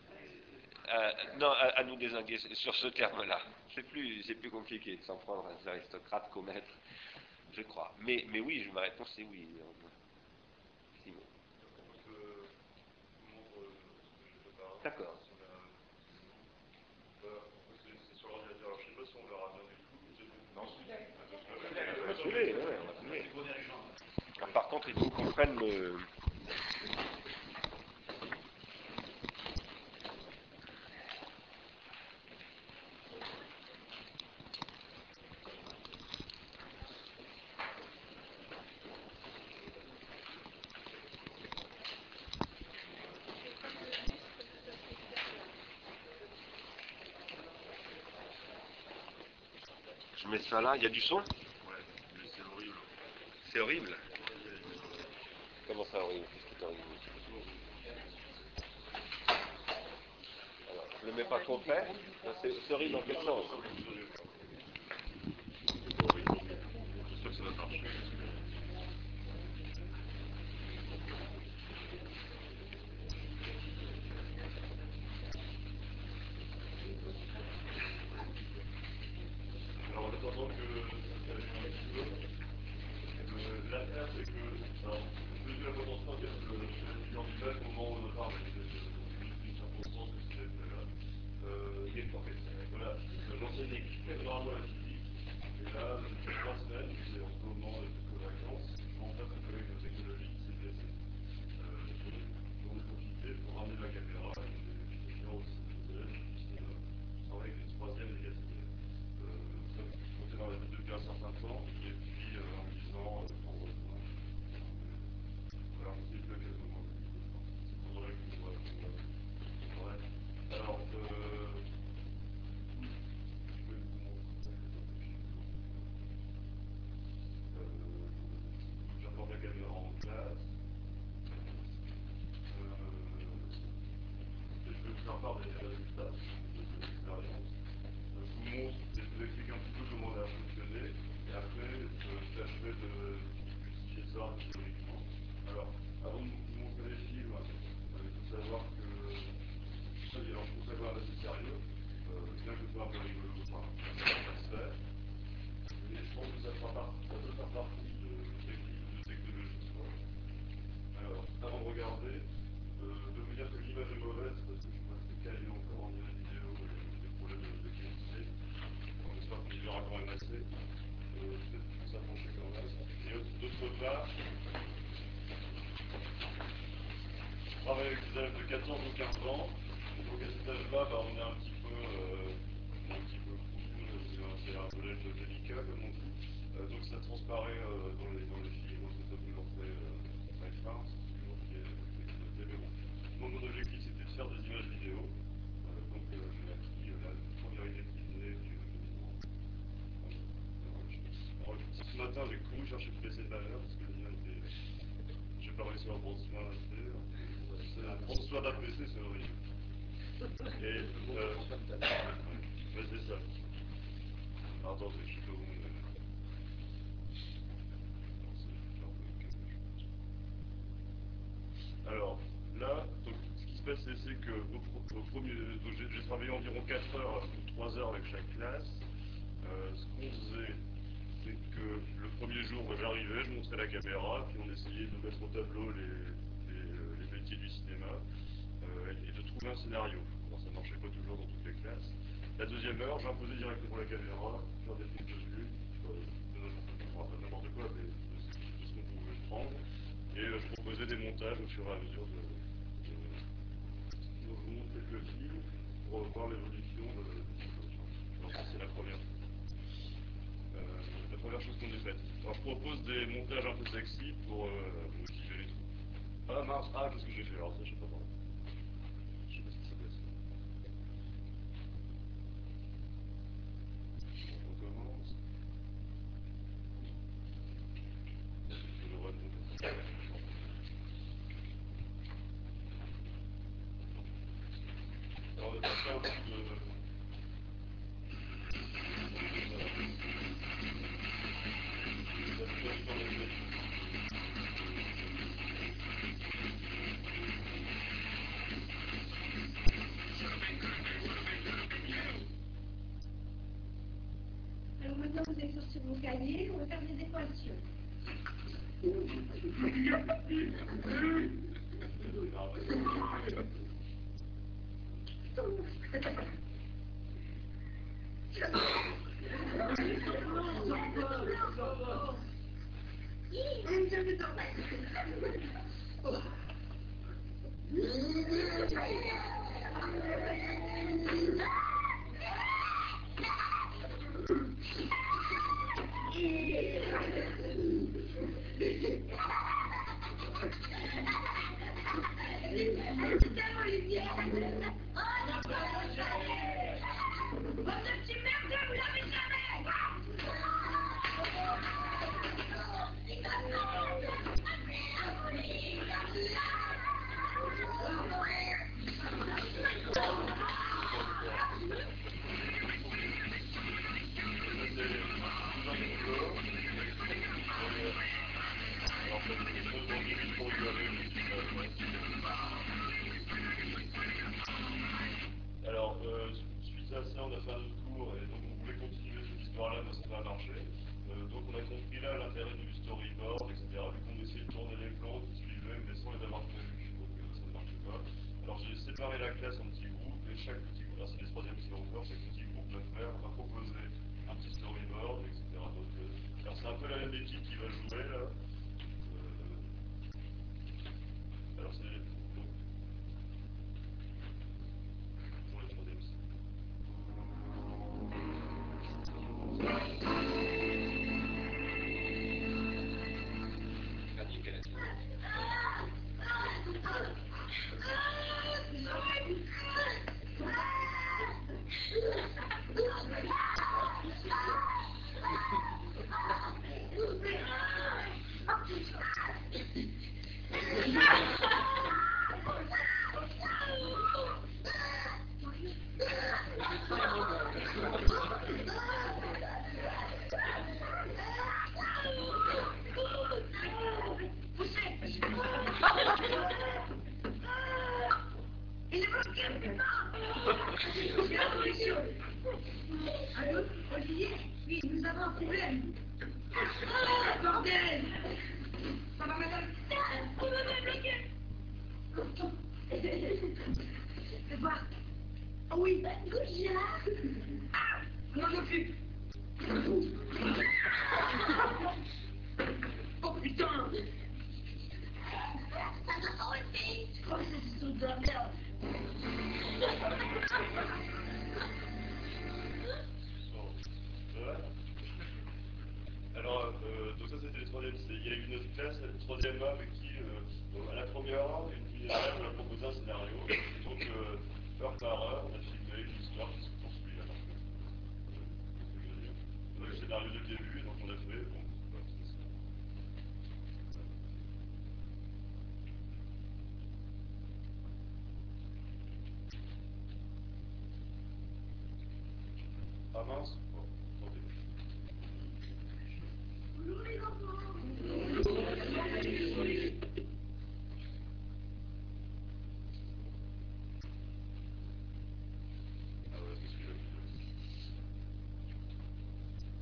à- non, à, à nous désinguer sur ce terme-là. C'est plus, plus compliqué de s'en prendre à des aristocrates qu'aux maîtres, je crois. Mais, mais oui, ma réponse c'est oui. néanmoins. Simon. On peut vous montre euh, ce que je prépare. D'accord. C'est sur l'ordinateur. Je ne sais pas si on verra bien du tout. Non, On va saouler, ouais, on va saouler. Par contre, il faut qu'on prenne le. Je mets ça là, il y a du son Ouais, mais c'est horrible. C'est horrible. Comment ça horrible? Qu'est-ce qui Alors, je le mets pas trop près. C'est c'est horrible dans quel sens de 14 ou 15 ans. Donc à cet âge-là, bah, on est un petit peu, euh, un petit peu cool, c'est un, c'est un collège délicat comme on dit. Euh, donc ça transparaît euh, dans, les, dans les films, c'est pas toujours très, euh, très fin, c'est toujours bon. Moi, mon objectif c'était de faire des images vidéo. Euh, donc euh, j'ai acquis euh, la première idée qui venait du alors, ce matin, j'ai couru chercher le PC de valeur parce que le mien était. J'ai pas réussi à en prendre soin d'acheter. C'est- Prendre soin d'un PC, c'est. Et. Euh, c'est ça. Alors, attendez, je sais pas où on est. Non, c'est- quelque chose. Alors, là, ce qui se passe, c'est- que premier, j'ai travaillé environ 4 heures ou 3 heures avec chaque classe. Euh, ce qu'on faisait, c'est que le premier jour, j'arrivais, je montrais la caméra, puis on essayait de mettre au tableau les, euh, les métiers du cinéma euh, et de trouver un scénario. Ça ne marchait pas toujours dans toutes les classes. La deuxième heure, j'imposais directement la caméra, faire des prises de vue, euh, de n'importe quoi, de mais de, ce- de qu'on pouvait prendre. Et euh, je proposais des montages au fur et à mesure de. de... Donc, je vous films pour voir l'évolution de, de c'est la première chose. Euh, la première chose qu'on ait faite. Je propose des montages un peu sexy pour euh, motiver les troupes. Ah mince, ah, qu'est-ce que j'ai fait Alors, ça, je sais pas Yeah.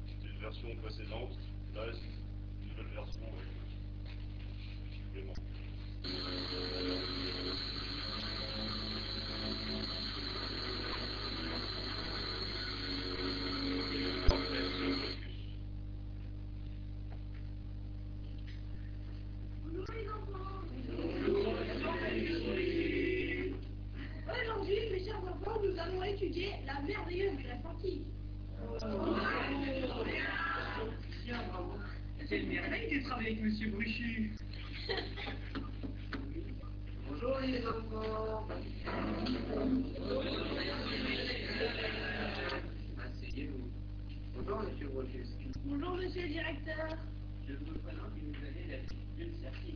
C'était une version précédente. exactly.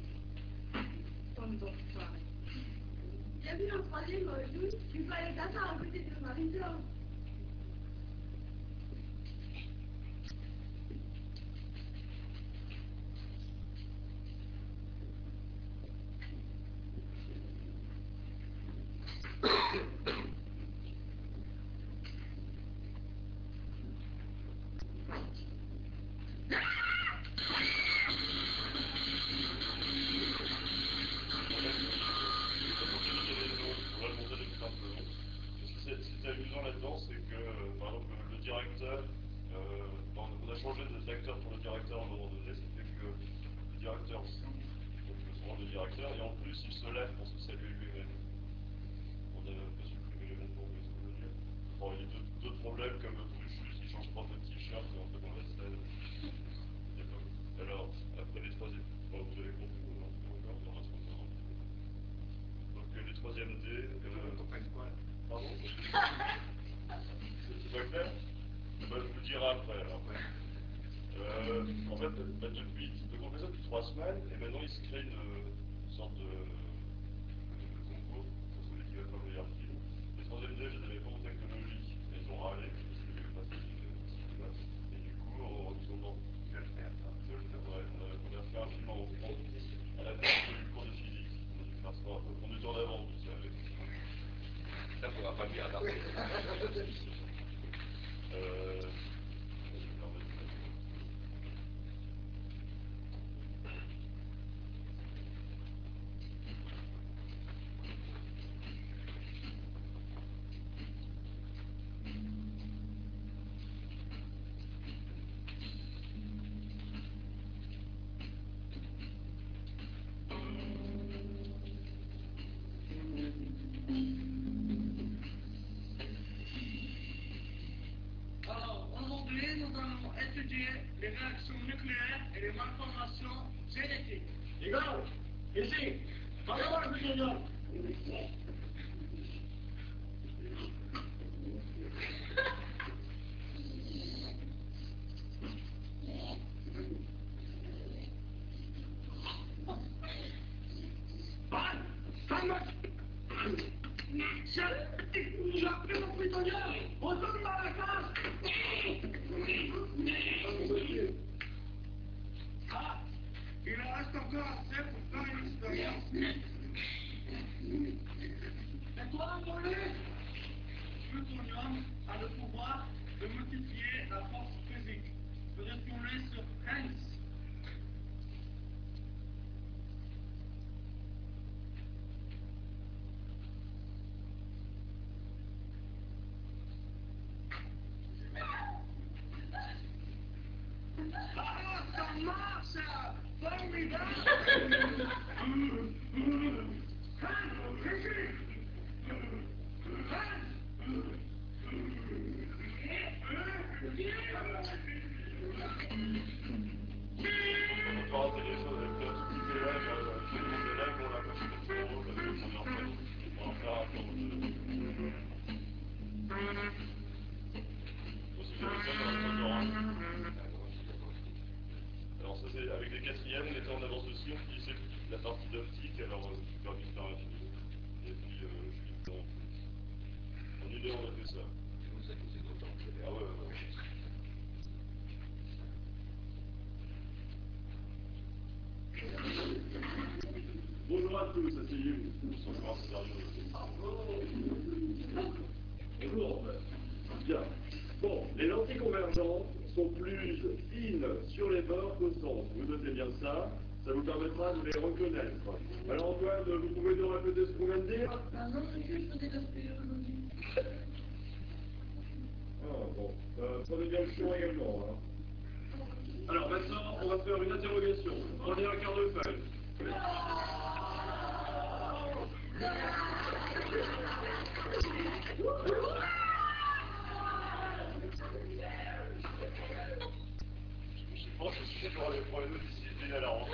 Et maintenant il se crée une sorte de L'entreprise nous allons étudier les réactions nucléaires et les malformations génétiques. Les gars, ici, parlez-moi, ingénieur. ça, vous permettra de les reconnaître. Alors Antoine, vous pouvez nous répéter ce qu'on vient de dire? Ah, bon, prenez bien le également. Alors maintenant, on va faire une interrogation. On est à quart de feuille. 觉得我们。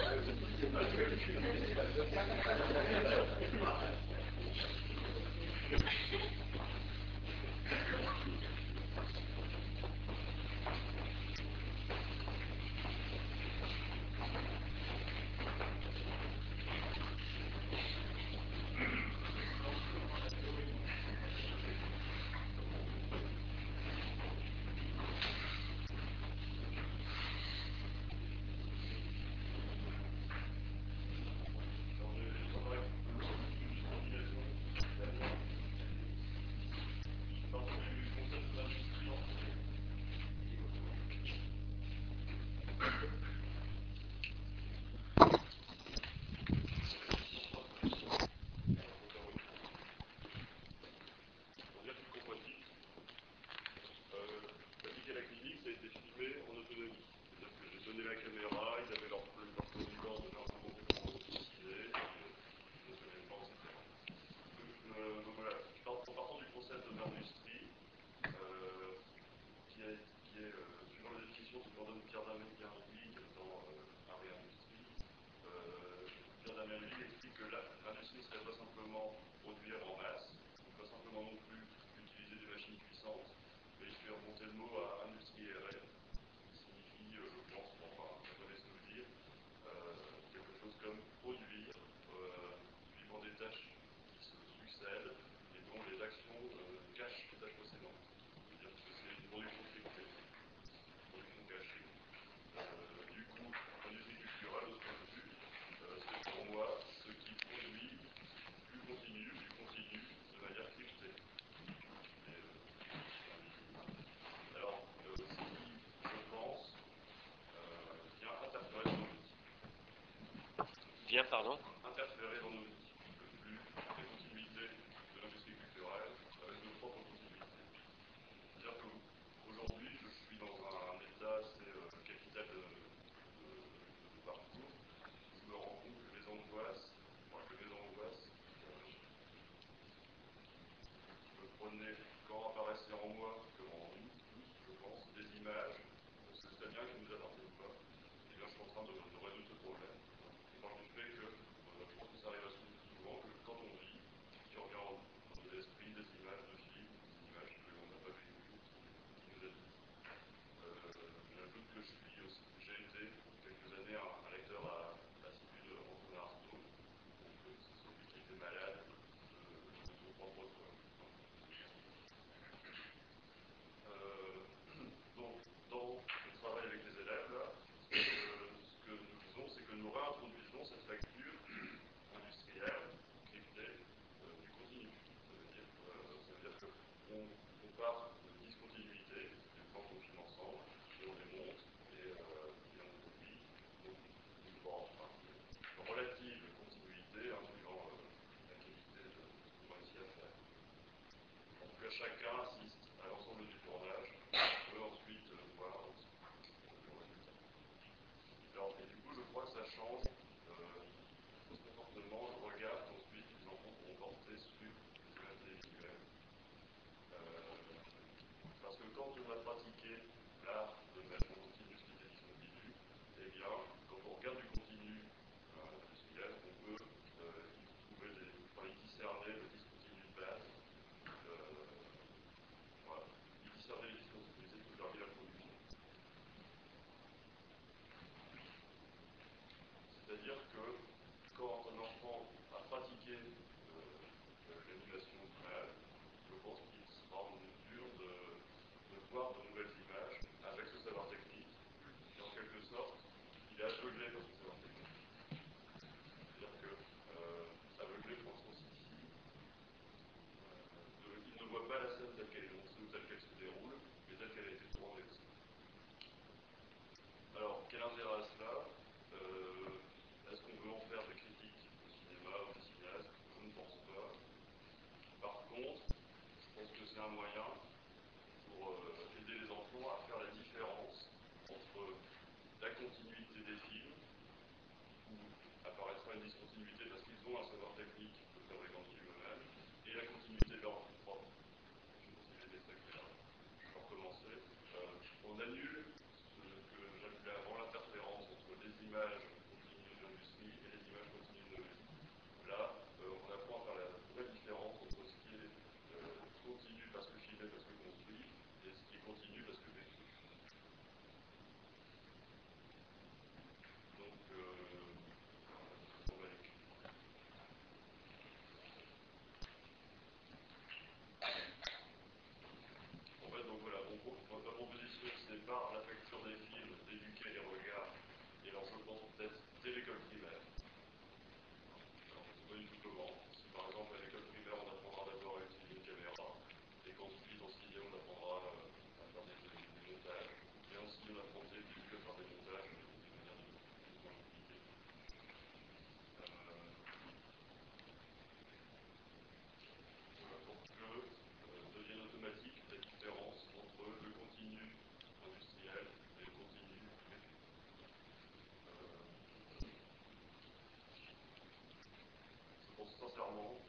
Bien, pardon Interférer dans nos flux, les continuités de l'industrie culturelle avec nos propres continuités. C'est-à-dire je suis dans un état assez euh, capital de, de, parcours. Je me rends compte que les angoisses, enfin, que les angoisses, euh, je prenais, quand apparaissaient en moi, que en nous tous, je pense, des images, c'est-à-dire qui nous appartiennent pas. Et bien, je suis en train de like God. wealth Volgens de totalmente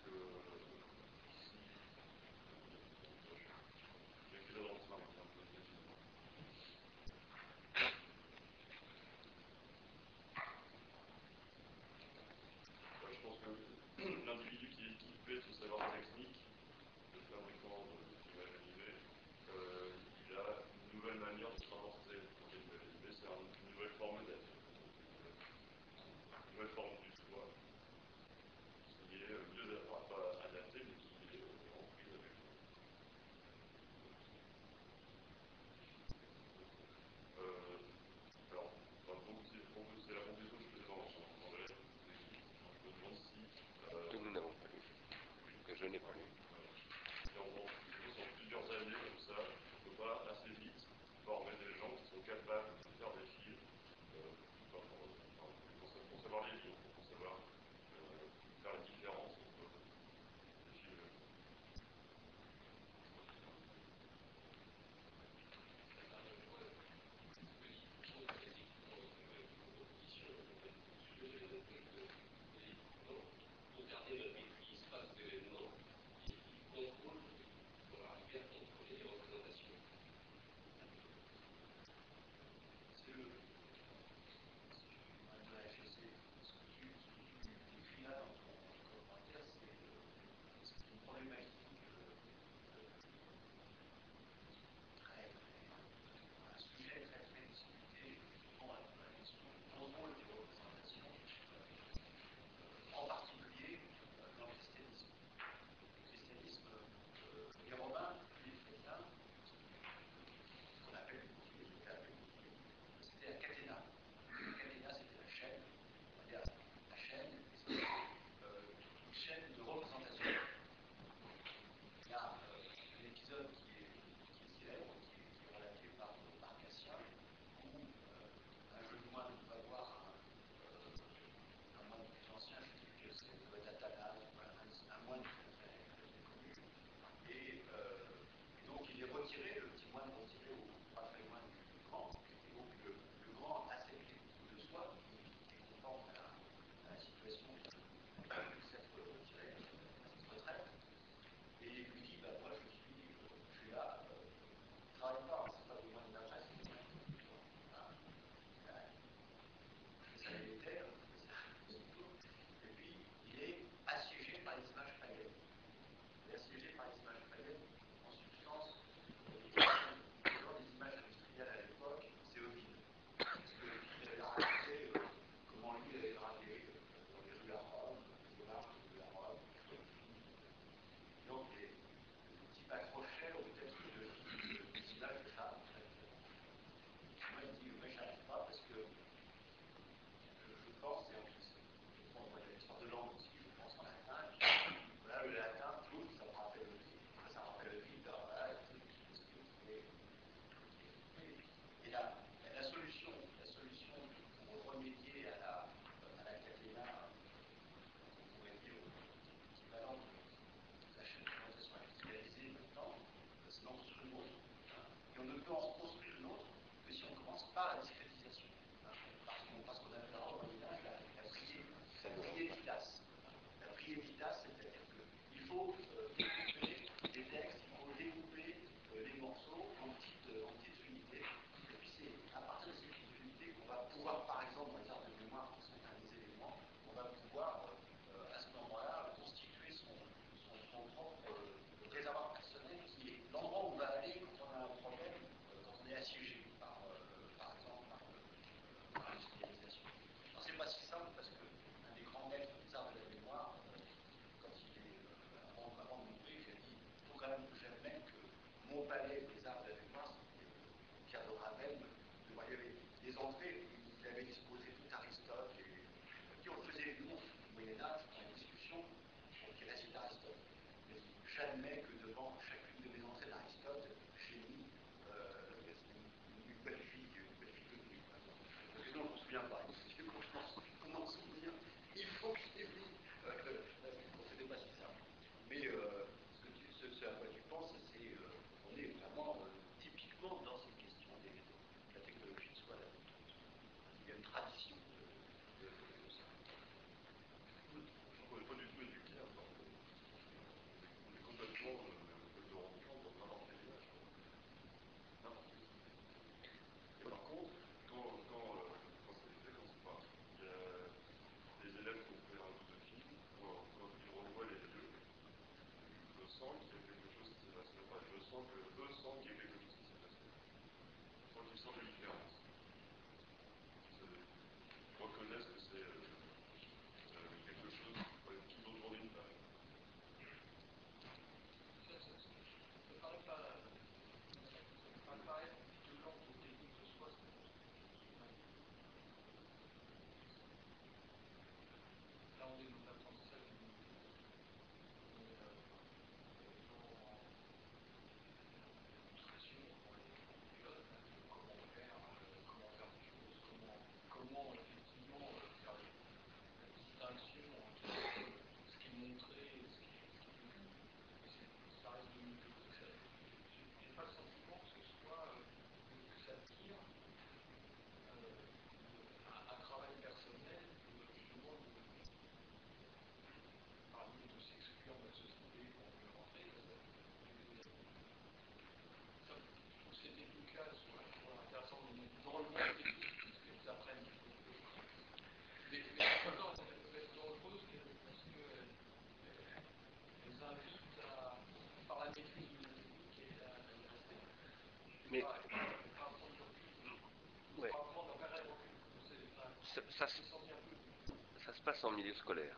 ça, se passe en milieu scolaire.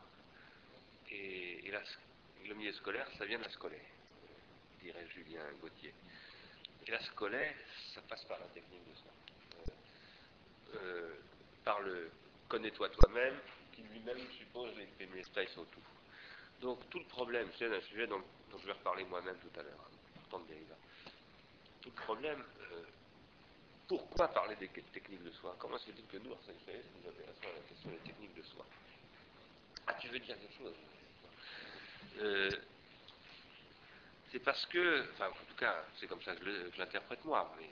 Et, le milieu scolaire, ça vient de la scolaire, dirait Julien Gauthier. Et la scolaire, ça passe par la technique de ça. Euh, euh, par le connais-toi toi-même, qui lui-même suppose les au tout. Donc tout le problème, c'est un sujet dont, je vais reparler moi-même tout à l'heure, hein, tout le problème, euh, pourquoi parler des techniques de soi Comment se fait-il que nous, enseignants nous intéressons à la question des techniques de soi Ah, tu veux dire quelque chose? Euh, c'est parce que, enfin, en tout cas, c'est comme ça que je l'interprète moi, mais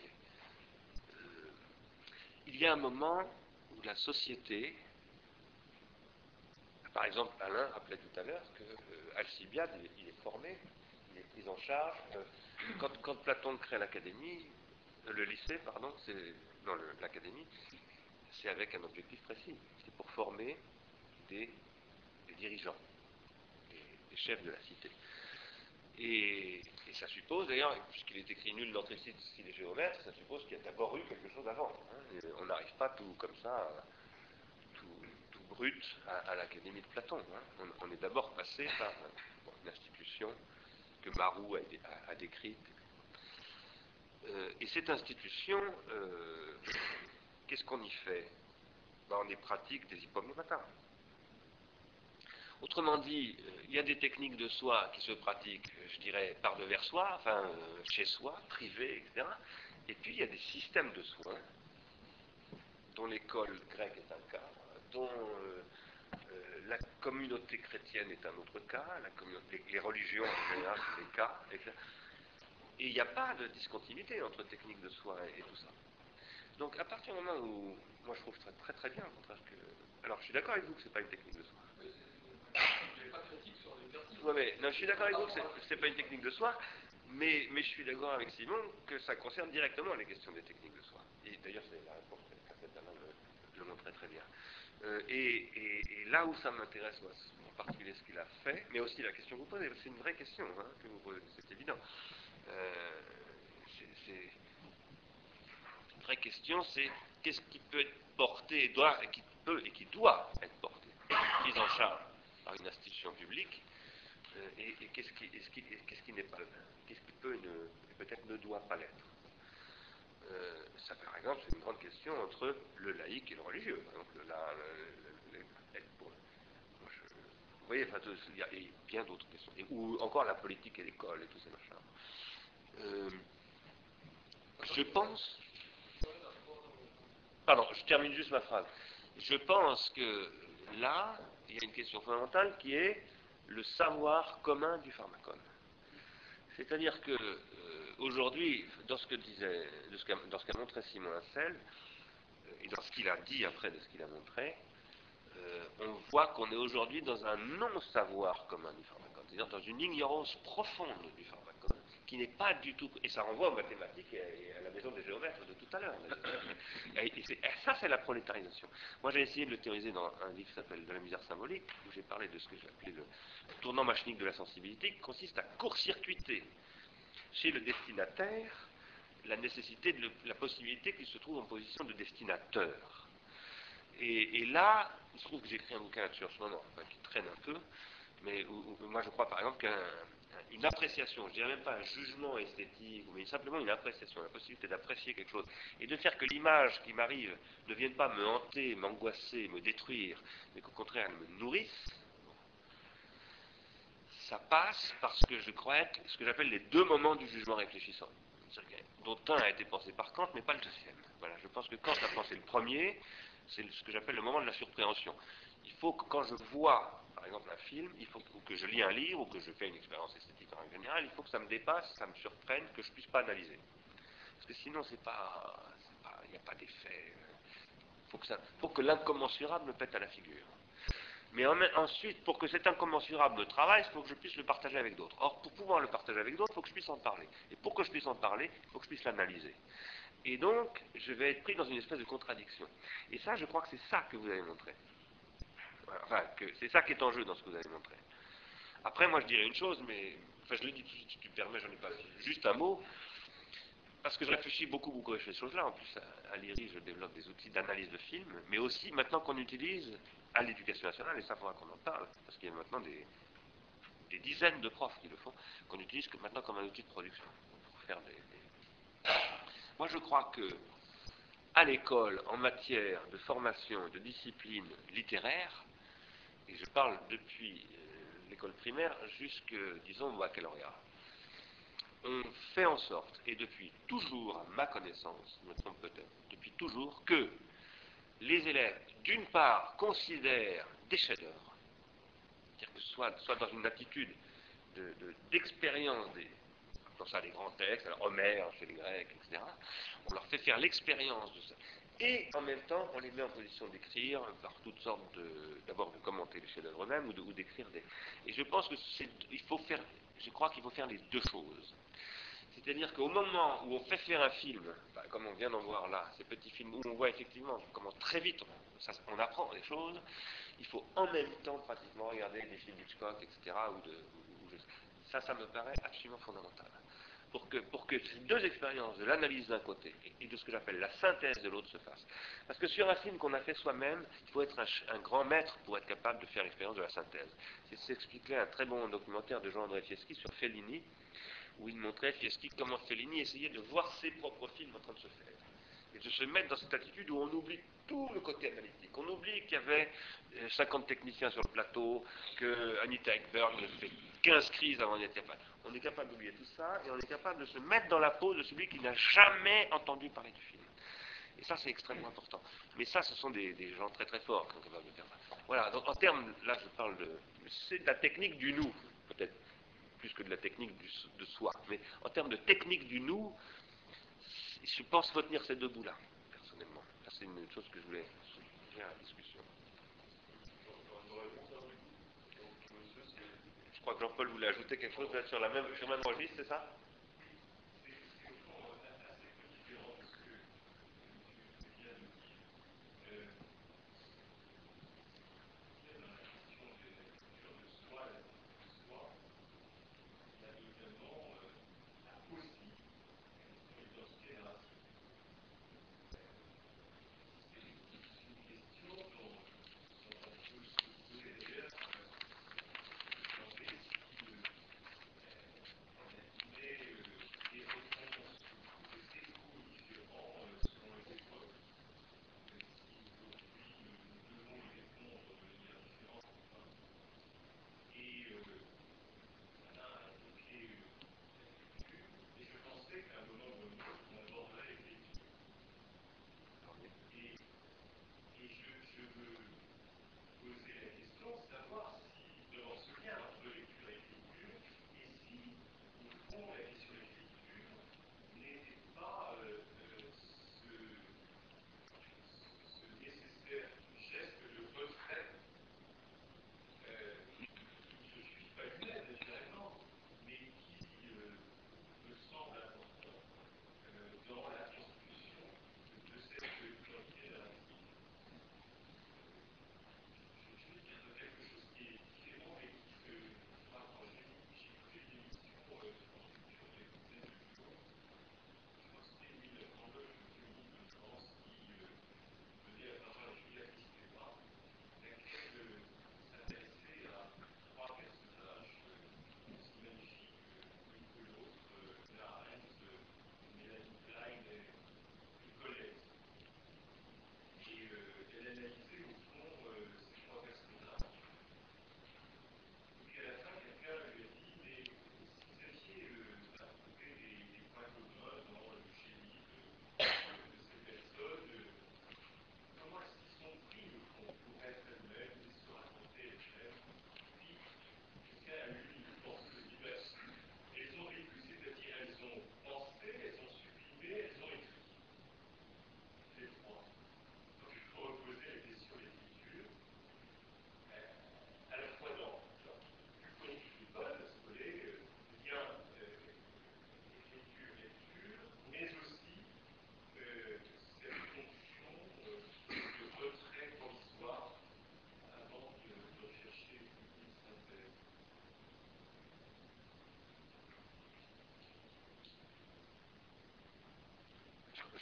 euh, il y a un moment où la société, par exemple, Alain rappelait tout à l'heure que euh, Alcibiade, il, est formé, il est pris en charge. quand Platon crée l'académie, le lycée, pardon, c'est non l'académie, c'est avec un objectif précis, c'est pour former des, dirigeants, des chefs de la cité. Et, ça suppose, d'ailleurs, puisqu'il est écrit nul d'entrée s'il est géomètre, ça suppose qu'il y a d'abord eu quelque chose avant. Hein. on n'arrive pas tout comme ça, tout, brut, à, l'Académie de Platon. Hein. On, est d'abord passé par une institution que Marou a, décrite. Euh, et cette institution, euh, qu'est-ce qu'on y fait? Ben, On y pratique des hippomnématas. Autrement dit, euh, il y a des techniques de soi qui se pratiquent, je dirais, par devers soi, enfin, chez soi, privé, etc. Et puis, il y a des systèmes de soins, dont l'école grecque est un cas, dont la communauté chrétienne est un autre cas, les religions en général, c'est des cas, etc. Et il n'y a pas de discontinuité entre techniques de soins et, tout ça. Donc, à partir du moment où, moi je trouve très très, très bien, au contraire que. Alors, je suis d'accord avec vous que ce n'est pas une technique de soins non, je suis d'accord avec vous que ce n'est pas une technique de soi, mais, mais je suis d'accord avec Simon que ça concerne directement les questions des techniques de soi. Et d'ailleurs, c'est la réponse que le, le montrait très bien. Euh, et, là où ça m'intéresse, en particulier ce qu'il a fait, mais aussi la question que vous posez, c'est une vraie question hein, que vous posez, c'est évident. Euh, c'est, une vraie question, c'est qu'est-ce qui peut être porté et, et qui peut et qui doit être porté, pris en charge par une institution publique, euh, et, qu'est-ce qui, n'est pas, qu'est-ce qui peut peut-être ne doit pas l'être. Euh, ça, par exemple, c'est une grande question entre le laïc et le religieux. vous voyez, il y a bien d'autres questions. ou encore la politique et l'école et tous ces machins. Euh, je pense. Pardon, je termine juste ma phrase. Je pense que là, il y a une question fondamentale qui est le savoir commun du pharmacone. C'est-à-dire que euh, aujourd'hui, dans ce que disait, dans qu'a montré Simon Hassel, euh, et dans ce qu'il a dit après de ce qu'il a montré, on voit qu'on est aujourd'hui dans un non-savoir commun du pharmacone, c'est-à-dire dans une ignorance profonde du pharmacone qui n'est pas du tout. Et ça renvoie aux mathématiques et à la maison des géomètres de tout à l'heure. ça, c'est la prolétarisation. Moi, j'ai essayé de le théoriser dans un livre qui s'appelle De la misère symbolique, où j'ai parlé de ce que j'ai appelé le tournant machinique de la sensibilité, qui consiste à court-circuiter chez le destinataire la nécessité, de la possibilité qu'il se trouve en position de destinateur. Et, là, il se trouve que j'ai écrit un bouquin là-dessus ce moment, qui traîne un peu, mais moi je crois par exemple qu'un une appréciation, je dirais même pas un jugement esthétique, mais simplement une appréciation, la possibilité d'apprécier quelque chose, et de faire que l'image qui m'arrive ne vienne pas me hanter, m'angoisser, me détruire, mais qu'au contraire elle me nourrisse, ça passe parce que je crois être ce que j'appelle les deux moments du jugement réfléchissant, dont un a été pensé par Kant, mais pas le deuxième. Voilà, je pense que Kant a pensé le premier, c'est ce que j'appelle le moment de la surpréhension. Il faut que quand je vois par exemple un film, il faut que, je lis un livre ou que je fais une expérience esthétique en général, il faut que ça me dépasse, ça me surprenne, que je ne puisse pas analyser. Parce que sinon, il n'y a pas d'effet. Il faut que, l'incommensurable me pète à la figure. Mais ensuite, pour que cet incommensurable travaille, il faut que je puisse le partager avec d'autres. Or, pour pouvoir le partager avec d'autres, il faut que je puisse en parler. Et pour que je puisse en parler, il faut que je puisse l'analyser. Et donc, je vais être pris dans une espèce de contradiction. Et ça, je crois que c'est ça que vous avez montré. Enfin, c'est ça qui est en jeu dans ce que vous avez montré. Après, moi, je dirais une chose, mais enfin, je le dis tout de suite, si tu permets, j'en ai pas juste un mot. Parce que je réfléchis beaucoup, beaucoup à ces choses-là. En plus, à, l'IRI, je développe des outils d'analyse de films, mais aussi maintenant qu'on utilise à l'éducation nationale, et ça faudra qu'on en parle, parce qu'il y a maintenant des, dizaines de profs qui le font, qu'on utilise que maintenant comme un outil de production pour faire des... Moi, je crois que à l'école, en matière de formation et de discipline littéraire, et je parle depuis euh, l'école primaire jusque, disons, au baccalauréat. On fait en sorte, et depuis toujours, à ma connaissance, je me trompe peut-être, depuis toujours, que les élèves, d'une part, considèrent des chefs-d'œuvre, c'est-à-dire que soit, soit dans une attitude d'expérience des, ça des grands textes, alors Homère chez les Grecs, etc. On leur fait faire l'expérience de ça. Et en même temps, on les met en position d'écrire par toutes sortes de. D'abord de commenter les chefs-d'œuvre eux-mêmes ou d'écrire des. Et je pense que c'est. Il faut faire. Je crois qu'il faut faire les deux choses. C'est-à-dire qu'au moment où on fait faire un film, bah, comme on vient d'en voir là, ces petits films où on voit effectivement comment très vite on, apprend des choses, il faut en même temps pratiquement regarder des films d'Hitchcock, etc. De, ça, ça me paraît absolument fondamental. Pour que, pour que ces deux expériences de l'analyse d'un côté et de ce que j'appelle la synthèse de l'autre se fassent. Parce que sur un film qu'on a fait soi-même, il faut être un, grand maître pour être capable de faire l'expérience de la synthèse. C'est ce qu'expliquait un très bon documentaire de Jean-André Fieschi sur Fellini, où il montrait Fieschi comment Fellini essayait de voir ses propres films en train de se faire. Et de se mettre dans cette attitude où on oublie tout le côté analytique. On oublie qu'il y avait 50 euh, techniciens sur le plateau, que Anita Ekberg fait 15 crises avant d'être capable. On est capable d'oublier tout ça et on est capable de se mettre dans la peau de celui qui n'a jamais entendu parler du film. Et ça, c'est extrêmement important. Mais ça, ce sont des, gens très très forts qui sont capables de faire ça. Voilà, donc en termes, là je parle de. C'est de la technique du nous, peut-être plus que de la technique de soi. Mais en termes de technique du nous, je pense retenir ces deux bouts-là, personnellement. c'est une chose que je voulais souligner à la discussion. Je crois que Jean-Paul voulait ajouter quelque chose sur, la même, sur le même registre, c'est ça?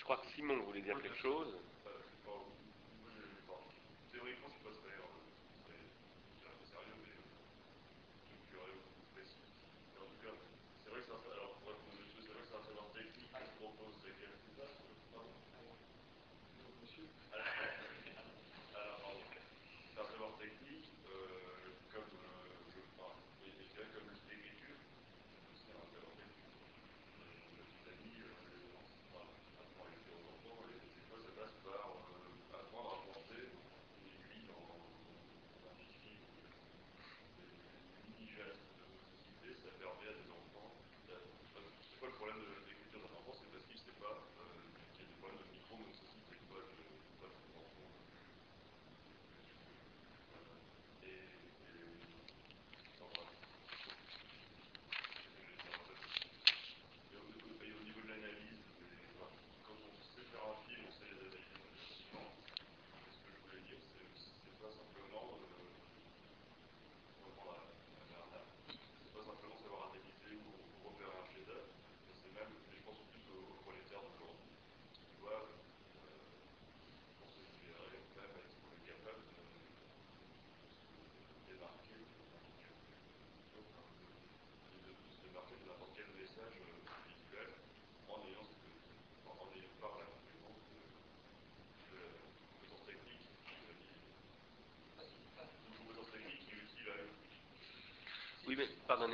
Crois que Simon voulait dire quelque chose.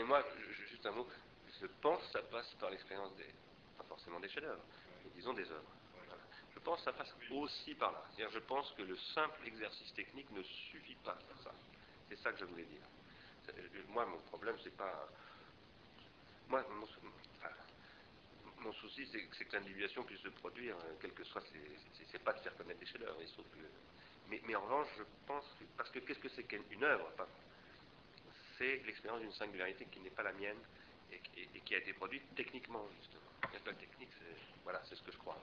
Pardonnez-moi, juste un mot. Je pense que ça passe par l'expérience des, pas forcément des chefs-d'œuvre, mais disons des œuvres. Je pense que ça passe aussi par là. C'est-à-dire, je pense que le simple exercice technique ne suffit pas faire ça. C'est ça que je voulais dire. Moi, mon problème, c'est pas. Moi, mon, souci, c'est que l'individuation puisse se produire, euh, quel que soit, c'est pas de faire connaître des chefs-d'œuvre. Mais, en revanche, je pense que. Parce que qu'est-ce que c'est qu'une œuvre C'est l'expérience d'une singularité qui n'est pas la mienne et, qui a été produite techniquement, justement. La technique, voilà, c'est ce que je crois.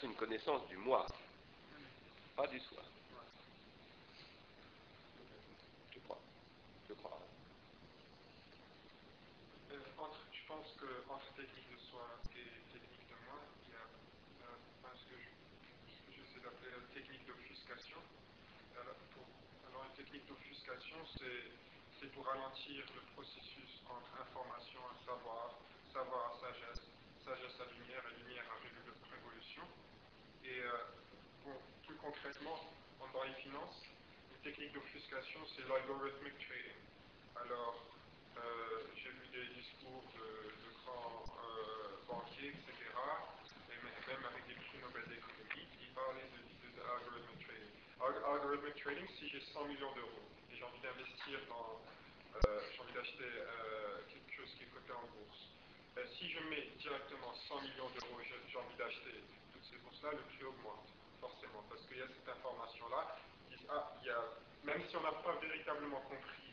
C'est une connaissance du moi, pas du soi. Je crois. Je crois. Euh, entre, je pense qu'entre technique de soi et technique de moi, il y a euh, ce que j'essaie d'appeler la technique d'offuscation. Alors, alors, une technique d'offuscation, c'est pour ralentir le processus entre information et savoir, savoir à sagesse, sagesse à lumière et lumière à révolution. Et euh, bon, plus concrètement, dans les finances, une technique d'offuscation, c'est l'algorithmic trading. Alors, euh, j'ai vu des discours de, grands euh, banquiers, etc., et même avec des prix Nobel d'économie, qui parlaient de, algorithmic trading. algorithmic trading, si j'ai 100 millions d'euros et j'ai envie d'investir dans, j'ai envie d'acheter quelque chose qui est coté en bourse, si je mets directement 100 millions d'euros et j'ai envie d'acheter toutes ces bourses-là, le prix augmente, forcément, parce qu'il y a cette information-là. Ah, même si on n'a pas véritablement compris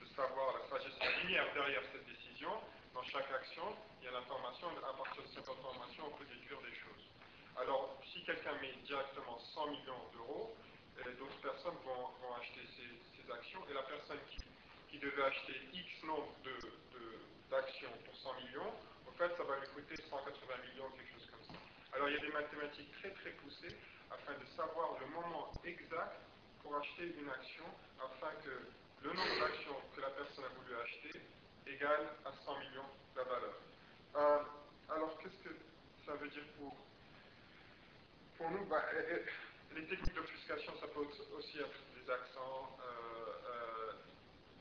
de savoir la sagesse linéaire derrière cette décision, dans chaque action, il y a l'information, à partir de cette information, on peut déduire des choses. Alors, si quelqu'un met directement 100 millions d'euros, eh, d'autres personnes vont, acheter ces, actions, et la personne qui, devait acheter X nombre d'actions pour 100 millions, en fait, ça va lui coûter 180 millions, quelque chose comme ça. Alors, il y a des mathématiques très très poussées afin de savoir le moment exact pour acheter une action, afin que le nombre d'actions que la personne a voulu acheter égale à 100 millions la valeur. Euh, alors, qu'est-ce que ça veut dire pour, pour nous? Bah, Les techniques d'obfuscation, ça peut aussi être des accents, euh, euh,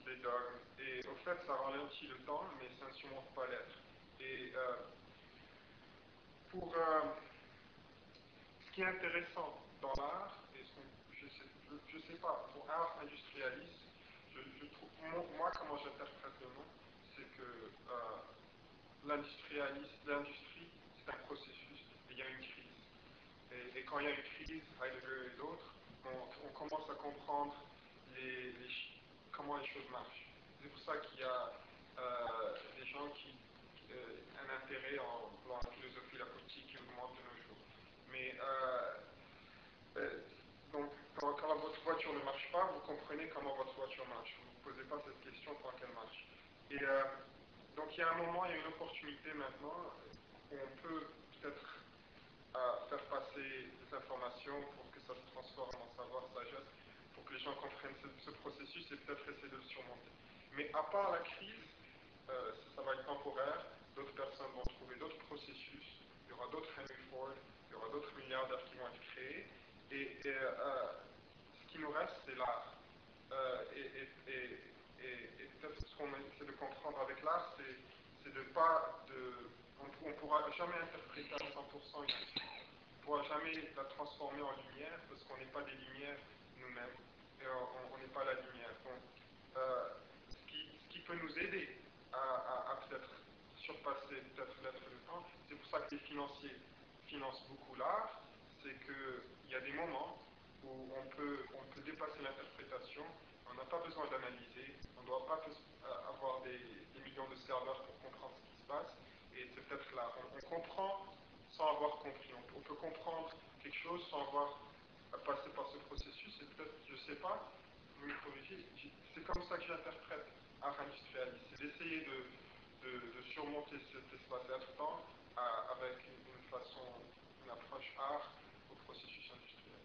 des dogmes, et au fait, ça ralentit le temps, mais ça ne surmonte pas l'être. Pour euh, ce qui est intéressant dans l'art, et je ne sais, pas, pour art industrialiste, je, moi, comment j'interprète le nom, c'est que euh, l'industrie, c'est un processus, et il y a une crise. Et, quand il y a une crise, Heidegger et d'autres, on, commence à comprendre comment les choses marchent. C'est pour ça qu'il y a euh, des gens qui euh, un intérêt en, la philosophie, la politique qui augmente de nos jours. Mais euh, donc, quand, votre voiture ne marche pas, vous comprenez comment votre voiture marche. Vous ne vous posez pas cette question tant qu'elle marche. Et donc, il y a un moment, il y a une opportunité maintenant où on peut peut-être faire passer des informations pour que ça se transforme en savoir, sagesse, pour que les gens comprennent ce processus et peut-être essayer de le surmonter. Mais à part la crise, euh, ça, va être temporaire, d'autres personnes vont trouver d'autres processus, il y aura d'autres Henry Ford, il y aura d'autres milliardaires qui vont être créés, et, euh, ce qui nous reste, c'est l'art. Euh, et, peut-être ce qu'on essaie de comprendre avec l'art, c'est de ne pas. On ne pourra jamais interpréter à 100% une. On ne pourra jamais la transformer en lumière parce qu'on n'est pas des lumières nous-mêmes. Et on n'est pas la lumière. Donc, euh, ce, qui, peut nous aider à peut-être surpasser tout à fait temps. C'est pour ça que les financiers financent beaucoup l'art, c'est qu'il y a des moments où on peut, dépasser l'interprétation, on n'a pas besoin d'analyser, on ne doit pas euh, avoir des, millions de serveurs pour comprendre ce qui se passe, et c'est peut-être là, on, on, comprend sans avoir compris, on, on, peut comprendre quelque chose sans avoir passé par ce processus, et peut-être, je ne sais pas, vous me corrigez, c'est comme ça que j'interprète art industrialiste, c'est d'essayer de de, surmonter cet espace absent avec une façon, une approche art au processus industriel.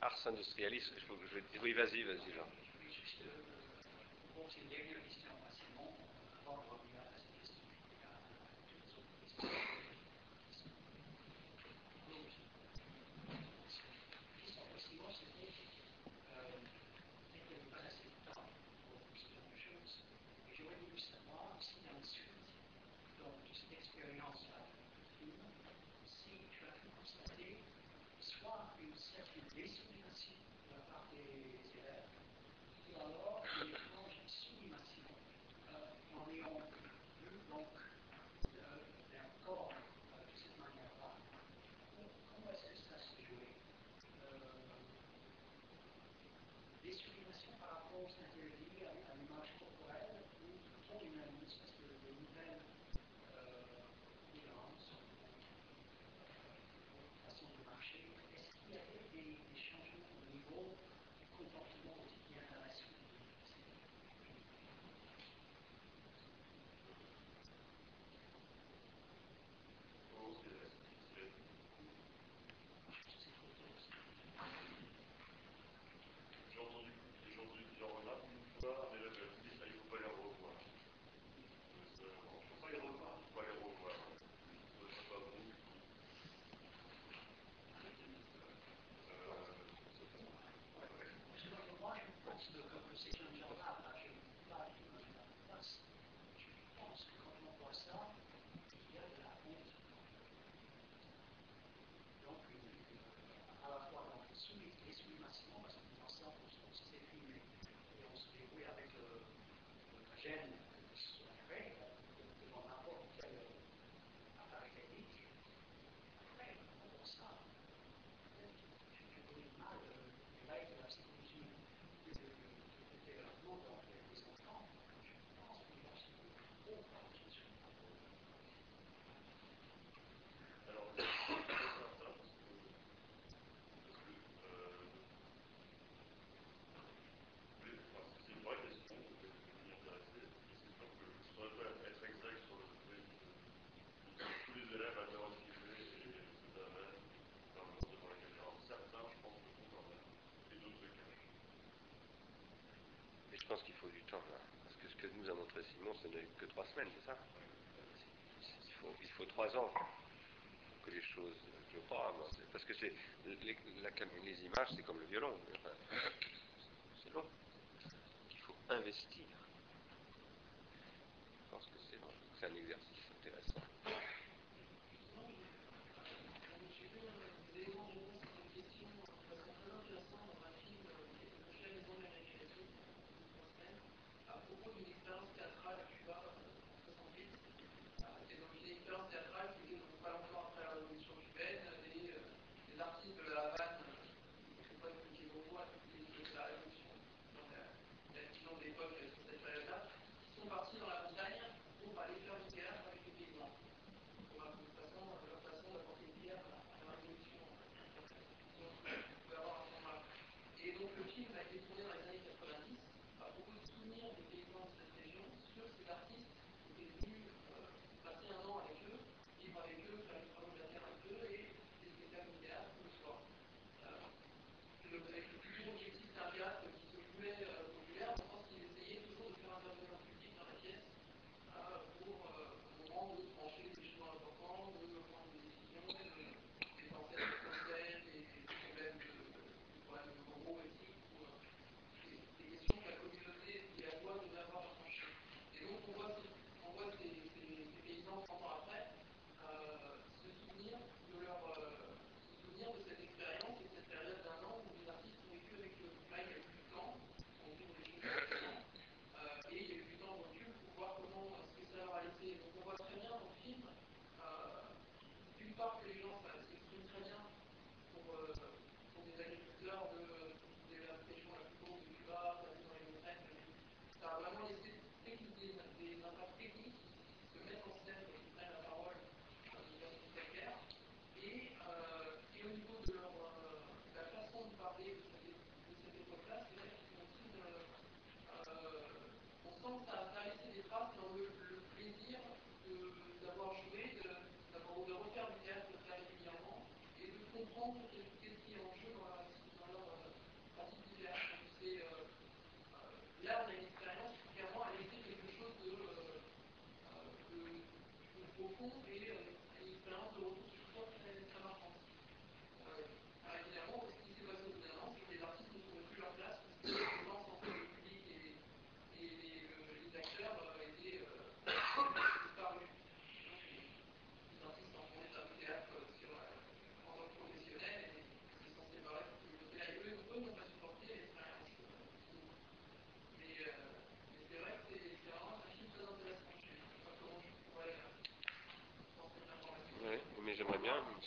Arts industrialiste, je, je, oui, vas-y, vas-y, Jean. parce que ce que nous a montré Simon, ce n'est que trois semaines, c'est ça il faut, trois ans pour que les choses, parce que c'est les, images, c'est comme le violon, c'est long. Il faut investir. Je pense que c'est un exercice.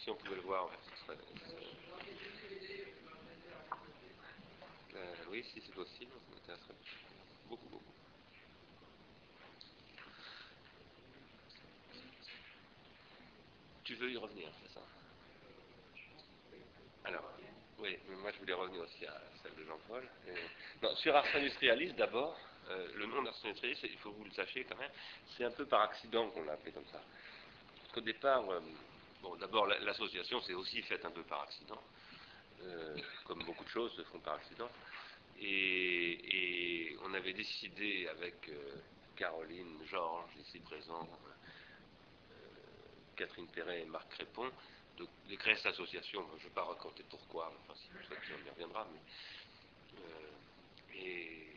Si on pouvait le voir, ce serait- bibliothèque. Euh, oui, si c'est possible, ça m'intéresserait beaucoup, beaucoup. Tu veux y revenir, c'est ça? Alors, oui, mais moi je voulais revenir aussi à celle de Jean-Paul. Non, sur Ars Industrialis, d'abord, euh, le nom d'Ars Industrialis, il faut que vous le sachiez quand même, c'est un peu par accident qu'on l'a appelé comme ça. Parce qu'au départ, euh, bon, d'abord, la- l'association s'est aussi faite un peu par accident, euh, comme beaucoup de choses se font par accident. Et, on avait décidé avec euh, Caroline, Georges, ici présents, euh, Catherine Perret et Marc Crépon, de, créer cette association. Je ne vais pas raconter pourquoi, enfin, si vous souhaitez, on y reviendra, mais, et,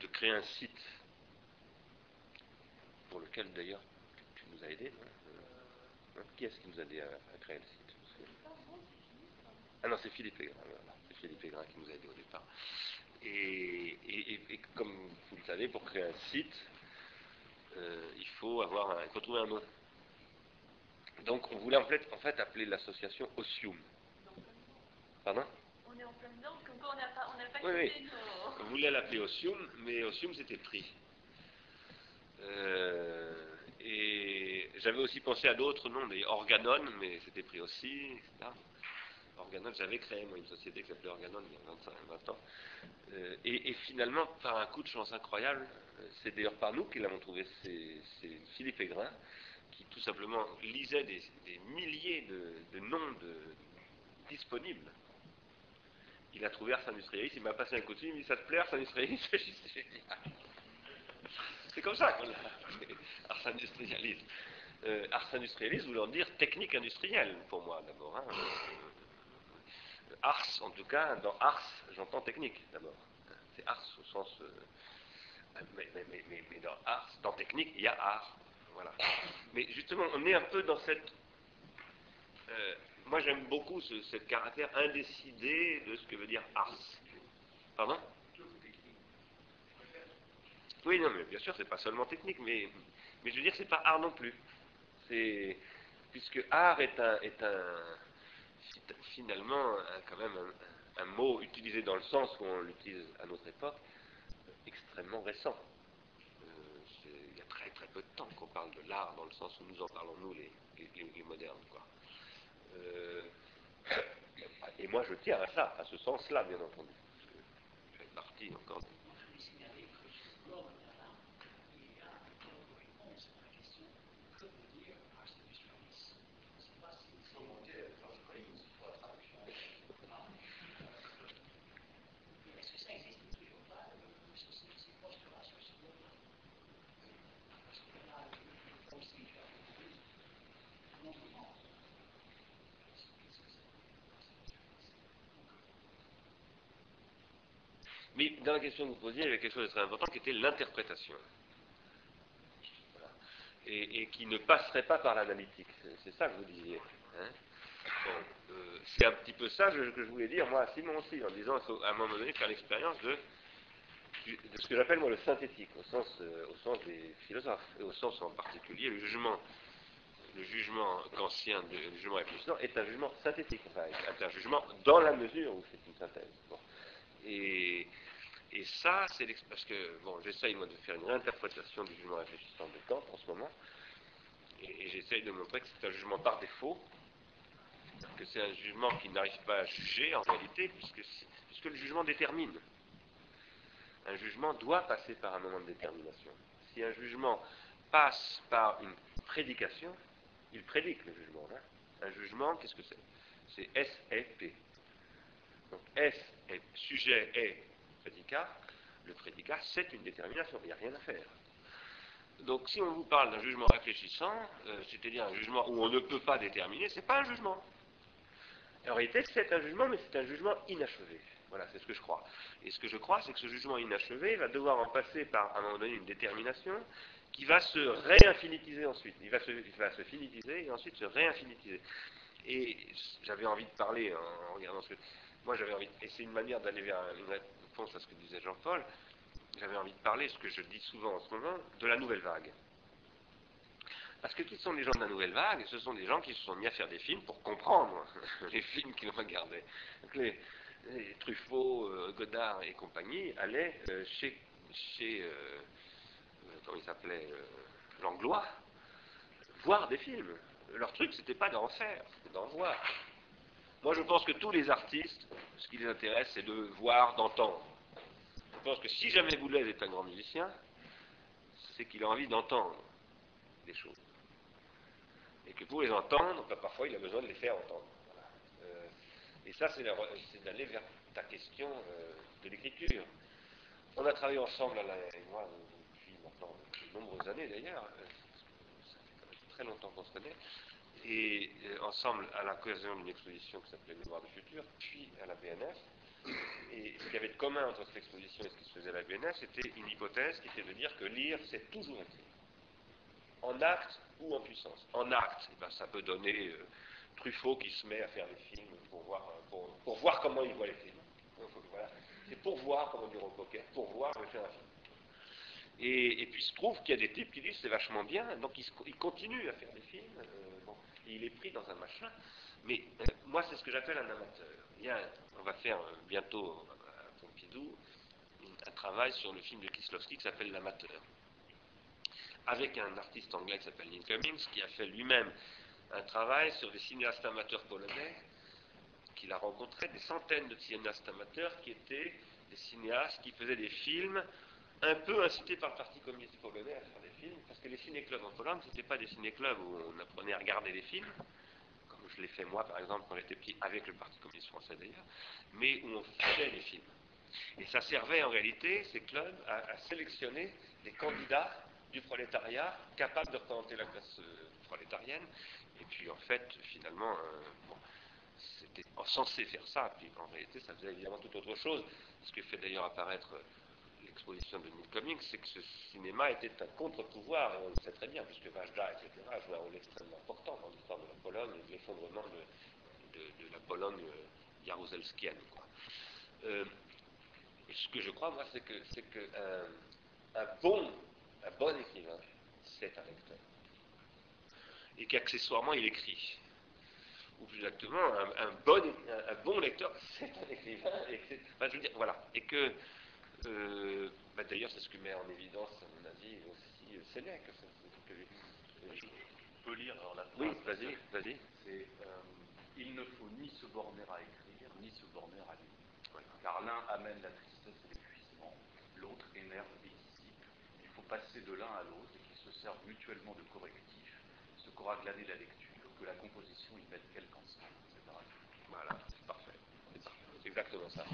de créer un site pour lequel d'ailleurs tu, nous as aidé. non? Euh, hein, qui est-ce qui nous a aidé à, à créer le site? Ah non, c'est Philippe Aigrin, voilà. C'est Philippe Aigrin qui nous a aidés au départ. Et, et- et- et comme vous le savez, pour créer un site, euh, il faut avoir un, il faut trouver un nom. Donc on voulait en fait, en fait appeler l'association Osium. Pardon? On est en plein dedans, comme quoi on n'a pas, on n'a pas Oui, oui. nos... On voulait l'appeler Osium, mais Osium c'était pris. Euh, et j'avais aussi pensé à d'autres noms, des Organon, mais c'était pris aussi, etc. Organon, j'avais créé moi une société qui s'appelait Organon il y a 25, 20 ans. Euh, et, finalement, par un coup de chance incroyable, euh, c'est d'ailleurs par nous qu'ils l'avons trouvé, c'est Philippe Aigrin, qui tout simplement lisait des, milliers de, noms de, disponibles. Il a trouvé Ars Industrialis, il m'a passé un coup de fil, il m'a dit ça te plaît Ars Industrialis J'ai dit, C'est comme ça qu'on l'a Ars Industrialis. Euh, Ars Industrialis voulant dire technique industrielle pour moi d'abord. hein. Euh, Ars, en tout cas, dans Ars, j'entends technique d'abord. C'est Ars au sens. euh, mais, mais- mais- dans Ars, dans technique, il y a art. Voilà. Mais justement, on est un peu dans cette. moi, j'aime beaucoup ce, ce caractère indécidé de ce que veut dire Ars. Pardon? Oui, non, mais bien sûr, c'est pas seulement technique, mais, mais je veux dire, c'est pas art non plus. C'est puisque art est un est un fi- finalement quand même un, mot utilisé dans le sens où on l'utilise à notre époque extrêmement récent. Euh, il y a très très peu de temps qu'on parle de l'art dans le sens où nous en parlons nous les, les- modernes quoi. Euh, et moi je tiens à ça, à ce sens-là bien entendu, parce que je fais partie encore Moi, je voulais signaler que lors de là, il y a une réponse à la question que veut dire Ars Industrialis Je ne sais pas si c'est. Mais Est-ce que ça existe toujours pas, euh, ce- ces ces postes-là sur ce blog-là Parce que là, le le aussi, tu as fait non seulement. Qu'est-ce que ça veut dire Ars Industrialis Donc, Mais dans la question que vous posiez, il y avait quelque chose de très important qui était l'interprétation. Et, qui ne passerait pas par l'analytique. C'est- ça que vous disiez. hein. Euh, c'est un petit peu ça que, je voulais dire, moi, à Simon aussi, en disant à un moment donné faire l'expérience de, ce que j'appelle moi le synthétique, au sens, euh, au sens des philosophes, et au sens en particulier le jugement le jugement kantien, le jugement réfléchissant, est un jugement synthétique, enfin, est un jugement dans la mesure où c'est une synthèse. Et, et ça, c'est parce que, bon, j'essaye moi de faire une réinterprétation du jugement réfléchissant de Kant en ce moment, et, j'essaye de montrer que c'est un jugement par défaut, que c'est un jugement qui n'arrive pas à juger en réalité, puisque, puisque le jugement détermine. Un jugement doit passer par un moment de détermination. Si un jugement passe par une prédication, il prédique le jugement. Hein. Un jugement, qu'est-ce que c'est? C'est S et P. Donc S est sujet et prédicat. Le prédicat, c'est une détermination. Il n'y a rien à faire. Donc si on vous parle d'un jugement réfléchissant, euh, c'est-à-dire un jugement où on ne peut pas déterminer, ce n'est pas un jugement. En réalité, c'est un jugement, mais c'est un jugement inachevé. Voilà, c'est ce que je crois. Et ce que je crois, c'est que ce jugement inachevé va devoir en passer par, à un moment donné, une détermination qui va se réinfinitiser ensuite. Il va se, il va se finitiser et ensuite se réinfinitiser. Et j'avais envie de parler en, regardant ce que. Moi, j'avais envie. Et c'est une manière d'aller vers une réponse à ce que disait Jean-Paul. J'avais envie de parler, ce que je dis souvent en ce moment, de la nouvelle vague. Parce que qui sont les gens de la nouvelle vague? Ce sont des gens qui se sont mis à faire des films pour comprendre les films qu'ils regardaient. Donc les, Truffaut, euh, Godard et compagnie allaient euh, chez, chez euh, comment il s'appelait, Langlois, voir des films. Leur truc, c'était pas d'en faire, d'en voir. Moi, je pense que tous les artistes, ce qui les intéresse, c'est de voir, d'entendre. Je pense que si jamais Boulez est un grand musicien, c'est qu'il a envie d'entendre des choses. Et que pour les entendre, ben, parfois il a besoin de les faire entendre. Euh, et ça, c'est d'aller vers ta question euh, de l'écriture. On a travaillé ensemble, Alain et moi, depuis maintenant de nombreuses années d'ailleurs. Euh, ça fait quand même très longtemps qu'on se connaît. Et ensemble, à l'occasion d'une exposition qui s'appelait Mémoire du futur, puis à la BNF. Et ce qu'il y avait de commun entre cette exposition et ce qui se faisait à la BNF, c'était une hypothèse qui était de dire que lire, c'est toujours écrire. En acte ou en puissance. En acte, eh ben, ça peut donner euh, Truffaut qui se met à faire des films pour voir, euh, comment il voit les films. C'est pour voir, comme on dit au poker, pour voir le faire un film. Et, puis il se trouve qu'il y a des types qui disent c'est vachement bien, donc il, continue à faire des films, euh, et il est pris dans un machin. Mais moi, c'est ce que j'appelle un amateur. Il y a, on va faire bientôt à Pompidou un travail sur le film de Kislovski qui s'appelle L'amateur avec un artiste anglais qui s'appelle Neil Cummings, qui a fait lui-même un travail sur des cinéastes amateurs polonais, qu'il a rencontré des centaines de cinéastes amateurs qui étaient des cinéastes qui faisaient des films un peu incités par le Parti communiste polonais à faire des parce que les ciné-clubs en Pologne, ce n'étaient pas des ciné-clubs où on apprenait à regarder des films, comme je l'ai fait moi par exemple quand j'étais petit, avec le Parti communiste français d'ailleurs, mais où on faisait des films. Et ça servait en réalité, ces clubs, à sélectionner des candidats du prolétariat capable de représenter la classe euh, prolétarienne. Et puis en fait, finalement, euh, c'était censé faire ça, puis en réalité, ça faisait évidemment tout autre chose. Ce que fait d'ailleurs apparaître l'exposition de Neil Cummings, c'est que ce cinéma était un contre-pouvoir, on le sait très bien, puisque Vajda, etc., joue un rôle extrêmement important dans l'histoire de la Pologne et de l'effondrement de, la Pologne jaruzelskienne. ce que je crois, moi, c'est que, que un bon un bon écrivain, c'est un lecteur. Et qu'accessoirement, il écrit. Ou plus exactement, un, bon, un, bon lecteur, c'est un écrivain. Voilà. Et que, euh, bah, d'ailleurs, c'est ce que met en évidence, à mon avis, aussi euh, Sénèque. Que, je peux lire alors la Oui, vas-y, vas-y. C'est euh, Il ne faut ni se borner à écrire, ni se borner à lire. Car l'un amène la tristesse et l'épuisement, l'autre énerve passer de l'un à l'autre et qui se servent mutuellement de correctifs, ce qu'aura glané la lecture, que la composition y mette quelque ensemble, etc. Voilà, c'est parfait. C'est exactement ça.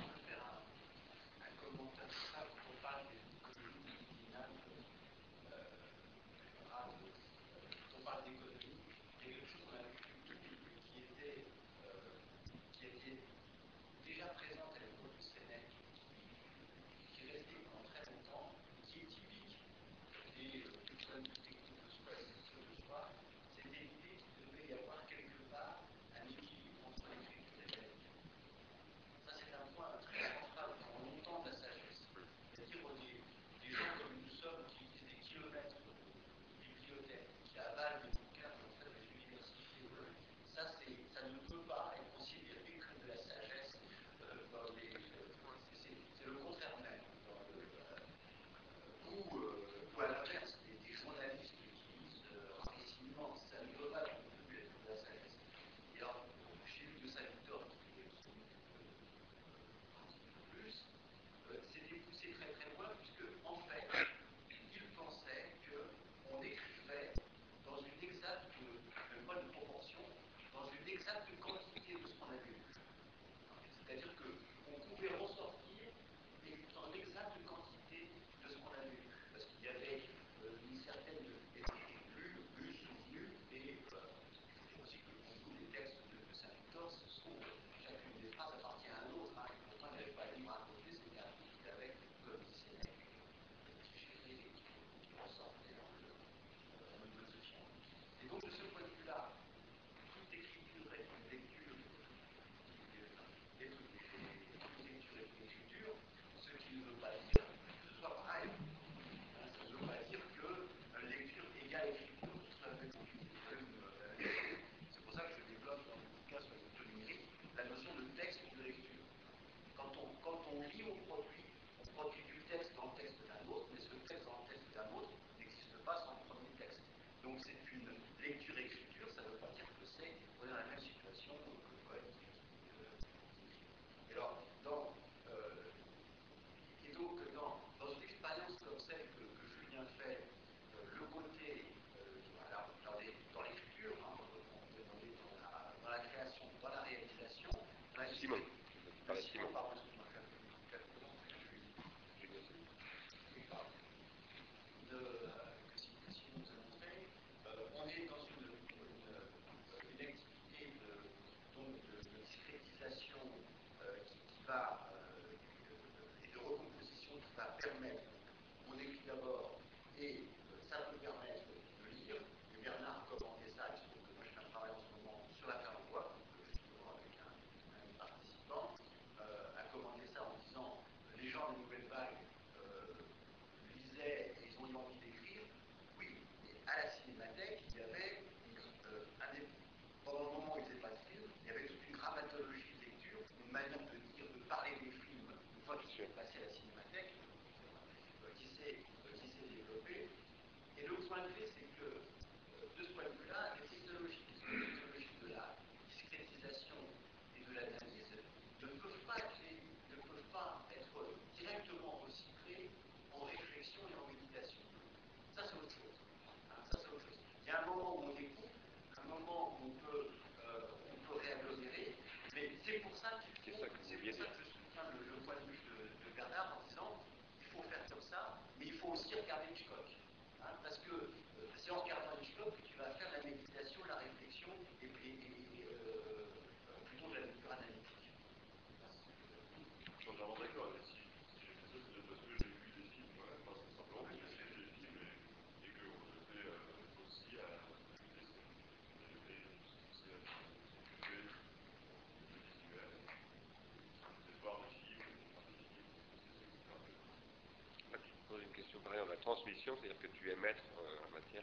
transmission. Pareil, on a transmission, c'est-à-dire que tu es maître euh, en matière.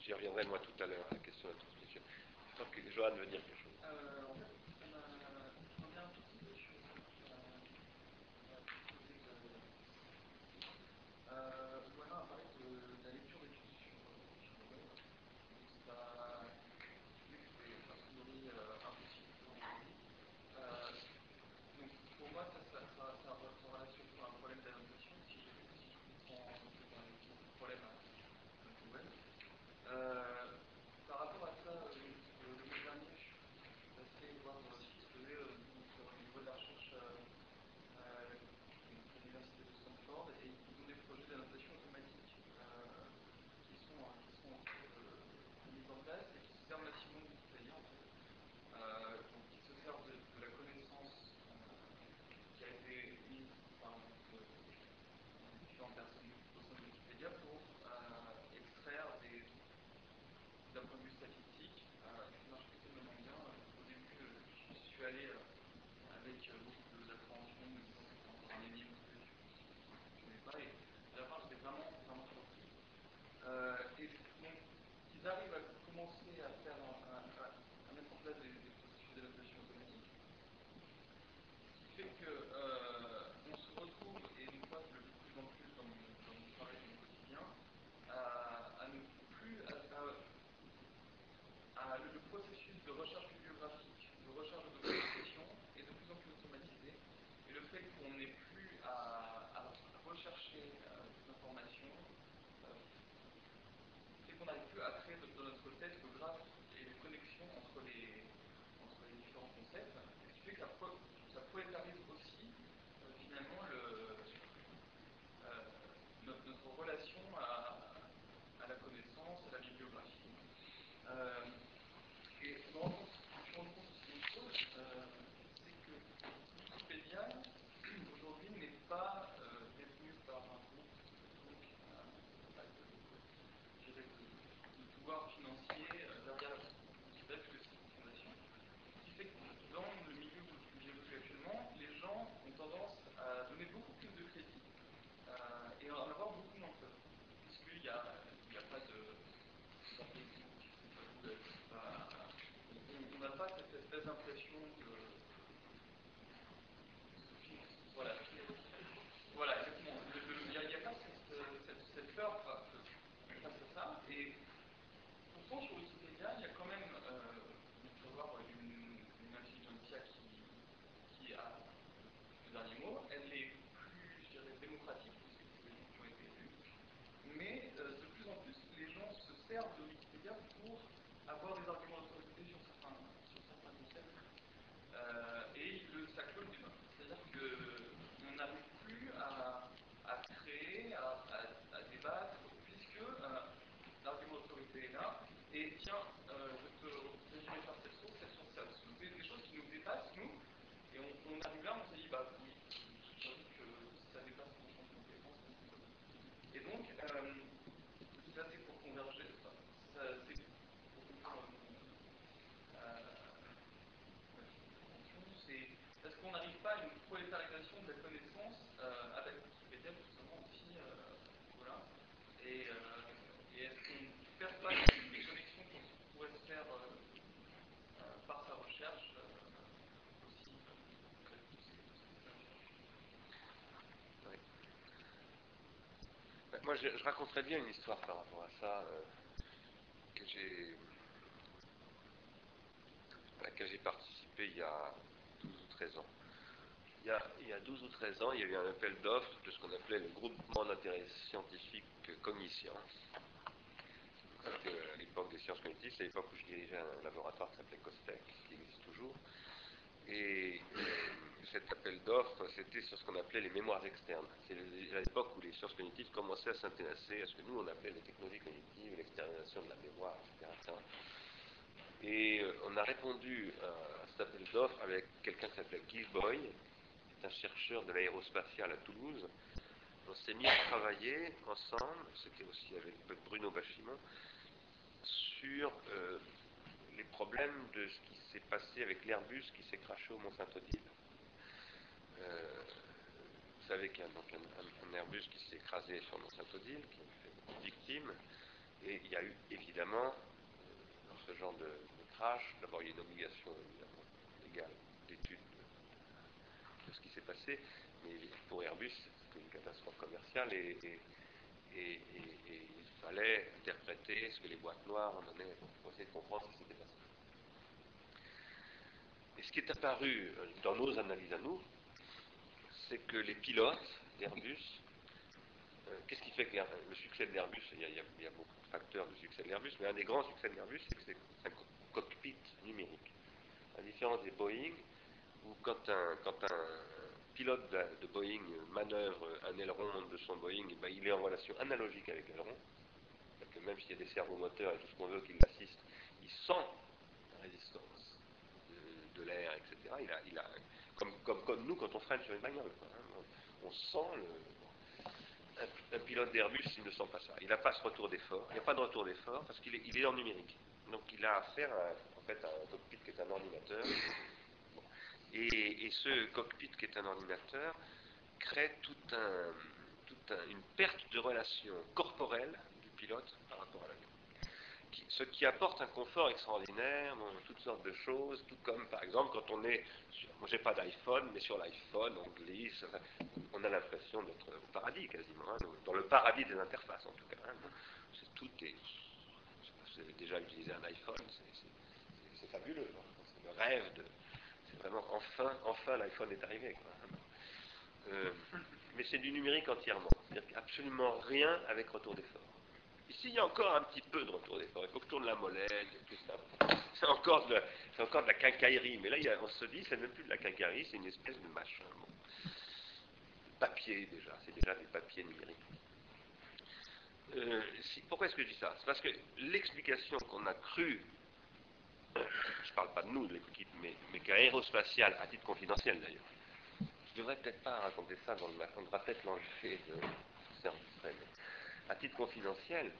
J'y reviendrai moi tout à l'heure à la question de la transmission. Je pense que Johan veut dire quelque chose. En fait, de recherche bibliographique, de recherche de documentation est de plus en plus automatisée. Et le fait qu'on n'ait plus à, rechercher euh, des informations euh, fait qu'on n'arrive plus à créer dans notre tête le graphe et les connexions entre les, différents concepts, ce fait que ça, ça moi, je, je, raconterais bien une histoire par rapport à ça, euh, à laquelle j'ai participé il y a 12 ou 13 ans. Il y, a, il y a 12 ou 13 ans, il y a eu un appel d'offres de ce qu'on appelait le groupement d'intérêt scientifique Cogniscience. À l'époque des sciences cognitives, c'est à l'époque où je dirigeais un laboratoire qui s'appelait COSTEC, qui existe toujours. Et cet appel d'offres, c'était sur ce qu'on appelait les mémoires externes. C'est à l'époque où les sciences cognitives commençaient à s'intéresser à ce que nous on appelait les technologies cognitives, l'externalisation de la mémoire, etc. Et euh, on a répondu à cet appel d'offres avec quelqu'un qui s'appelle Guy Boy, qui est un chercheur de l'aérospatiale à Toulouse. On s'est mis à travailler ensemble, c'était aussi avec Bruno Bachimon, sur euh, les problèmes de ce qui s'est passé avec l'Airbus qui s'est craché au Mont-Saint-Odile. Euh, vous savez qu'il y a un, Airbus qui s'est écrasé sur Mont-Saint-Odile, qui a fait beaucoup de victimes, et il y a eu évidemment, euh, dans ce genre de, crash, d'abord il y a une obligation évidemment légale d'étude de, ce qui s'est passé, mais pour Airbus c'était une catastrophe commerciale et, et, fallait interpréter ce que les boîtes noires en donnaient pour essayer de comprendre ce qui s'était passé. Et ce qui est apparu dans nos analyses à nous, c'est que les pilotes d'Airbus, euh, qu'est-ce qui fait que le succès de l'Airbus, il, y a beaucoup de facteurs de succès de l'Airbus, mais un des grands succès de l'Airbus, c'est que c'est un cockpit numérique. À la différence des Boeing, où quand un, pilote de, Boeing manœuvre un aileron de son Boeing, ben, il est en relation analogique avec l'aileron. Même s'il y a des servomoteurs et tout ce qu'on veut qui l'assistent, il sent la résistance de, l'air, etc. Il a, comme, nous quand on freine sur une bagnole. Hein. On, sent le, un, pilote d'Airbus, il ne sent pas ça. Il n'a pas ce retour d'effort. Il n'y a pas de retour d'effort parce qu'il est, il est en numérique. Donc il a affaire à, en fait, un cockpit qui est un ordinateur. Et, ce cockpit qui est un ordinateur crée toute un, une perte de relation corporelle du pilote par rapport à l'avion ce qui apporte un confort extraordinaire, toutes sortes de choses, tout comme par exemple quand on est, sur, moi j'ai pas d'iPhone, mais sur l'iPhone on glisse, on a l'impression d'être au paradis quasiment, hein, dans le paradis des interfaces en tout cas. Hein, tout est, je sais pas si vous avez déjà utilisé un iPhone, c'est, fabuleux, hein, c'est le rêve de, c'est vraiment enfin, enfin l'iPhone est arrivé. Quoi, euh, mais c'est du numérique entièrement, c'est-à-dire absolument rien avec retour d'effort. Ici, il y a encore un petit peu de retour d'effort. Il faut que tourne la molette, tout ça. C'est encore, de, la quincaillerie. Mais là, on se dit, c'est même plus de la quincaillerie, c'est une espèce de machin. Bon. Papier, déjà. C'est déjà des papiers numériques. Euh, pourquoi est-ce que je dis ça? C'est parce que l'explication qu'on a crue, je ne parle pas de nous, de l'équipe, mais, mais à titre confidentiel d'ailleurs, je devrais peut-être pas raconter ça dans le on devra peut-être l'enlever de service à titre confidentiel,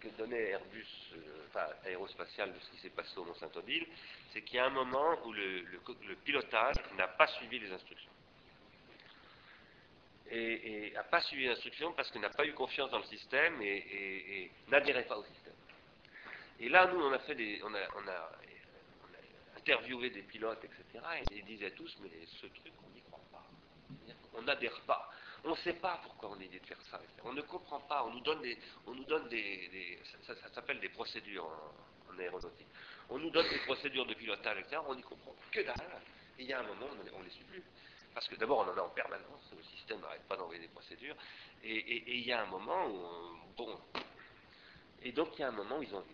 que donnait Airbus, euh, enfin aérospatial, de ce qui s'est passé au Mont-Saint-Odile, c'est qu'il y a un moment où le, pilotage n'a pas suivi les instructions. Et n'a pas suivi les instructions parce qu'il n'a pas eu confiance dans le système et, n'adhérait pas au système. Et là, nous, on a fait des, on a, on a, on a interviewé des pilotes, etc. Et ils disaient tous, mais ce truc, on n'y croit pas. On n'adhère pas. On ne sait pas pourquoi on est dit de faire ça. On ne comprend pas. On nous donne des, on nous donne des, ça, s'appelle des procédures en, aéronautique. On nous donne des procédures de pilotage, etc. On n'y comprend que dalle. Et il y a un moment, on ne les suit plus. Parce que d'abord, on en a en permanence. Le système n'arrête pas d'envoyer des procédures. Et, il y a un moment où, bon. Et donc, il y a un moment où ils ont,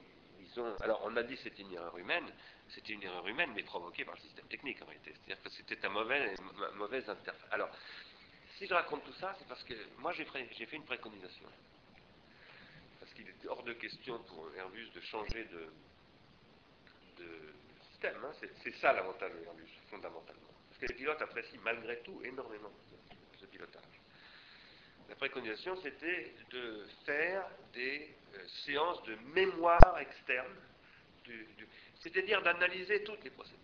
ils ont. Alors, on a dit que c'était une erreur humaine. C'était une erreur humaine, mais provoquée par le système technique en réalité. C'est-à-dire que c'était un mauvais, mauvaise interface. Alors, si je raconte tout ça, c'est parce que moi j'ai fait, une préconisation. Parce qu'il était hors de question pour Airbus de changer de, de système. Hein. C'est ça l'avantage de Airbus, fondamentalement. Parce que les pilotes apprécient malgré tout énormément ce pilotage. La préconisation, c'était de faire des euh, séances de mémoire externe, c'est-à-dire d'analyser toutes les procédures,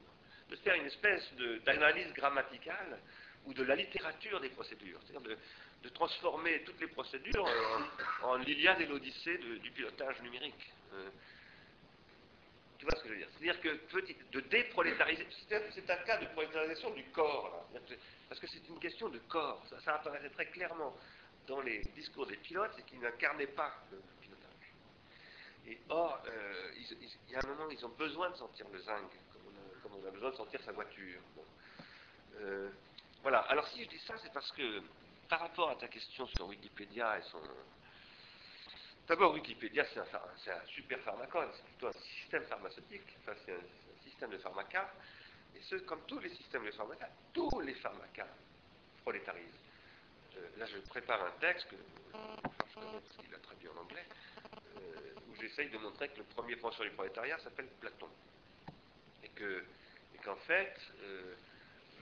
de faire une espèce d'analyse grammaticale ou de la littérature des procédures, c'est-à-dire de, transformer toutes les procédures en, en l'Iliade et l'Odyssée du pilotage numérique. Euh, tu vois ce que je veux dire? C'est-à-dire que de déprolétariser, c'est un cas de prolétarisation du corps, là, parce que c'est une question de corps, ça, ça, apparaît très clairement. dans les discours des pilotes, c'est qu'ils n'incarnaient pas le pilotage. Et or, euh, il y a un moment, ils ont besoin de sentir le zinc, comme on a, besoin de sentir sa voiture. Euh, voilà. Alors si je dis ça, c'est parce que par rapport à ta question sur Wikipédia et son... D'abord, Wikipédia, c'est un, super pharmacone, c'est plutôt un système pharmaceutique, enfin, c'est un, système de pharmacas, et ce, comme tous les systèmes de pharmacas, tous les pharmacas prolétarisent. Euh, là, je prépare un texte que je connais parce qu'il a traduit en anglais, euh, où j'essaye de montrer que le premier penseur du prolétariat s'appelle Platon. Et que et qu'en fait, euh,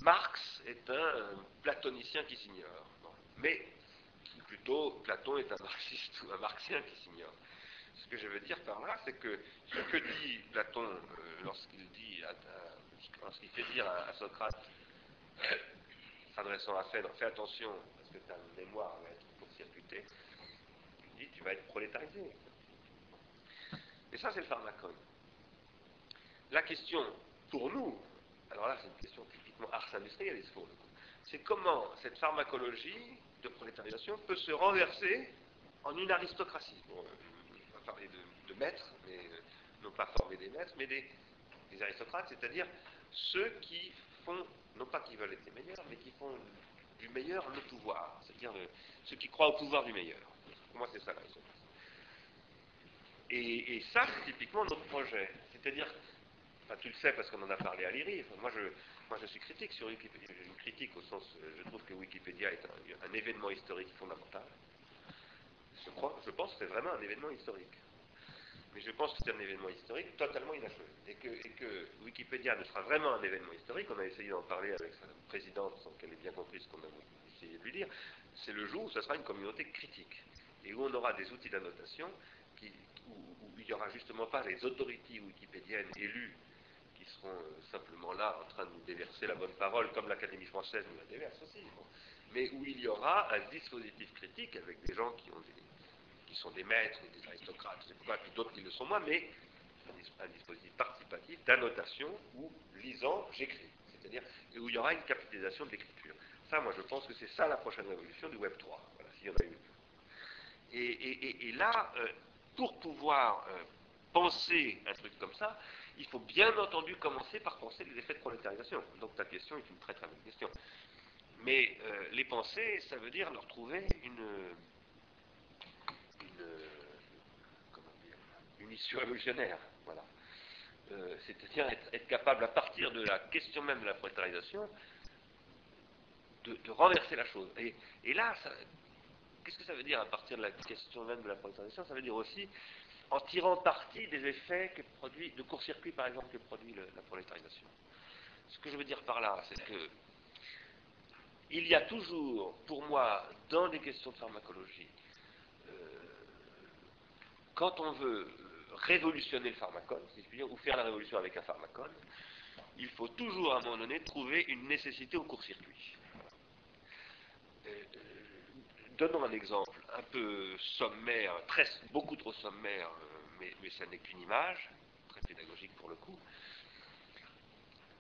Marx est un platonicien qui s'ignore. Mais plutôt, Platon est un marxiste ou un marxien qui s'ignore. Ce que je veux dire par là, c'est que ce que dit Platon lorsqu'il dit, lorsqu'il fait dire à, Socrate, s'adressant à Phèdre, fais attention que ta mémoire va être court-circuitée, tu dis tu vas être prolétarisé. Et ça, c'est le pharmacone. La question, pour nous, alors là, c'est une question typiquement ars industrialis pour c'est comment cette pharmacologie de prolétarisation peut se renverser en une aristocratie. Euh, on va parler de, maîtres, mais euh, non pas former des maîtres, mais des, aristocrates, c'est-à-dire ceux qui font, non pas qui veulent être les meilleurs, mais qui font du meilleur le pouvoir, c'est-à-dire ceux qui croient au pouvoir du meilleur. Pour moi, c'est ça la raison. Et, ça, c'est typiquement notre projet. C'est-à-dire, enfin, tu le sais parce qu'on en a parlé à l'IRI, moi, je, moi je suis critique sur Wikipédia. Une critique au sens, je trouve que Wikipédia est un, événement historique fondamental. Je, pense que c'est vraiment un événement historique. Mais je pense que c'est un événement historique totalement inachevé. Et que, Wikipédia ne sera vraiment un événement historique, on a essayé d'en parler avec sa présidente sans qu'elle ait bien compris ce qu'on a essayé de lui dire, c'est le jour où ce sera une communauté critique. Et où on aura des outils d'annotation où, il n'y aura justement pas les autorités wikipédiennes élues seront euh, simplement là en train de nous déverser la bonne parole, comme l'Académie française nous la déverse aussi, mais où il y aura un dispositif critique avec des gens qui sont des maîtres et des aristocrates, c'est pas, puis d'autres qui le sont moins, mais un, dispositif participatif d'annotation où, lisant, j'écris. C'est-à-dire où il y aura une capitalisation de l'écriture. Ça, moi, je pense que c'est ça la prochaine révolution du Web 3, voilà, s'il y en a une. Et, là, euh, pour pouvoir euh, penser un truc comme ça, il faut bien entendu commencer par penser les effets de prolétarisation. Donc ta question est une très très bonne question. Mais euh, les penser, ça veut dire leur trouver une, une issue révolutionnaire. Voilà. Euh, c'est-à-dire être, capable, à partir de la question même de la prolétarisation, de, renverser la chose. Et, là, qu'est-ce que ça veut dire à partir de la question même de la prolétarisation? Ça veut dire aussi en tirant parti des effets que produit, de court-circuit par exemple, que produit la prolétarisation. Ce que je veux dire par là, c'est que il y a toujours, pour moi, dans des questions de pharmacologie, euh, quand on veut révolutionner le pharmacone, si je puis dire, ou faire la révolution avec un pharmacone, il faut toujours à un moment donné trouver une nécessité au court-circuit. Euh, donnons un exemple un peu sommaire, beaucoup trop sommaire, euh, mais, mais ça n'est qu'une image, très pédagogique pour le coup.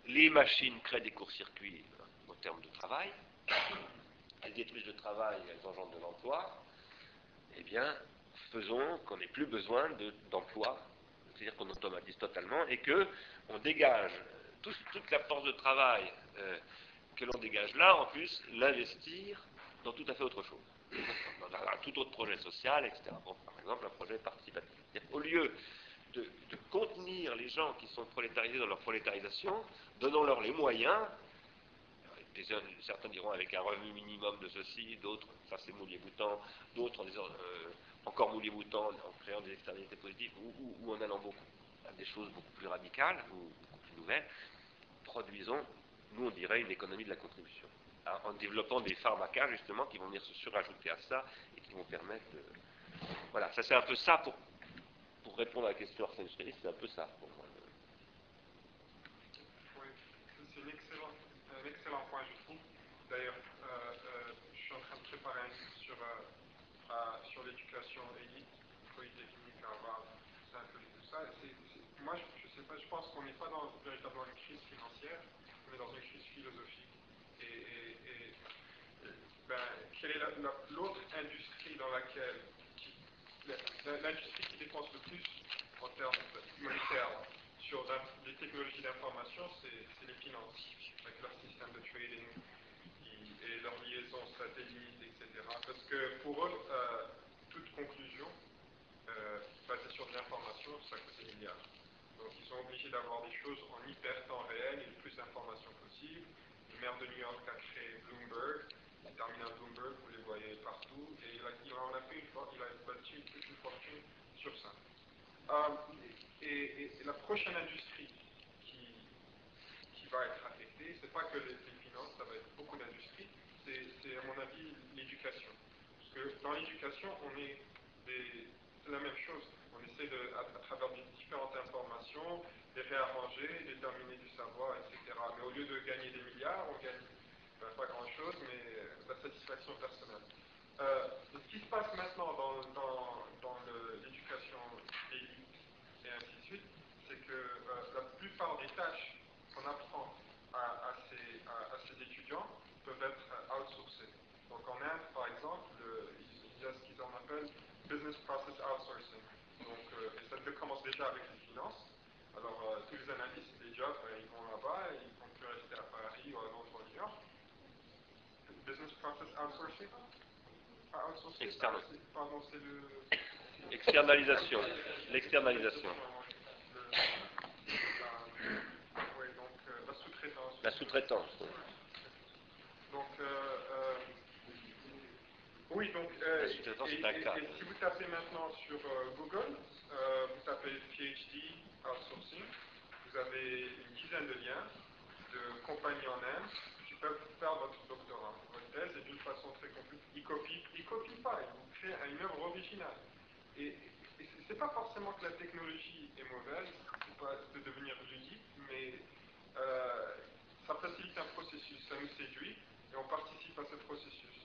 Les machines créent des courts-circuits en termes de travail, elles détruisent le travail, elles engendrent de l'emploi, eh bien, faisons qu'on n'ait plus besoin d'emploi, c'est-à-dire qu'on automatise totalement et que on dégage toute la force de travail euh, que l'on dégage là, en plus, l'investir dans tout à fait autre chose, un tout autre projet social, etc. par exemple, un projet participatif. Au lieu de, contenir les gens qui sont prolétarisés dans leur prolétarisation, donnons-leur les moyens certains diront avec un revenu minimum de ceci, d'autres, ça c'est moulier-boutant, d'autres en disant euh, encore moulier-boutant en créant des externalités positives ou, en allant beaucoup à des choses beaucoup plus radicales ou beaucoup plus nouvelles, produisons, nous on dirait, une économie de la contribution. En développant des pharmacas justement qui vont venir se surajouter à ça et qui vont permettre de... Voilà, ça c'est un peu ça pour, pour répondre à la question Arsène c'est un peu ça pour moi. Oui, c'est un excellent point, je trouve. D'ailleurs, euh, euh, je suis en train de préparer un livre sur sur l'éducation élite, polytechnique, Harvard, c'est un peu tout ça. moi, je, sais pas, je pense qu'on n'est pas dans véritablement une crise financière, on est dans une crise philosophique. Et, ben, quelle est l'autre industrie dans laquelle, l'industrie qui dépense le plus en termes monétaires sur les technologies d'information, c'est les finances, avec leur système de trading et leurs liaisons satellites, etc. Parce que pour eux, euh, toute conclusion euh, basée sur de l'information, ça coûte des milliards. Donc ils sont obligés d'avoir des choses en hyper temps réel et le plus d'informations possible. Maire de New York a créé Bloomberg, les terminal Bloomberg, vous les voyez partout, et il, en a fait une fois, il a bâti une, fortune sur ça. Euh, et, la prochaine industrie qui, qui va être affectée, c'est pas que les, finances, ça va être beaucoup d'industries, c'est à mon avis l'éducation. Parce que dans l'éducation, on est la même chose. On essaie de, à, travers différentes informations, les réarranger, déterminer du savoir, etc. Mais au lieu de gagner des milliards, on gagne ben, pas grand-chose, mais la satisfaction personnelle. Euh, ce qui se passe maintenant dans, l'éducation élite et ainsi de suite, c'est que euh, la plupart des tâches qu'on apprend à, ces, étudiants peuvent être outsourcées. Donc en Inde, par exemple, il y a ce qu'ils en appellent business process outsourcing. Donc, et ça commence déjà avec les finances. Alors, tous les analystes, les jobs, ils vont là-bas, ils vont plus rester à Paris ou à Londres ou à New York business process outsourcing? Pardon, c'est le... Externalisation. L'externalisation. Euh, la sous-traitance. Donc, euh, euh, oui, donc. Et, si vous tapez maintenant sur Google, vous tapez PhD outsourcing, vous avez une dizaine de liens de compagnies en Inde qui peuvent faire votre doctorat thèse et d'une façon très compliquée. Il copie, il copie pas, il vous crée une œuvre originale. Et, et c'est pas forcément que la technologie est mauvaise, c'est pas de devenir ludique, mais euh, ça facilite un processus, ça nous séduit et on participe à ce processus.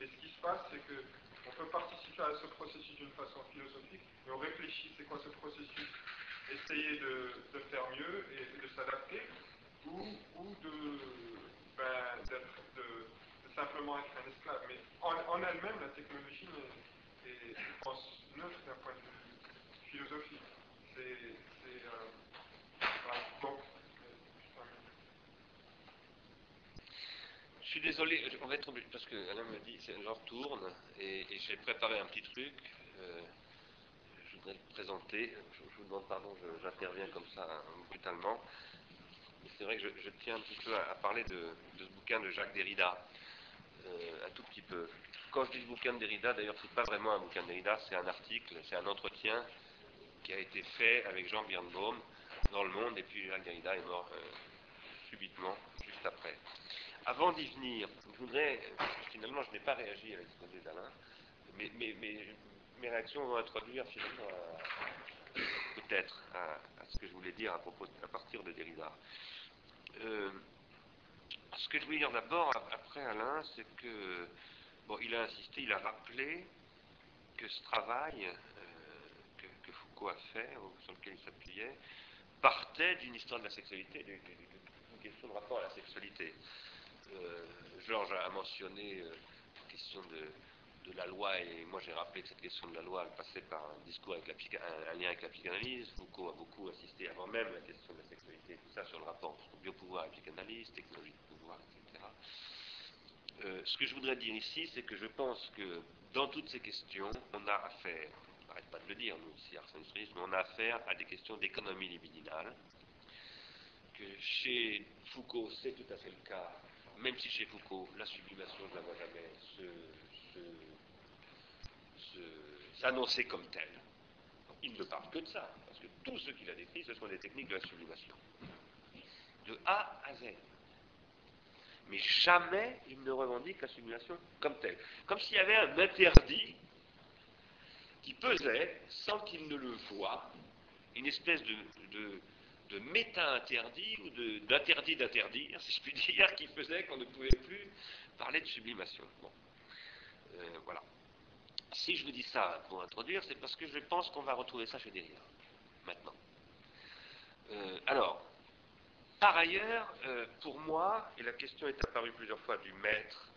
Et ce qui se passe, c'est que on peut participer à ce processus d'une façon philosophique et on réfléchit c'est quoi ce processus, essayer de, faire mieux et, de s'adapter ou, ben, de, simplement être un esclave. Mais en, elle-même, la technologie est, neutre d'un point de vue philosophique. C'est. Euh, donc, je suis désolé, on va être obligé, parce que Alain me dit, c'est genre tourne, et, j'ai préparé un petit truc. Euh, je voudrais le présenter. Je, vous demande pardon, j'interviens comme ça brutalement. C'est vrai que je, tiens un petit peu à, parler de, ce bouquin de Jacques Derrida, euh, un tout petit peu. Quand je dis bouquin de Derrida, d'ailleurs, c'est pas vraiment un bouquin de Derrida, c'est un article, c'est un entretien qui a été fait avec Jean Birnbaum dans Le Monde, et puis Jacques Derrida est mort euh, subitement, juste après. Avant d'y venir, je voudrais, finalement, je n'ai pas réagi à l'exposé d'Alain, mais, mes réactions vont introduire finalement peut-être à, ce que je voulais dire à, partir de Derrida. Euh, ce que je voulais dire d'abord, après Alain, c'est que, bon, il a insisté, il a rappelé que ce travail euh, que, Foucault a fait, sur lequel il s'appuyait, partait d'une histoire de la sexualité, d'une question de rapport à la sexualité. Euh, Georges a mentionné euh, la question de, la loi, et moi j'ai rappelé que cette question de la loi passait par un discours avec la, un, lien avec la psychanalyse. Foucault a beaucoup insisté avant même la question de la sexualité, tout ça sur le rapport entre biopouvoir et psychanalyse, technologie de pouvoir, etc. Euh, ce que je voudrais dire ici, c'est que je pense que dans toutes ces questions, on a affaire, on n'arrête pas de le dire, nous ici, Arsène mais on a affaire à des questions d'économie libidinale, que chez Foucault, c'est tout à fait le cas, même si chez Foucault, la sublimation, ne la vois jamais s'annoncer comme telle. Il ne parle que de ça, parce que tout ce qu'il a décrit, ce sont des techniques de la sublimation. De A à Z mais jamais il ne revendique la simulation comme telle. Comme s'il y avait un interdit qui pesait, sans qu'il ne le voie, une espèce de, méta-interdit ou d'interdit d'interdire, si je puis dire, qui faisait qu'on ne pouvait plus parler de sublimation. Bon. Euh, voilà. Si je vous dis ça pour introduire, c'est parce que je pense qu'on va retrouver ça chez Derrida, maintenant. Euh, alors, par ailleurs, euh, pour moi, et la question est apparue plusieurs fois du maître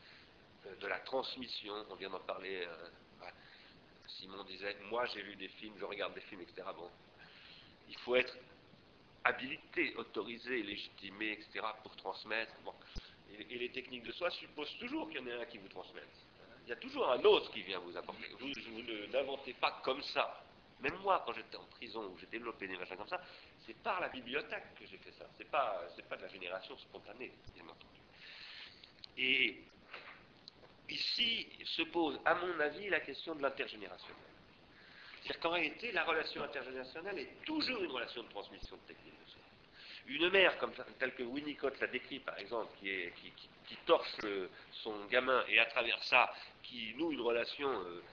de la transmission, on vient d'en parler, euh, Simon disait, moi j'ai lu des films, je regarde des films, etc. Bon, il faut être habilité, autorisé, légitimé, etc. pour transmettre. Bon. Et, les techniques de soi supposent toujours qu'il y en ait un qui vous transmette. Il y a toujours un autre qui vient vous apporter. Vous, vous n'inventez pas comme ça. Même moi, quand j'étais en prison, où j'ai développé des machins comme ça, c'est par la bibliothèque que j'ai fait ça. C'est pas, pas de la génération spontanée, bien entendu. Et ici se pose, à mon avis, la question de l'intergénérationnel. C'est-à-dire qu'en réalité, la relation intergénérationnelle est toujours une relation de transmission de technique de soi. Une mère, comme, telle que Winnicott l'a décrit, par exemple, qui, qui, torche son gamin et à travers ça, qui noue une relation euh,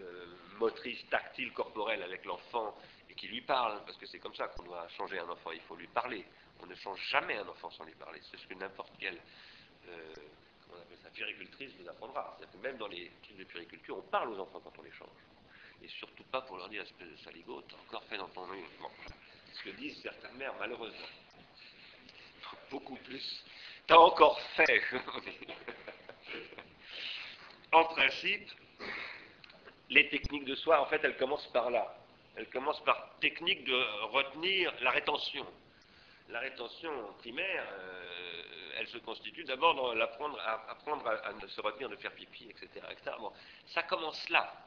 euh, motrice, tactile, corporelle avec l'enfant et qui lui parle, parce que c'est comme ça qu'on doit changer un enfant, il faut lui parler. On ne change jamais un enfant sans lui parler. C'est ce que n'importe quelle euh, on appelle ça, puricultrice vous apprendra. C'est-à-dire que même dans les trucs de puriculture, on parle aux enfants quand on les change. Et surtout pas pour leur dire, espèce de saligo, t'as encore fait dans ton... Bon. Ce que disent certaines mères, malheureusement. Beaucoup plus. T'as encore fait. en principe, les techniques de soi, en fait, elles commencent par là. Elles commencent par technique de retenir la rétention. La rétention primaire, euh, elle se constitue d'abord dans l'apprendre à, apprendre à, se retenir de faire pipi, etc. Ça commence là.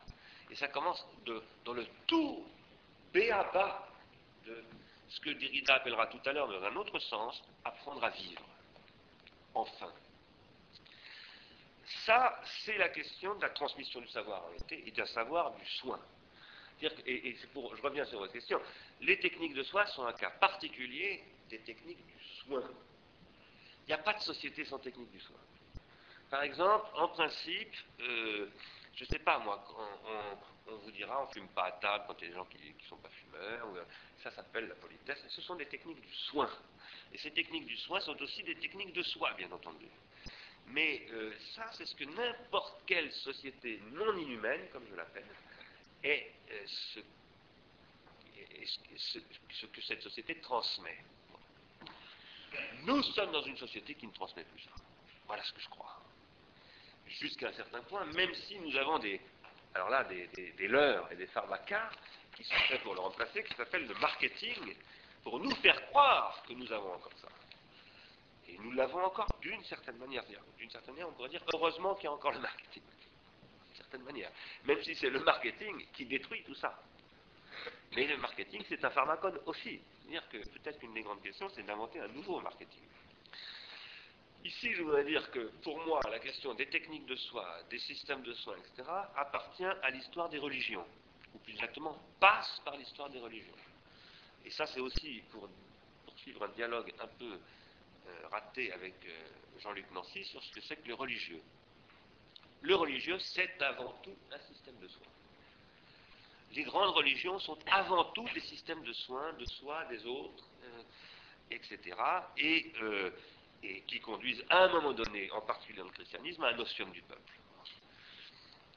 Et ça commence dans le tout béaba de ce que Derrida appellera tout à l'heure dans un autre sens, apprendre à vivre. Enfin. Ça, c'est la question de la transmission du savoir en réalité et d'un savoir du soin. Et, pour, je reviens sur votre question, les techniques de soin sont un cas particulier des techniques du soin. Il n'y a pas de société sans technique du soin. Par exemple, en principe, euh, je sais pas moi, on, vous dira on fume pas à table quand il y a des gens qui ne sont pas fumeurs, euh, ça s'appelle la politesse, ce sont des techniques du soin. Et ces techniques du soin sont aussi des techniques de soi, bien entendu. Mais euh, ça, c'est ce que n'importe quelle société non inhumaine, comme je l'appelle, est, ce, ce, que cette société transmet. Nous sommes dans une société qui ne transmet plus ça. Voilà ce que je crois. Jusqu'à un certain point, même si nous avons des, alors là, des, leurres et des pharmacas qui sont faits pour le remplacer, qui s'appellent le marketing, pour nous faire croire que nous avons encore ça. Et nous l'avons encore d'une certaine manière. D'une certaine manière, on pourrait dire heureusement qu'il y a encore le marketing. D'une certaine manière. Même si c'est le marketing qui détruit tout ça. Mais le marketing, c'est un pharmacone aussi. C'est-à-dire que peut-être qu'une des grandes questions, c'est d'inventer un nouveau marketing. Ici, je voudrais dire que pour moi, la question des techniques de soins, des systèmes de soins, etc., appartient à l'histoire des religions, ou plus exactement, passe par l'histoire des religions. Et ça, c'est aussi pour poursuivre un dialogue un peu euh, raté avec euh, Jean-Luc Nancy sur ce que c'est que le religieux. Le religieux, c'est avant tout un système de soins les grandes religions sont avant tout des systèmes de soins de soi, des autres, etc. Euh, et, qui conduisent à un moment donné, en particulier dans le christianisme, à un notion du peuple.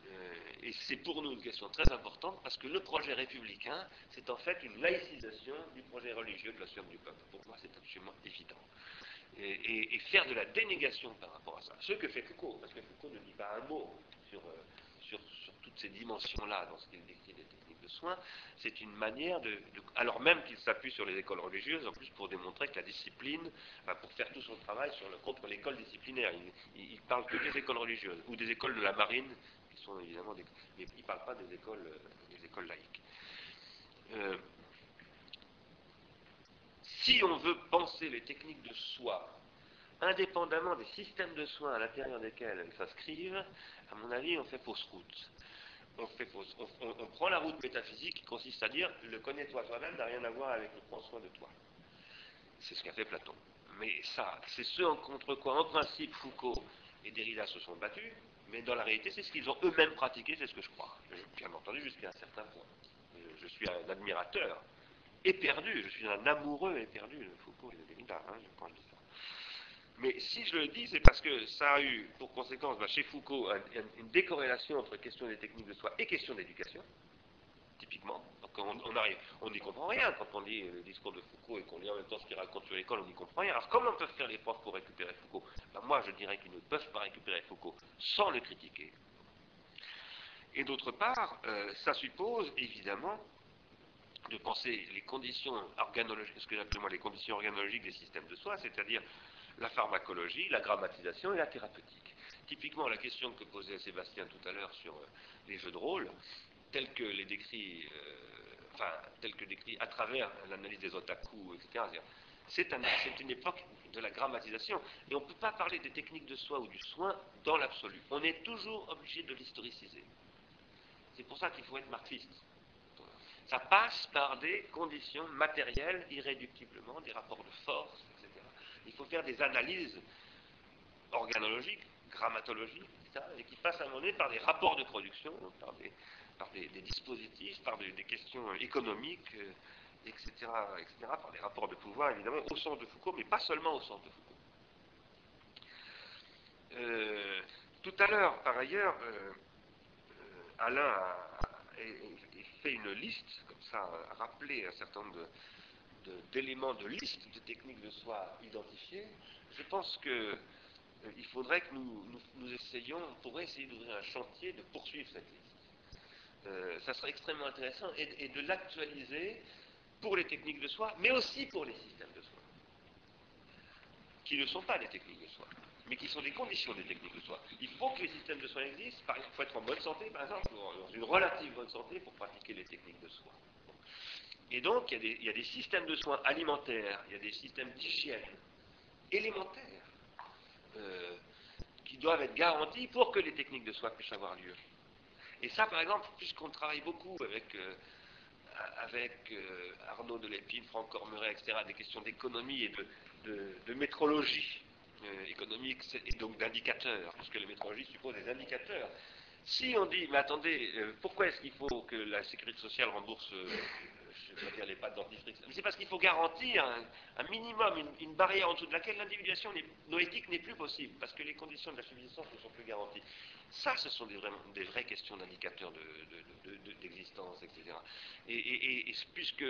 Euh, et c'est pour nous une question très importante parce que le projet républicain, c'est en fait une laïcisation du projet religieux de l'ossuum du peuple. Pour moi, c'est absolument évident. Et, faire de la dénégation par rapport à ça. Ce que fait Foucault, parce que Foucault ne dit pas un mot sur, sur, sur toutes ces dimensions-là dans ce qu'il décrit de soins, c'est une manière de, alors même qu'il s'appuie sur les écoles religieuses, en plus pour démontrer que la discipline, pour faire tout son travail sur le, contre l'école disciplinaire, il, parle que des écoles religieuses, ou des écoles de la marine, qui sont évidemment des, mais il ne parle pas des écoles, des écoles laïques. Euh, si on veut penser les techniques de soi, indépendamment des systèmes de soins à l'intérieur desquels elles s'inscrivent, à mon avis, on fait fausse route on, prend la route métaphysique qui consiste à dire le connais-toi toi-même n'a rien à voir avec le prends soin de toi. C'est ce qu'a fait Platon. Mais ça, c'est ce contre quoi, en principe, Foucault et Derrida se sont battus, mais dans la réalité, c'est ce qu'ils ont eux-mêmes pratiqué, c'est ce que je crois. Bien entendu, jusqu'à un certain point. Je, suis un admirateur éperdu, je suis un amoureux éperdu de Foucault et de Derrida, hein, je. Mais si je le dis, c'est parce que ça a eu pour conséquence bah, chez Foucault une décorrélation entre question des techniques de soi et question d'éducation, typiquement. on, arrive, on n'y comprend rien quand on lit le discours de Foucault et qu'on lit en même temps ce qu'il raconte sur l'école, on n'y comprend rien. Alors comment peuvent faire les profs pour récupérer Foucault? Ben, Moi, je dirais qu'ils ne peuvent pas récupérer Foucault sans le critiquer. Et d'autre part, euh, ça suppose évidemment de penser les conditions organologiques, ce que les conditions organologiques des systèmes de soi, c'est-à-dire la pharmacologie, la grammatisation et la thérapeutique. Typiquement, la question que posait Sébastien tout à l'heure sur euh, les jeux de rôle, tels que les décrit, euh, à travers l'analyse des otaku, etc. C'est une époque de la grammatisation. Et on ne peut pas parler des techniques de soi ou du soin dans l'absolu. On est toujours obligé de l'historiciser. C'est pour ça qu'il faut être marxiste. Ça passe par des conditions matérielles irréductiblement, des rapports de force. Il faut faire des analyses organologiques, grammatologiques, etc., et qui passent à un moment donné par des rapports de production, par des, dispositifs, par des, questions économiques, etc., euh, etc., par des rapports de pouvoir, évidemment, au sens de Foucault, mais pas seulement au sens de Foucault. Euh, tout à l'heure, par ailleurs, euh, Alain a, fait une liste, comme ça, a rappelé un certain nombre d'éléments de, liste de techniques de soi identifiées. Je pense que il faudrait que nous, essayions, on pourrait essayer d'ouvrir un chantier de poursuivre cette liste. Euh, ça serait extrêmement intéressant, et, de l'actualiser pour les techniques de soi, mais aussi pour les systèmes de soi, qui ne sont pas des techniques de soi, mais qui sont des conditions des techniques de soi. Il faut que les systèmes de soi existent, il faut être en bonne santé, par exemple, dans une relative bonne santé pour pratiquer les techniques de soi. Et donc, il y, a des, systèmes de soins alimentaires, il y a des systèmes d'hygiène élémentaires euh, qui doivent être garantis pour que les techniques de soi puissent avoir lieu. Et ça, par exemple, puisqu'on travaille beaucoup avec, euh, euh, Arnaud Delépine, Franck Cormeret, etc., des questions d'économie et de, métrologie euh, économique et donc d'indicateurs, puisque la métrologie suppose des indicateurs. Si on dit, mais attendez, pourquoi est-ce qu'il faut que la sécurité sociale rembourse je dire les pattes dentifrice. C'est parce qu'il faut garantir un, minimum, une, barrière en dessous de laquelle l'individuation noétique n'est plus possible, parce que les conditions de la subsistance ne sont plus garanties. Ça, ce sont des, vraies questions d'indicateurs d'existence, etc. Et, puisque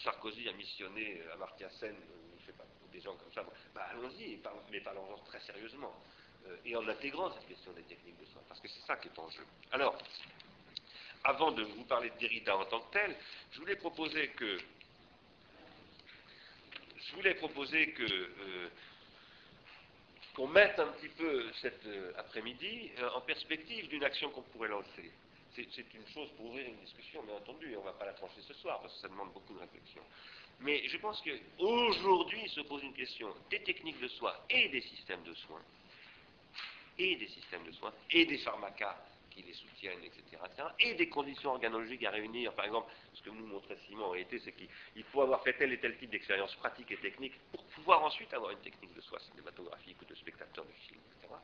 Sarkozy a missionné Amartya Sen, je sais pas, des gens comme ça, bah, allons-y, mais parlons-en très sérieusement, euh, et en intégrant cette question des techniques de soins, parce que c'est ça qui est en jeu. Alors, avant de vous parler de Derrida en tant que tel, je voulais proposer que je voulais proposer que euh, qu'on mette un petit peu cet euh, après-midi euh, en perspective d'une action qu'on pourrait lancer. C'est une chose pour ouvrir une discussion, bien entendu, et on ne va pas la trancher ce soir parce que ça demande beaucoup de réflexion. Mais je pense qu'aujourd'hui se pose une question des techniques de soins et des systèmes de soins, et des systèmes de soins, et des pharmacas qui les soutiennent, etc., et des conditions organologiques à réunir. Par exemple, ce que nous montrait Simon en réalité, c'est qu'il faut avoir fait tel et tel type d'expérience pratique et technique pour pouvoir ensuite avoir une technique de soi cinématographique ou de spectateur de film, etc.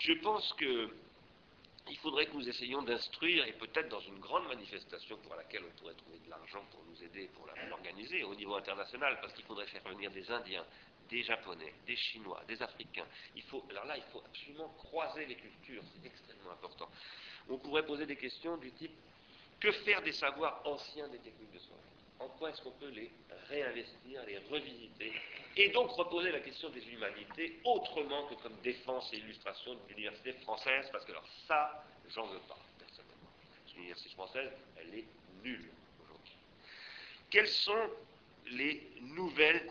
Je pense que il faudrait que nous essayions d'instruire, et peut-être dans une grande manifestation pour laquelle on pourrait trouver de l'argent pour nous aider, pour l'organiser au niveau international, parce qu'il faudrait faire venir des Indiens, des Japonais, des Chinois, des Africains. Il faut, alors là, il faut absolument croiser les cultures, c'est extrêmement important. On pourrait poser des questions du type que faire des savoirs anciens des techniques de soins? En quoi est-ce qu'on peut les réinvestir, les revisiter? Et donc reposer la question des humanités autrement que comme défense et illustration de l'université française, parce que alors ça, j'en veux pas, personnellement. L'université française, elle est nulle aujourd'hui. Quelles sont les nouvelles